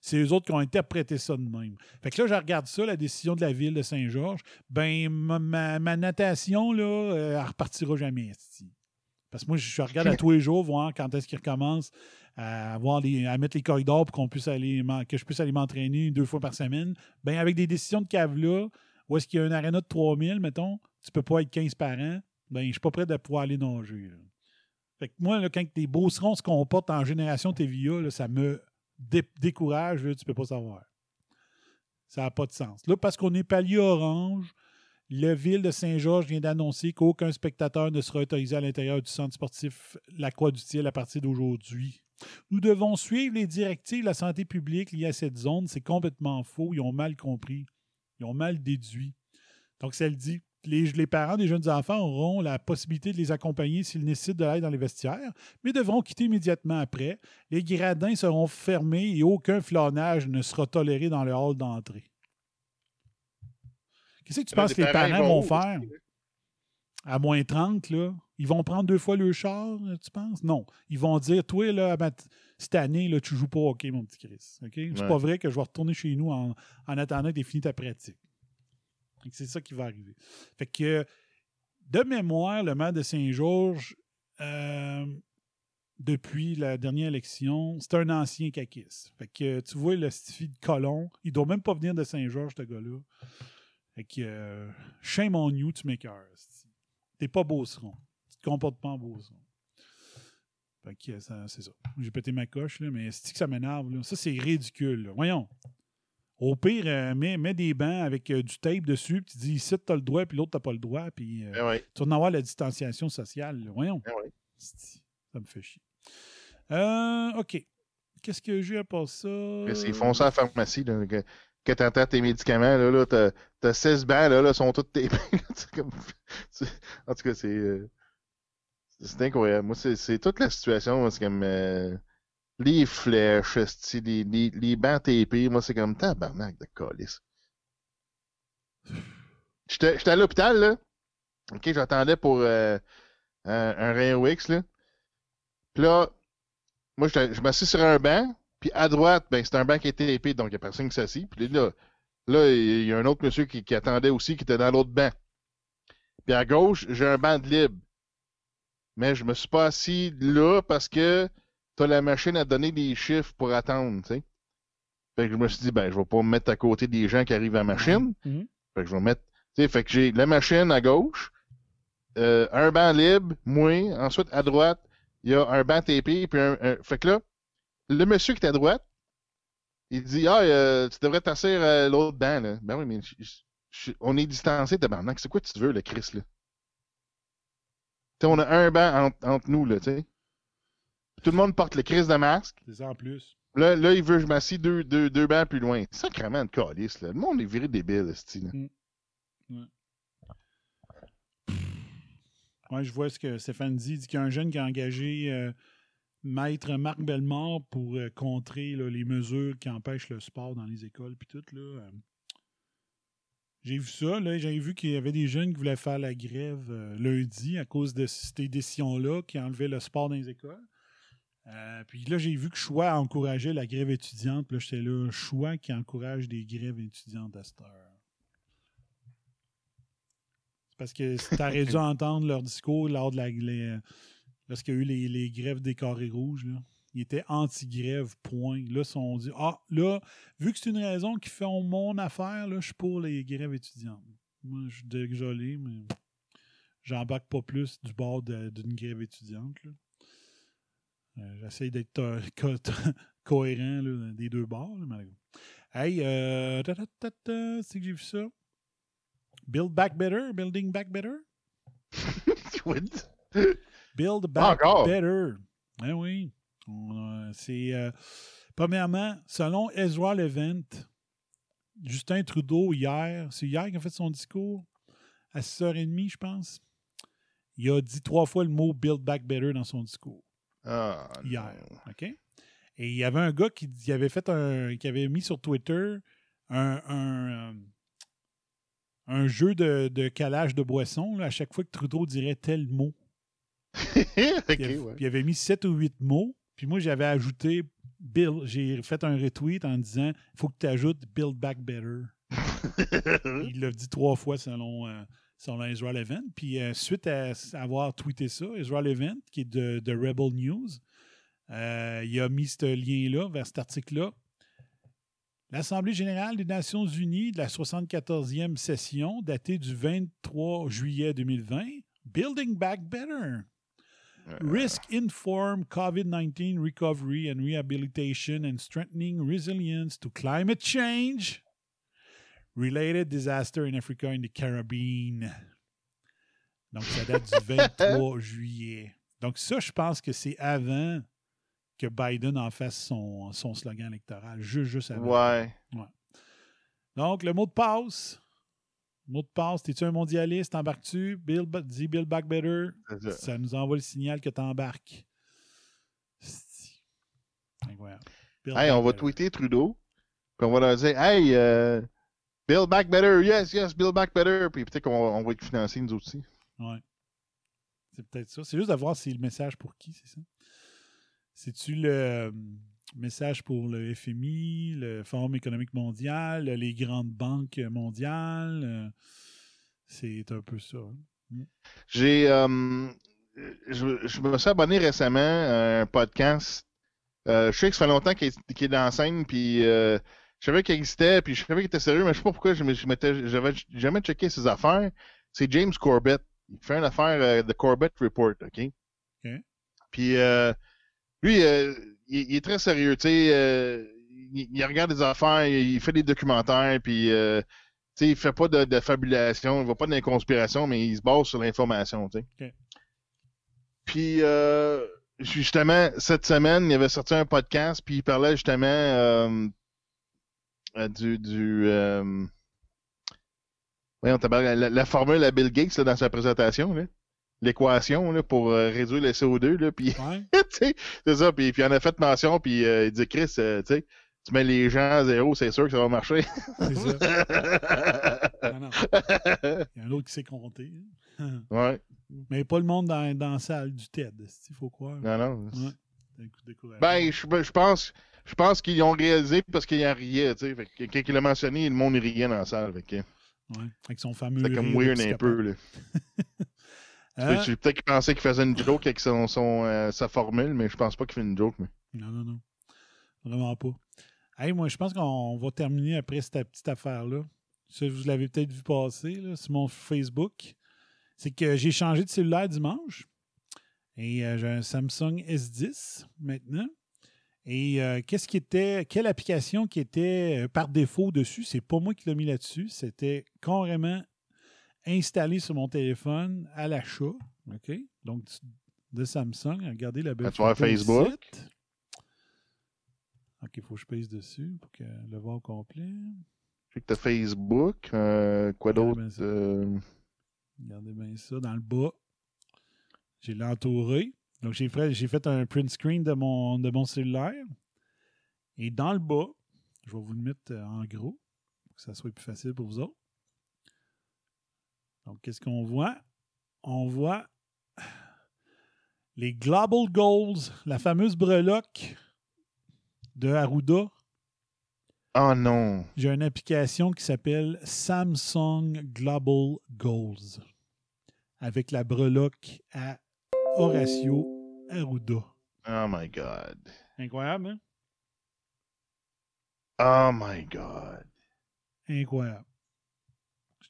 C'est eux autres qui ont interprété ça de même. Fait que là, je regarde ça, la décision de la ville de Saint-Georges. Ben, ma, ma- ma natation, là, euh, elle repartira jamais. esti. Parce que moi, je regarde à tous les jours, voir quand est-ce qu'ils recommencent à, avoir les- à mettre les corridors pour qu'on puisse aller, que je puisse aller m'entraîner deux fois par semaine. Ben, avec des décisions de cave-là, où est-ce qu'il y a un aréna de 3000, mettons, tu peux pas être 15 par an, ben, je suis pas prêt de pouvoir aller nager. là. Fait que moi, là, quand tes beaucerons se comportent en génération TVA, là, ça me dé- décourage, là, tu peux pas savoir. Ça n'a pas de sens. Là, parce qu'on est palier orange, Le ville de Saint-Georges vient d'annoncer qu'aucun spectateur ne sera autorisé à l'intérieur du centre sportif La Croix-du-Ciel à partir d'aujourd'hui. Nous devons suivre les directives de la santé publique liées à cette zone. C'est complètement faux. Ils ont mal compris. Ils ont mal déduit. Donc, ça le dit. Les, les parents des jeunes enfants auront la possibilité de les accompagner s'ils nécessitent de l'aide dans les vestiaires, mais devront quitter immédiatement après. Les gradins seront fermés et aucun flânage ne sera toléré dans le hall d'entrée. Qu'est-ce que tu penses que les parents, vont faire? À moins 30, là, ils vont prendre deux fois le char, tu penses? Non. Ils vont dire, toi, là, cette année, là, tu joues pas au hockey, mon petit Chris. OK? C'est Ouais. pas vrai que je vais retourner chez nous en, en attendant que tu fini ta pratique. C'est ça qui va arriver. Fait que, de mémoire, le maire de Saint-Georges, euh, depuis la dernière élection, c'est un ancien caquiste. Fait que, tu vois, le stifi de Colomb, il doit même pas venir de Saint-Georges, ce gars-là. Fait que, euh, shame on you, tu m'écœures. T'es pas beauceron. Tu te comportes pas en beauceron. Fait que, euh, c'est ça. J'ai pété ma coche, là, mais c'est que ça m'énerve. Ça, c'est ridicule. là. Voyons. Au pire, euh, mets, mets des bancs avec euh, du tape dessus, puis tu dis ici, t'as le droit, puis l'autre, t'as pas le droit, puis euh, Ben tu vas en avoir la distanciation sociale. là. Voyons. Ben ouais. Esti, Ça me fait chier. Euh, OK. Qu'est-ce que j'ai à part ça? Ils font ça à la pharmacie. Là, que, t'entends tes médicaments, là, là t'as, t'as 16 bancs, là, là, sont. C'est comme- c'est- en tout cas, c'est. euh, c'est incroyable. Moi, c'est, c'est toute la situation. C'est comme. euh, les flèches, les, les, les bancs tapés. Moi, c'est comme tabarnak de colis. J'étais, à l'hôpital, là. OK, j'attendais pour euh, un, un rayon X, là. Puis là, moi, je m'assis sur un banc. Puis à droite, ben, c'est un banc qui était épais, donc il n'y a personne qui s'assit. Puis là, là, il y a un autre monsieur qui, qui attendait aussi, qui était dans l'autre banc. Puis à gauche, j'ai un banc de libre. Mais je me suis pas assis là parce que tu as la machine à donner des chiffres pour attendre, tu sais. Fait que je me suis dit, ben, je vais pas me mettre à côté des gens qui arrivent à la machine. Mhm. Fait que je vais mettre, tu sais, fait que j'ai la machine à gauche, euh, un banc libre, moi, ensuite à droite, il y a un banc TP, puis un, un- fait que là, le monsieur qui est à droite, il dit, ah, euh, tu devrais t'asseoir à l'autre banc, là. Ben oui, mais je- je- je- on est distancé, tabarnak. C'est quoi tu veux, le Chris, là? On a un banc entre, entre nous, là, tu sais. Tout le monde porte le Chris de masque. C'est ça en plus. Là, là, il veut que je m'assis deux, deux, deux bancs plus loin. Sacrement de calice, là. Le monde est viré débile, ce là. Ouais, je vois ce que Stéphane dit. Il dit qu'il y a un jeune qui a engagé euh, Maître Marc Bellemare pour euh, contrer là, les mesures qui empêchent le sport dans les écoles puis tout. Là. Euh, J'ai vu ça. là. J'ai vu qu'il y avait des jeunes qui voulaient faire la grève euh, lundi à cause de ces décisions-là qui enlevaient le sport dans les écoles. Puis là, j'ai vu que Choix encourageait la grève étudiante. Puis là, j'étais là, Choix qui encourage des grèves étudiantes à cette heure. C'est parce que tu aurais dû entendre leur discours lors de la, les- lorsqu'il y a eu les, les grèves des carrés rouges. Là. Ils étaient anti-grève, point. Là, se sont dit Ah, là, vu que c'est une raison qui fait mon affaire, là, je suis pour les grèves étudiantes. Moi, je suis désolé, mais j'embarque pas plus du bord d'une grève étudiante. Euh, J'essaie d'être euh, co- cohérent là, des deux bords. là. Hey, euh, c'est que j'ai vu ça. Build back better, building back better? Build back Encore? better. Ah oui. C'est euh, premièrement, selon Ezra Levent, Justin Trudeau hier, c'est hier qu'il a fait son discours à 6h30, je pense. Il a dit trois fois le mot Build back better dans son discours Ah, hier. non. OK? Et il y avait un gars qui, qui avait fait un. qui avait mis sur Twitter un, un, euh, un jeu de, de calage de boisson là, à chaque fois que Trudeau dirait tel mot. Ok, Puis il, avait, ouais. puis il avait mis sept ou huit mots. Puis moi, j'avais ajouté Bill. J'ai fait un retweet en disant il faut que tu ajoutes Build Back Better. il l'a dit trois fois selon, euh, selon Israel Event. Puis euh, suite à avoir tweeté ça, Israel Event, qui est de, de Rebel News, euh, il a mis ce lien-là vers cet article-là. L'Assemblée générale des Nations unies de la 74e session, datée du 23 juillet 2020, Building Back Better. Risk informed COVID 19 recovery and rehabilitation and strengthening resilience to climate change. Related Disaster in Africa and the Caribbean. Donc, ça date du 23 juillet. Donc, ça, je pense que c'est avant que Biden en fasse son, son slogan électoral. Juste, juste avant. Ouais. Donc, le mot de passe. Mot de passe, t'es-tu un mondialiste? T'embarques-tu? Bill, dis Bill Back Better. ça. Ça nous envoie le signal que t'embarques. Incroyable. Bill Hey, on va tweeter Trudeau. Puis on va leur dire Hey, euh, Build back better, yes, yes, build back better. Puis peut-être qu'on on va être financé nous aussi. Ouais. C'est peut-être ça. C'est juste de voir si le message pour qui, c'est ça? C'est-tu le euh, message pour le FMI, le Forum économique mondial, les grandes banques mondiales? euh, C'est un peu ça. hein. J'ai, euh, je, je me suis abonné récemment à un podcast. Euh, je sais que ça fait longtemps qu'il est, dans la scène, puis euh, je savais qu'il existait, puis je savais qu'il était sérieux, mais je sais pas pourquoi je j'avais jamais checké ses affaires. C'est James Corbett. Il fait une affaire de Corbett Report, OK? OK. Puis lui, euh, il, il est très sérieux, tu sais. euh, il, il regarde des affaires, il, il fait des documentaires, puis euh, tu sais, il fait pas de, de fabulation, il va pas dans les conspirations, mais il se base sur l'information, tu sais. Puis euh, justement, cette semaine, il avait sorti un podcast, puis il parlait justement euh, du du euh, voyons, tabarnak, la, la formule à Bill Gates là, dans sa présentation, là. L'équation là, pour euh, réduire le CO2, là, puis Ouais. c'est ça, puis, puis il en a fait mention, puis euh, il dit Chris, euh, tu sais, tu mets les gens à zéro, c'est sûr que ça va marcher. C'est ça. Non, non. Il y a un autre qui compter. hein. ouais, Mais pas le monde dans, dans la salle du TED, il faut croire? non, non. Ouais. C'est de découragé. Ben, je, je pense, je pense qu'ils ont réalisé parce qu'ils en riaient, tu sais. Fait que quand il l'a mentionné, le monde riait dans la salle. Fait que Ouais. Avec son fameux. c'était comme weird un peu, là. Hein? J'ai Peut-être qu'il pensait qu'il faisait une joke avec son, son, euh, sa formule, mais je pense pas qu'il fait une joke, mais. Non, non, non. Vraiment pas. Hey, moi, je pense qu'on va terminer après cette petite affaire-là. Ça, vous l'avez peut-être vu passer là, sur mon Facebook. C'est que j'ai changé de cellulaire dimanche. Et euh, j'ai un Samsung S10 maintenant. Et euh, qu'est-ce qui était, quelle application qui était par défaut dessus? C'est pas moi qui l'ai mis là-dessus. C'était carrément installé sur mon téléphone à l'achat. OK? Donc, de Samsung. Regardez la belle tu vas Facebook? OK, il faut que je pèse dessus pour que le voir au complet. Sais que t'as Facebook, euh, quoi d'autre? euh, Regardez bien ça. Dans le bas, j'ai l'entouré. Donc, j'ai fait, j'ai fait un print screen de mon, de mon cellulaire. Et dans le bas, je vais vous le mettre euh, en gros pour que ça soit plus facile pour vous autres. Donc, qu'est-ce qu'on voit? On voit les Global Goals, la fameuse breloque de Arruda. Oh non! J'ai une application qui s'appelle Samsung Global Goals avec la breloque à Horacio Arruda. Oh my god. Incroyable, hein? Oh my god. Incroyable.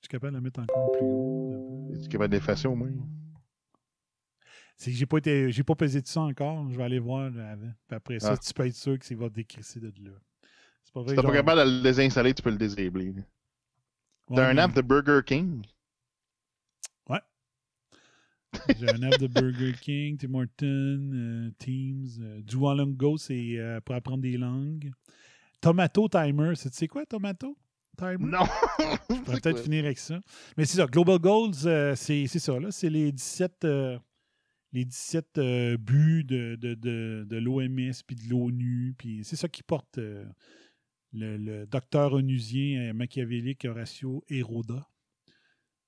Suis capable de la mettre encore plus haut. Es-tu capable d'effacer au moins? C'est que j'ai pas été. J'ai pas pesé de ça encore. Je vais aller voir avant. Puis après ça, Ah. tu peux être sûr que ça va décrisser de là. C'est pas vrai. Si t'es pas capable de le désinstaller, tu peux le désabler. Ouais, T'as un app de Burger King? J'ai un app de Burger King, Tim Hortons, euh, Teams. Euh, Duolingo, c'est euh, pour apprendre des langues. Tomato Timer, c'est tu sais quoi, Tomato? Timer? Non! Je pourrais peut-être finir avec ça. Mais c'est ça, Global Goals, euh, c'est ça, là. C'est les 17, euh, les 17 euh, buts de, de, de, de l'OMS puis de l'ONU. Puis c'est ça qui porte le, le docteur onusien machiavélique Horacio Héroda.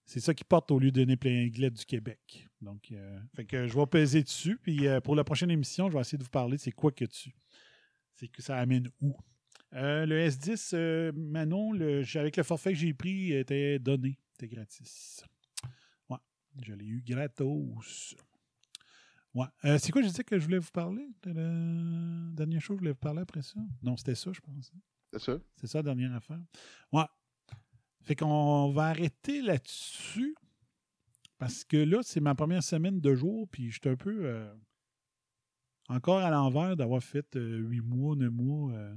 C'est ça qui porte au lieu de Néplinglet du Québec. Donc, fait que je vais peser dessus. Puis pour la prochaine émission, je vais essayer de vous parler de c'est quoi que tu. C'est que ça amène où. Euh, le S10, euh, Manon, le, avec le forfait que j'ai pris, était donné. C'était gratis. Ouais, je l'ai eu gratos. Ouais. Euh, c'est quoi, je disais que je voulais vous parler? De la dernière chose, je voulais vous parler après ça? Non, c'était ça, je pense. C'est ça? C'est ça la dernière affaire. Ouais. Fait qu'on va arrêter là-dessus. Parce que là, c'est ma première semaine de jour, puis je suis un peu euh, encore à l'envers d'avoir fait euh, huit mois, neuf mois euh,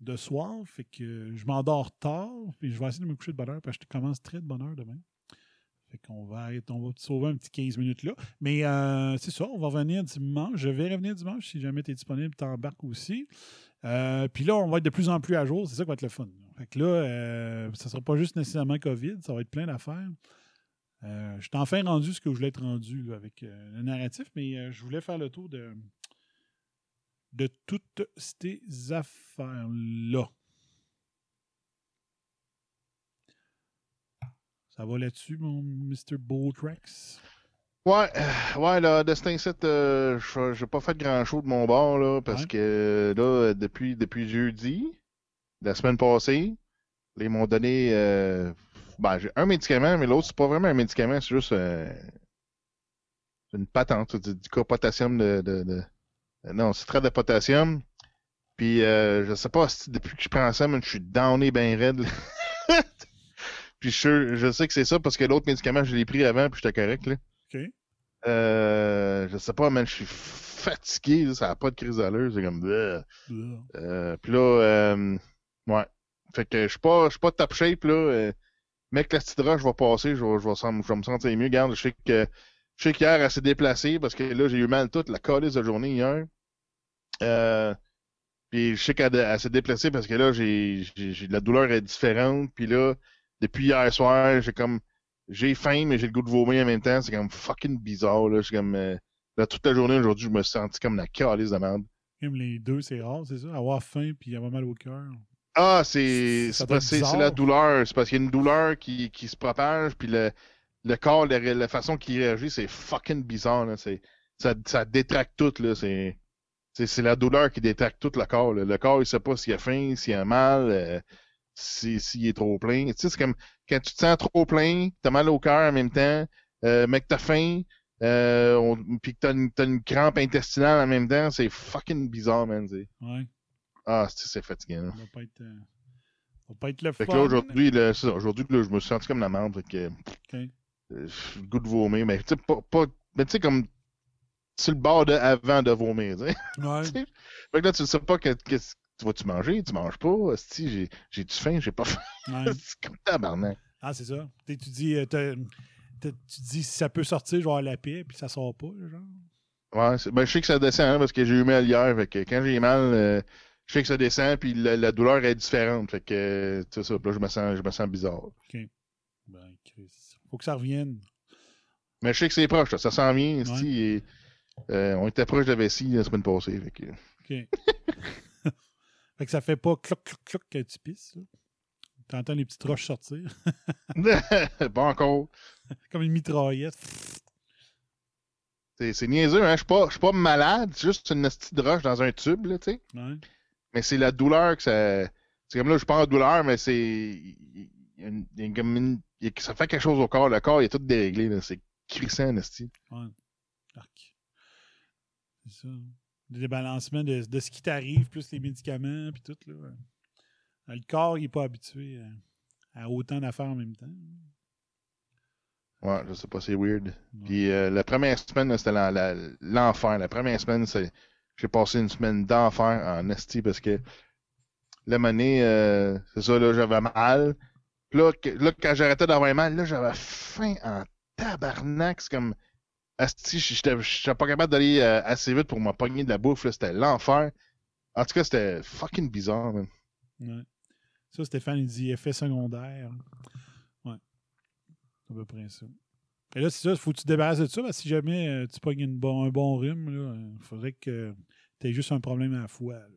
de soir. Fait que je m'endors tard. Puis je vais essayer de me coucher de bonne heure parce que je commence très de bonne heure demain. Fait qu'on va, être- on va sauver un petit 15 minutes là. Mais euh, c'est ça, on va revenir dimanche. Je vais revenir dimanche si jamais tu es disponible, t'embarques aussi. Euh, puis là, on va être de plus en plus à jour. C'est ça qui va être le fun. Fait que là, euh, ça ne sera pas juste nécessairement COVID, ça va être plein d'affaires. Euh, je t'ai enfin rendu ce que je voulais être rendu avec le narratif, mais je voulais faire le tour de, de toutes ces affaires-là. Ça va là-dessus, mon Mr. Bowtrex? Ouais, euh, ouais, là, de cet incite, euh, je- j'ai pas fait grand chose de mon bord, là, parce Ouais. que, là, depuis, depuis jeudi, la semaine passée, ils m'ont donné, euh, ben, j'ai un médicament, mais l'autre, c'est pas vraiment un médicament, c'est juste, euh, une patente, du, du cas potassium de, de, de- non, citrate de potassium. Puis, euh, je sais pas, depuis que je prends ça, man, je suis downé ben raide. Puis, je, je sais que c'est ça, parce que l'autre médicament, je l'ai pris avant, puis j'étais correct, là. OK. Euh, je sais pas, man, je suis fatigué, là, ça n'a pas de crise d'allure, c'est comme... Euh, puis là, euh, ouais. Fait que je suis pas, je suis pas top shape, là. Euh, mec, la petite roche va passer, je vais, je vais, je vais me sentir mieux. Regarde, je sais que, je sais qu'hier, elle s'est déplacée parce que là, j'ai eu mal toute la calice de journée hier. Euh, puis je sais qu'elle elle s'est déplacée parce que là, j'ai, j'ai, j'ai- la douleur est différente. Puis là, depuis hier soir, j'ai comme, j'ai faim, mais j'ai le goût de vomir en même temps. C'est comme fucking bizarre, là. Je suis comme, euh, là, toute la journée aujourd'hui, je me suis senti comme la calice de merde. Même les deux, c'est rare, c'est ça? Avoir faim puis avoir mal au cœur. Ah, c'est c'est la douleur. C'est parce qu'il y a une douleur qui, qui se propage, puis le, le corps, la, la façon qu'il réagit, c'est fucking bizarre. Là. C'est- Ça, ça détracte tout. là. C'est c'est- c'est la douleur qui détracte tout le corps. là. Le corps, il sait pas s'il a faim, s'il a mal, euh, si- s'il est trop plein. Tu sais, c'est comme quand tu te sens trop plein, t'as mal au cœur en même temps, euh, mais que t'as faim, euh, puis que t'as une, t'as une crampe intestinale en même temps, c'est fucking bizarre, man. Ouais. Ah, c'est c'est fatigant. là. Ça va pas être, euh, ça va pas être le Fait que fun. là, aujourd'hui, là, c'est ça, aujourd'hui, là, je me suis senti comme la merde. Fait que, OK. euh, le goût de vomir, mais tu sais, pas, pas, mais tu sais, comme, sur le bord de avant de vomir. Ouais. Fait que là, tu ne sais pas que, que- tu vas-tu manger, tu manges pas, si j'ai, j'ai du faim, j'ai pas faim. ouais. c'est comme tabarnak. Ah, c'est ça. Tu dis, euh, tu dis si ça peut sortir, je vais avoir la paix, puis ça sort pas, genre. Ouais, ben, je sais que ça descend, hein, parce que j'ai eu mal hier, fait que quand j'ai mal, euh, je sais que ça descend, puis la, la douleur est différente, fait que, tu sais ça, là, je me sens, je me sens bizarre. Ben, Chris. Faut que ça revienne. Mais je sais que c'est proche, là, ça s'en vient, Ouais. Euh, on était proche de la vessie la semaine passée, fait que... OK. fait que ça fait pas cloc, cloc, cloc quand tu pisses. T'entends les petites roches sortir. pas encore. Comme une mitraillette. C'est niaiseux, hein? Je suis pas, je suis pas malade, c'est juste une petite roche dans un tube, là, tu sais. Ouais. Mais c'est la douleur que ça. C'est comme là, je pas en douleur, mais c'est. il il il Ça fait quelque chose au corps. Le corps, il est tout déréglé, là. C'est crissant, esti. Ouais. Arc. Ça. Le débalancement de, de ce qui t'arrive, plus les médicaments, puis tout, là. Le corps, il n'est pas habitué à, à autant d'affaires en même temps. Ouais, je sais pas, c'est weird. Ouais. Puis euh, la première semaine, c'était la- l'enfer. La, première semaine, c'est. J'ai passé une semaine d'enfer en esti parce que la monnaie, euh, c'est ça, là, j'avais mal. Puis là, que- là, quand j'arrêtais d'avoir mal, là, j'avais faim en tabarnak. C'est comme. Asti, j'étais pas capable d'aller euh, assez vite pour me pogner de la bouffe. C'était l'enfer. En tout cas, c'était fucking bizarre, man. Ouais. Ça, Stéphane, il dit effet secondaire. Ouais. C'est à peu près ça. Et là, c'est ça, faut que tu te débarrasses de ça, parce que si jamais euh, tu pognes une bon, un bon rhume, il faudrait que tu aies juste un problème à la fois. là.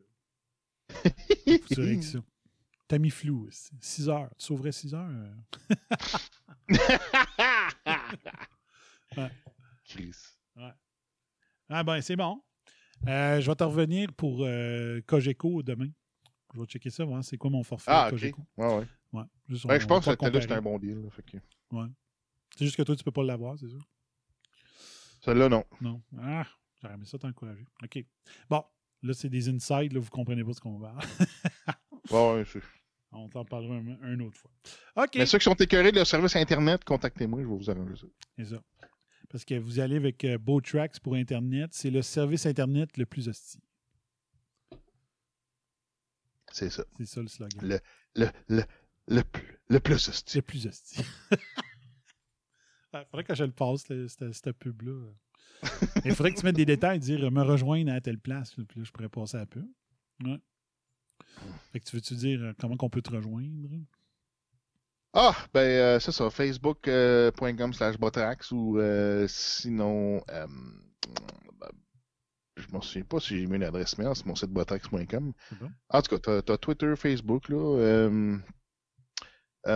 Faut que ça. T'as mis flou. 6 heures. Tu sauverais 6 heures? Chris. Ah ben, c'est bon. Euh, je vais te revenir pour euh, Cogeco demain. Je vais checker ça, voir c'est quoi mon forfait Ah, ok. Ouais, ouais. Ouais. Juste, Ben, je pense que celle-là, comparer. un bon deal. là, fait que... C'est juste que toi, tu peux pas l'avoir, c'est ça? Celle-là, non. Non. Ah, j'aurais aimé ça t'encourager. OK. Bon, là, c'est des insides, là, vous comprenez pas ce qu'on va. Ouais, ouais, c'est- On t'en parlera un, un autre fois. OK. Mais ceux qui sont écœurés de leur service Internet, contactez-moi, je vais vous arranger ça. C'est ça. Parce que vous allez avec euh, Beautrax pour Internet. C'est le service Internet le plus hostile. C'est ça. C'est ça le slogan. Le, le, le, le, plus- le plus hostie. C'est plus hostile. Il faudrait que je le passe, le- cette, pub-là. Il faudrait que tu mettes des détails, dire me rejoindre à telle place. Puis là, je pourrais passer à la pub. Ouais. Fait que tu veux-tu dire euh, comment qu'on peut te rejoindre? Ah, ben, euh, c'est ça, facebook.com slash botrax ou euh, sinon, euh, ben, je m'en souviens pas si j'ai mis une adresse mail, c'est mon site botrax.com. Bon. En tout cas, t'as- t'as Twitter, Facebook, là,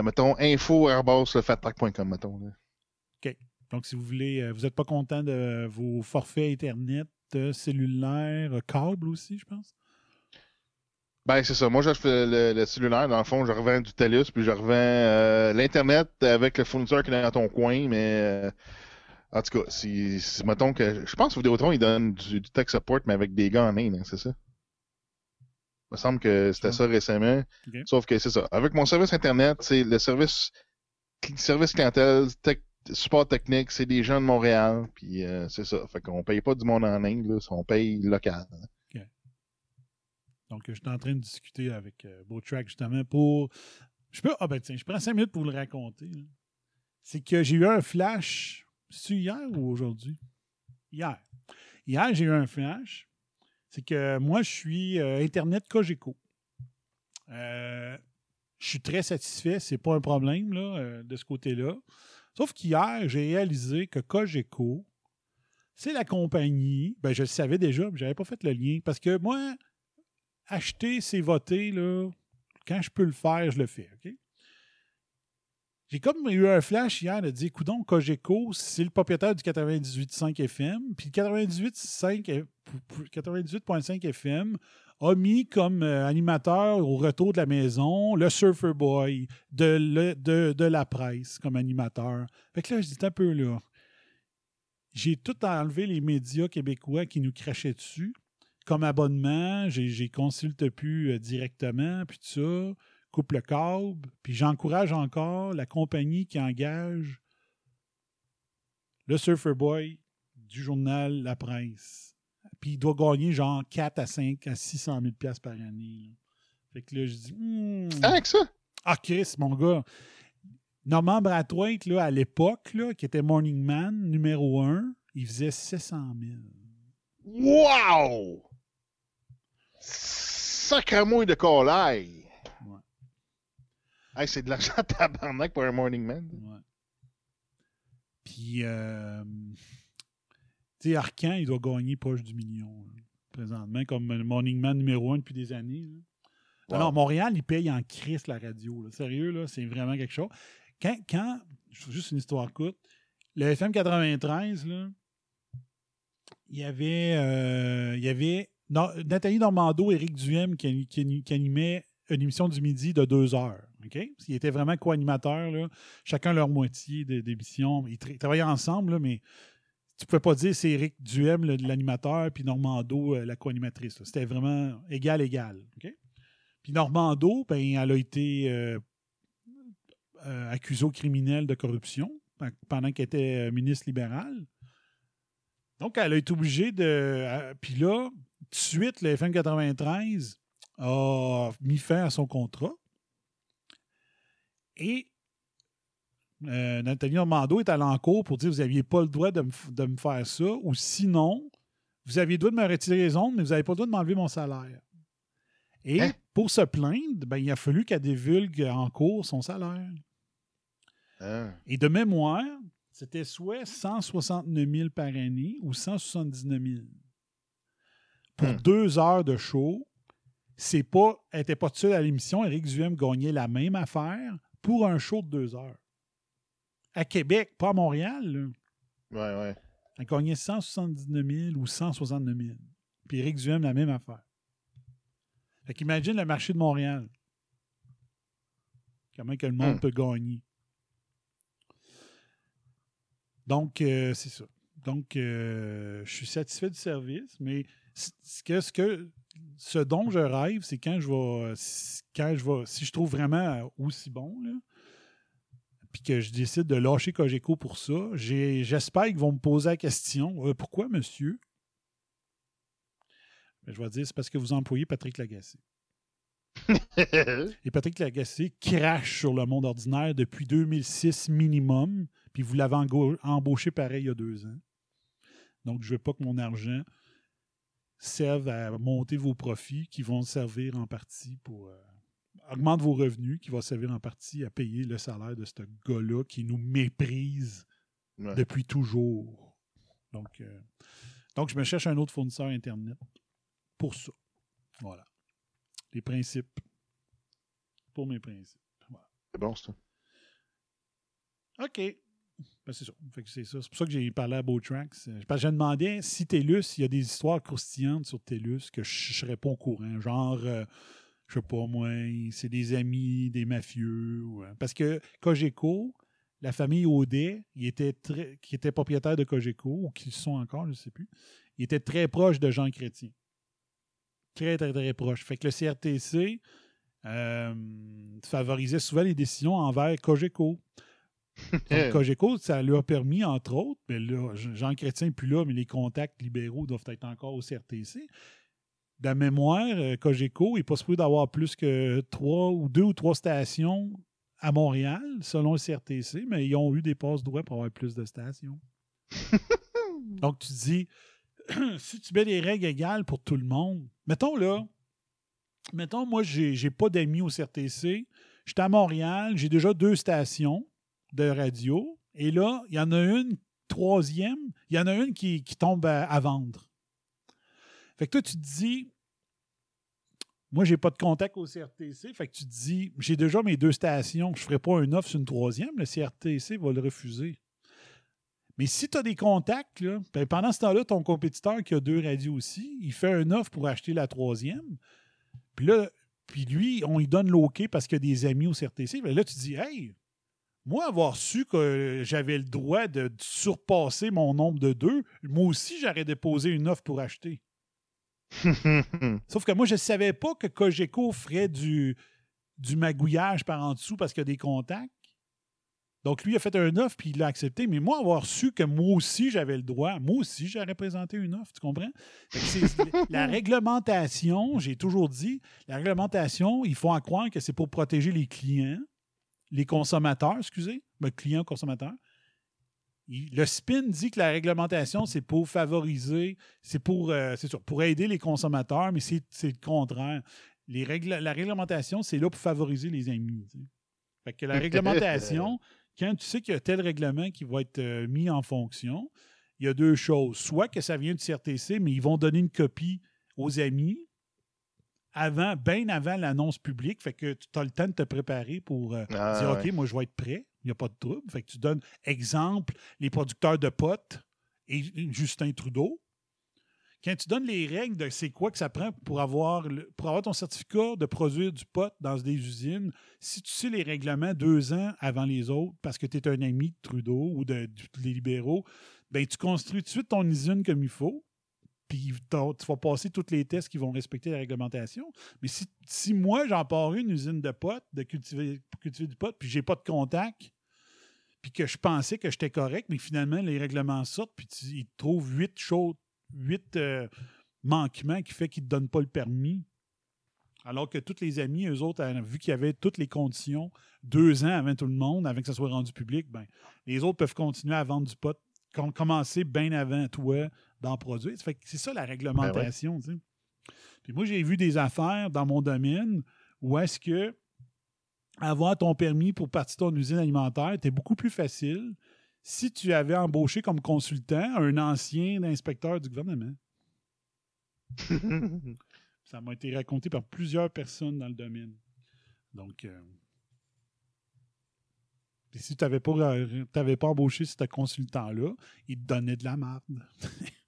mettons, info mettons. Là. Donc, si vous voulez, vous n'êtes pas content de vos forfaits Internet, cellulaire, câble aussi, je pense? Ben, c'est ça. Moi, je fais le, le cellulaire. Dans le fond, je revends du TELUS, puis je revends euh, l'Internet avec le fournisseur qui est dans ton coin, mais... euh, en tout cas, si, si- mettons que... Je pense que Vidéotron, ils donnent du, du tech support, mais avec des gars en Inde, hein, c'est ça? Il me semble que c'était ça récemment. Sauf que c'est ça. Avec mon service Internet, c'est le service service clientèle, tech- support technique, c'est des gens de Montréal, puis euh, c'est ça. Fait qu'on paye pas du monde en Inde, là, on paye local. Donc, je suis en train de discuter avec euh, Beautrack justement pour. Je peux. Ah, ben tiens, je prends cinq minutes pour vous le raconter. C'est que j'ai eu un flash. C'est hier ou aujourd'hui? Hier. Hier, j'ai eu un flash. C'est que moi, je suis euh, Internet Cogeco. Euh, je suis très satisfait, c'est pas un problème là, euh, de ce côté-là. Sauf qu'hier, j'ai réalisé que Cogeco, c'est la compagnie. Ben, je le savais déjà, mais j'avais pas fait le lien. Parce que moi, acheter, c'est voter, là. Quand je peux le faire, je le fais? J'ai comme eu un flash hier de dire, coudon, Cogeco, c'est le propriétaire du 98.5 FM, puis le 98.5 98.5 FM a mis comme euh, animateur au retour de la maison le Surfer Boy de, le- de, de la presse comme animateur. Fait que là, je dis un peu là. J'ai tout enlevé les médias québécois qui nous crachaient dessus comme abonnement, j'ai, j'ai consulte plus euh, directement, puis tout ça, coupe le câble, puis j'encourage encore la compagnie qui engage le Surfer Boy du journal La Presse. Puis il doit gagner genre 4 à 5 à 600 000 piastres par année. là. Fait que là, je dis, Hmm. Avec ça? ah Chris, mon gars, Norman Brathwaite, là, à l'époque, qui était Morning Man numéro 1, il faisait 700 000. Wow! Sacramouille de collaille! Ouais. Hey, c'est de l'argent tabarnak pour un morning man. Ouais. Puis, euh, tu sais, Arcan, il doit gagner proche du million, là, présentement, comme le Morning Man numéro un depuis des années. là. Wow. non, Montréal, il paye en crise la radio. là. Sérieux, là, c'est vraiment quelque chose. Quand, quand, juste une histoire courte, le FM 93, là, il y avait, euh, il y avait Nathalie Normando, Éric Duhem qui, qui- animait une émission du midi de deux heures. OK? Ils étaient vraiment co-animateurs, chacun leur moitié d'émission. Ils tra- travaillaient ensemble, mais tu pouvais pas dire c'est Éric Duhem, l'animateur, puis Normando, euh, la co-animatrice. C'était vraiment égal-égal. OK? Puis Normando, ben, elle a été euh, euh, accusée au criminel de corruption pen- pendant qu'elle était ministre libérale. Donc, elle a été obligée de. Puis là, de suite, le FM 93 a mis fin à son contrat. Et euh, Nathalie Normando est allée en cours pour dire vous n'aviez pas le droit de me, f- de me faire ça, ou sinon, vous aviez le droit de me retirer les ondes, mais vous n'avez pas le droit de m'enlever mon salaire. Et Hein? pour se plaindre, ben, il a fallu qu'elle divulgue en cours son salaire. Hein? Et de mémoire, c'était soit 169 000 par année ou 179 000. Pour Hmm. deux heures de show, c'est pas, elle n'était pas seule à l'émission. Éric Duhem gagnait la même affaire pour un show de deux heures. À Québec, pas à Montréal. là. Ouais, ouais. Elle gagnait 179 000 ou 169 000. Puis Éric Duhem, la même affaire. Fait qu'imagine le marché de Montréal. Comment que le monde Hmm. peut gagner. Donc, euh, c'est ça. Donc, euh, je suis satisfait du service, mais ce que, ce que ce dont je rêve, c'est quand je vais quand je vais si je trouve vraiment aussi bon là, puis que je décide de lâcher Cogeco pour ça, j'espère qu'ils vont me poser la question Euh, pourquoi monsieur? Ben, Je vais dire c'est parce que vous employez Patrick Lagacé. Et Patrick Lagacé crache sur le monde ordinaire depuis 2006 minimum, puis vous l'avez embauché pareil il y a deux ans. Donc, je veux pas que mon argent serve à monter vos profits qui vont servir en partie pour euh, augmenter vos revenus, qui va servir en partie à payer le salaire de ce gars-là qui nous méprise Ouais. depuis toujours. Donc, euh, donc, je me cherche un autre fournisseur Internet pour ça. Voilà. Les principes. Pour mes principes. Voilà. C'est bon, ça. OK. Ben, c'est ça. C'est pour ça que j'ai parlé à. Euh, Parce que je demandais si TELUS, il y a des histoires croustillantes sur TELUS que je ne serais pas au courant. Genre, euh, je sais pas moi, c'est des amis, des mafieux. euh, parce que Cogeco, la famille Audet, il était très, qui était propriétaire de Cogeco, ou qui sont encore, je ne sais plus, il était très proche de Jean Chrétien. Très, très, très proche. Fait que le CRTC euh, favorisait souvent les décisions envers Cogeco. Donc, Cogeco, ça lui a permis, entre autres, mais là, Jean Chrétien n'est plus là, mais les contacts libéraux doivent être encore au CRTC. De la mémoire, euh, Cogeco est pas supposé d'avoir plus que trois ou deux ou trois stations à Montréal, selon le CRTC, mais ils ont eu des passes droits pour avoir plus de stations. Donc, tu dis, si tu mets des règles égales pour tout le monde, mettons là, mettons, moi, j'ai pas d'amis au CRTC, j'étais à Montréal, j'ai déjà deux stations de radio, et là, il y en a une troisième, il y en a une qui, tombe à, vendre. Fait que toi, tu te dis, moi, j'ai pas de contact au CRTC, fait que tu te dis, j'ai déjà mes deux stations, je ferai pas un offre sur une troisième, le CRTC va le refuser. Mais si tu as des contacts, là, ben, pendant ce temps-là, ton compétiteur qui a deux radios aussi, il fait un offre pour acheter la troisième. Puis là, puis lui, on lui donne l'OK parce qu'il y a des amis au CRTC. Ben là, tu dis, hey, moi, avoir su que j'avais le droit de surpasser mon nombre de deux, moi aussi, j'aurais déposé une offre pour acheter. Sauf que moi, je ne savais pas que Cogeco ferait du, du magouillage par en dessous parce qu'il y a des contacts. Donc, lui a fait un offre puis il l'a accepté. Mais moi, avoir su que moi aussi, j'avais le droit, moi aussi, j'aurais présenté une offre. Tu comprends? La réglementation, j'ai toujours dit, la réglementation, ils font à croire que c'est pour protéger les clients, les consommateurs, excusez, ben, clients, consommateurs. Il- le spin dit que la réglementation, c'est pour favoriser, c'est pour, euh, sûr, pour aider les consommateurs, mais c'est c'est le contraire. Les règles, la réglementation, c'est là pour favoriser les amis. tu sais. Fait que la réglementation, quand tu sais qu'il y a tel règlement qui va être euh, mis en fonction, il y a deux choses. Soit que ça vient du CRTC, mais ils vont donner une copie aux amis avant, bien avant l'annonce publique. Fait que tu as le temps de te préparer pour euh, Ah, dire ouais. OK, moi je vais être prêt, il n'y a pas de trouble. Fait que tu donnes exemple les producteurs de potes et Justin Trudeau. Quand tu donnes les règles de c'est quoi que ça prend pour avoir, le- pour avoir ton certificat de produire du pot dans des usines, si tu sais les règlements deux ans avant les autres parce que tu es un ami de Trudeau ou de, de- des libéraux, ben tu construis tout de suite ton usine comme il faut. Puis tu vas passer tous les tests qui vont respecter la réglementation. Mais si, moi, j'en pars une usine de potes, de cultiver, du pot, puis j'ai pas de contact, puis que je pensais que j'étais correct, mais finalement, les règlements sortent, puis ils trouvent huit choses, huit euh, manquements qui fait qu'ils ne te donnent pas le permis. Alors que tous les amis, eux autres, euh, vu qu'il y avait toutes les conditions, deux ans avant tout le monde, avant que ça soit rendu public, ben, les autres peuvent continuer à vendre du pot, com- commencer bien avant toi d'en produire. Ça fait que c'est ça la réglementation. tu sais. Puis moi, j'ai vu des affaires dans mon domaine où est-ce que avoir ton permis pour partir ton usine alimentaire était beaucoup plus facile si tu avais embauché comme consultant un ancien inspecteur du gouvernement. Ça m'a été raconté par plusieurs personnes dans le domaine. Donc, euh, si tu n'avais pas, euh, pas embauché ce consultant-là, il te donnait de la marde.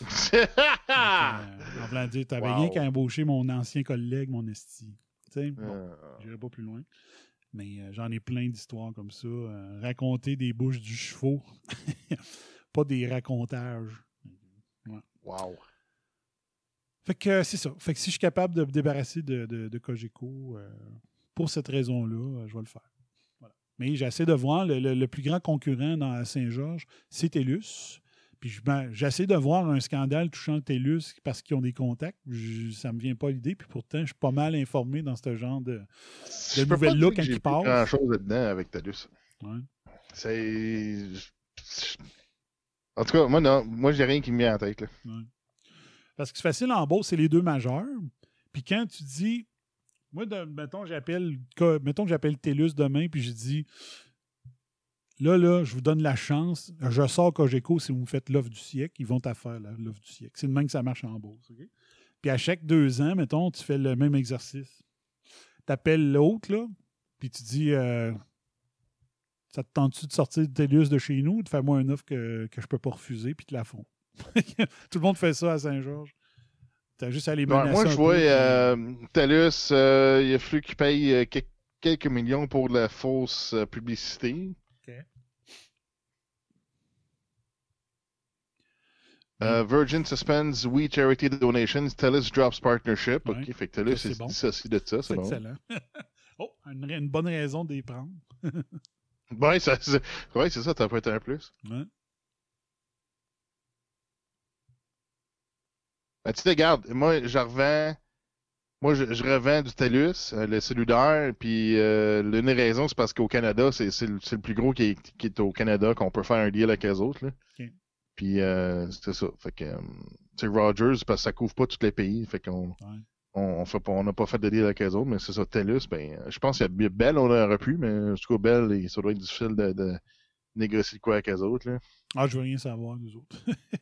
Euh, en voulant dire, tu n'avais Wow. rien qu'à embaucher mon ancien collègue, mon esti. Tu sais, bon, Euh, j'irai pas plus loin. Mais euh, j'en ai plein d'histoires comme ça. euh, raconter des bouches du chevaux. pas des racontages. wow. Fait que c'est ça. Fait que si je suis capable de me débarrasser de, de, de Cogeco pour cette raison-là, je vais le faire. Voilà. Mais j'essaie de voir le, le- le plus grand concurrent dans Saint-Georges, c'est TELUS. Puis ben, j'essaie de voir un scandale touchant TELUS parce qu'ils ont des contacts. Je- ça me vient pas l'idée. Puis pourtant, je suis pas mal informé dans ce genre de. Je peux pas nouvelles dire là que quand j'ai il vu passe. grand-chose là-dedans avec. Ouais. C'est... En tout cas, moi, non. Moi, j'ai rien qui me vient en tête. Là. Parce que c'est facile en Beauce, c'est les deux majeurs. Puis quand tu dis. Moi, de- mettons, j'appelle. Mettons que j'appelle TELUS demain, puis je dis. Là, là, je vous donne la chance. Je sors Cogeco si vous me faites l'offre du siècle. Ils vont t'affaire l'offre du siècle. C'est de même que ça marche en. OK? Puis à chaque deux ans, mettons, tu fais le même exercice. Tu appelles l'autre, là, puis tu dis. euh, ça te tente-tu de sortir de TELUS de chez nous? Fais-moi une offre que, que je peux pas refuser, puis te la font. Tout le monde fait ça à Saint-Georges. T'as juste à les Ouais, menacer moi, je vois euh, Talus, euh, il a fallu qu'il paye euh, que- quelques millions pour de la fausse publicité. Euh, Virgin suspends We Charity Donations, Telus drops partnership. Ouais. Ok, fait que Telus Ça, est bon. dissocié de ça, C'est bon. excellent. oh, une, une bonne raison d'y prendre. Ouais, ça, c'est ouais, ça, t'as pas été un plus. Ouais. Ben, tu sais, regarde, moi, je revends. Moi, je, je revends du TELUS, euh, le cellulaire, puis euh, l'une des raisons, c'est parce qu'au Canada, c'est le, le plus gros qui est, qui est au Canada, qu'on peut faire un deal avec les autres. Là. Puis euh, c'est ça. Fait que, euh, tu sais, Rogers, parce que ça couvre pas tous les pays, fait qu'on Ouais. on, on fait pas, on n'a pas fait de deal avec les autres, mais c'est ça, TELUS, ben, euh, je pense qu'il y a Bell, on aurait pu, mais en tout cas, Bell, ça doit être difficile de, de négocier de quoi avec les autres. Là. Ah, je veux rien savoir des autres.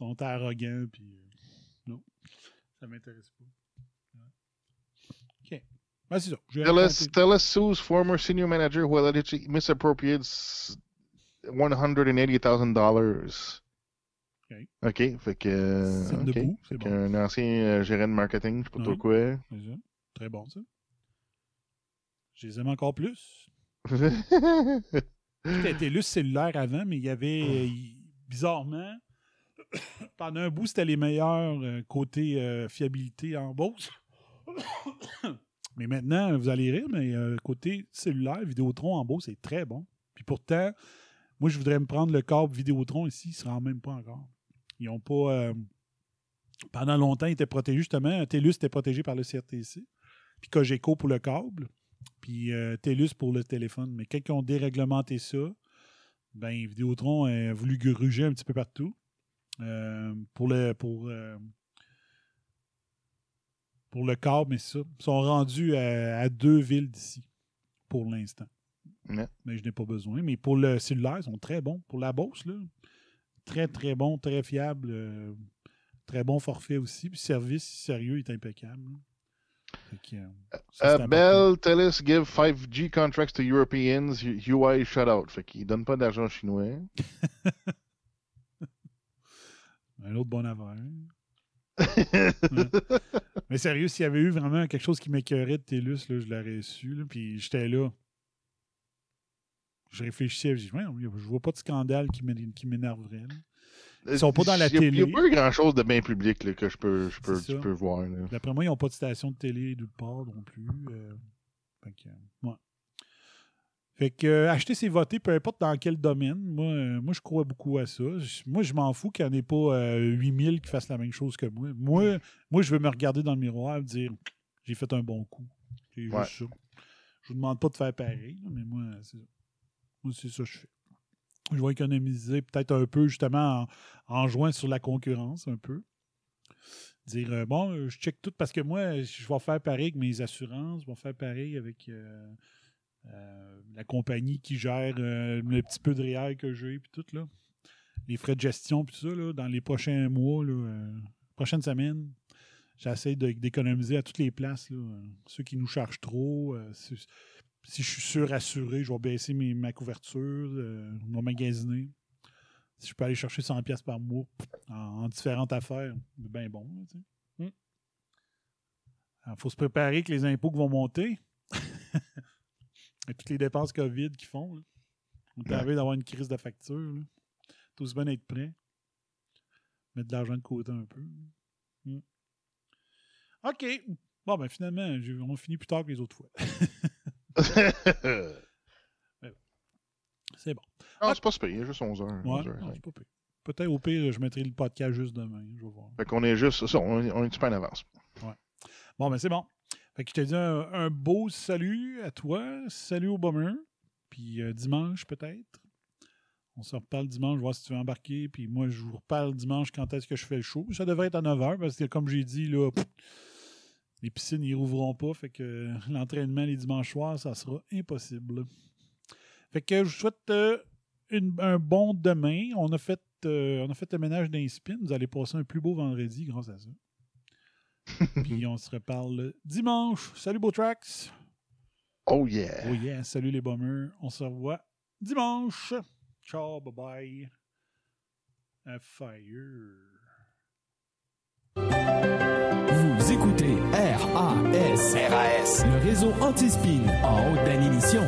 Ils sont arrogants, puis euh, non, ça m'intéresse pas. Ouais. OK. Ben, c'est ça. TELUS, raconté- TELUS sues former senior manager who allegedly misappropriated $180,000. Ok. OK, fait que... C'est ok. debout, c'est bon. qu'un ancien euh, gérant de marketing, je sais pas trop quoi. Très bon, ça. Je les aime encore plus. C'était TELUS cellulaire avant, mais il y avait, euh, il- bizarrement, pendant un bout, c'était les meilleurs euh, côté euh, fiabilité en Beauce. mais maintenant, vous allez rire, mais euh, côté cellulaire, Vidéotron en Beauce, c'est très bon. Puis pourtant, moi, je voudrais me prendre le câble Vidéotron ici, il ne se rend même pas encore. Ils n'ont pas... euh, pendant longtemps, ils étaient protégés, justement. TELUS était protégé par le CRTC. Puis Cogeco pour le câble. Puis euh, TELUS pour le téléphone. Mais quand ils ont déréglementé ça, ben Vidéotron a voulu gruger un petit peu partout. Euh, pour le pour, euh, pour le câble, mais ça. Ils sont rendus à deux villes d'ici pour l'instant. Ouais. Mais je n'ai pas besoin. Mais pour le cellulaire, ils sont très bons. Pour la Beauce, là, très, très bon, très fiable. euh, très bon forfait aussi. Puis service sérieux est impeccable. que, euh, ça, Uh, important. Bell, TELUS give 5G contracts to Europeans, UI shutout. Fait qu'ils donnent pas d'argent aux chinois. Un autre bon affaire. Ouais. Mais sérieux, s'il y avait eu vraiment quelque chose qui m'écœurait de TELUS, là, je l'aurais su. là, puis j'étais là. Je réfléchissais. Je dis, je vois pas de scandale qui m'é- qui m'énerverait. là. Ils sont pas dans la a- Il n'y télé. a pas eu grand-chose de bien public là, que je peux, je peux, C'est tu ça. peux voir. D'après moi, ils n'ont pas de station de télé nulle part non plus. euh, fait que, ouais. Fait que euh, acheter, c'est voter, peu importe dans quel domaine. Moi, euh, moi je crois beaucoup à ça. Je- moi, je m'en fous qu'il n'y en ait pas euh, 8000 qui fassent la même chose que moi. Moi, moi je veux me regarder dans le miroir et me dire j'ai fait un bon coup. Ouais. Je vous demande pas de faire pareil, mais moi, c'est ça. C'est ça que je fais. Je vais économiser peut-être un peu, justement, en, en jouant sur la concurrence, un peu. Dire, euh, bon, euh, je check tout parce que moi, je vais faire pareil avec mes assurances, je vais faire pareil avec euh, la compagnie qui gère le petit peu de réel que j'ai, puis tout, là. Les frais de gestion, puis tout ça, là, dans les prochains mois, là, prochaines semaines, j'essaie d'économiser à toutes les places, là. Ceux qui nous chargent trop, si je suis surassuré, je vais baisser mes- ma couverture, euh, vais magasiner. Si je peux aller chercher 100$ piastres par mois en, en différentes affaires, c'est bien bon. Il faut se préparer que les impôts qui vont monter. Et toutes les dépenses COVID qu'ils font. Là. On est arrivé d'avoir une crise de facture. Là. Tout se bien être prêt. Mettre de l'argent de côté un peu. Mm. OK. Bon, ben finalement, on finit plus tard que les autres fois. C'est bon. non, c'est pas y a juste 11 heures. Ouais, 11 heures, non, ouais. c'est pas pire. peut-être au pire, je mettrai le podcast juste demain. Je vais voir. Fait qu'on est juste, ça, on, est- un petit peu en avance. Bon, ben c'est bon. Fait que je te dis un, un beau salut à toi. Salut au bomber. Puis euh, dimanche, peut-être. On se reparle dimanche, voir si tu veux embarquer. Puis moi, je vous reparle dimanche quand est-ce que je fais le show. Ça devrait être à 9h parce que, comme j'ai dit, là, pff, les piscines n'y rouvriront pas. Fait que l'entraînement les dimanches soirs, ça sera impossible. Fait que je vous souhaite euh, une- un bon demain. On a fait, euh, on a fait le ménage d'un spin. Vous allez passer un plus beau vendredi grâce à ça. Puis on se reparle dimanche. Salut Beautrax. Oh yeah! Oh yeah, salut les bombers. On se revoit dimanche. Ciao, bye bye. A fire. RAS, le réseau anti-spin en haute définition.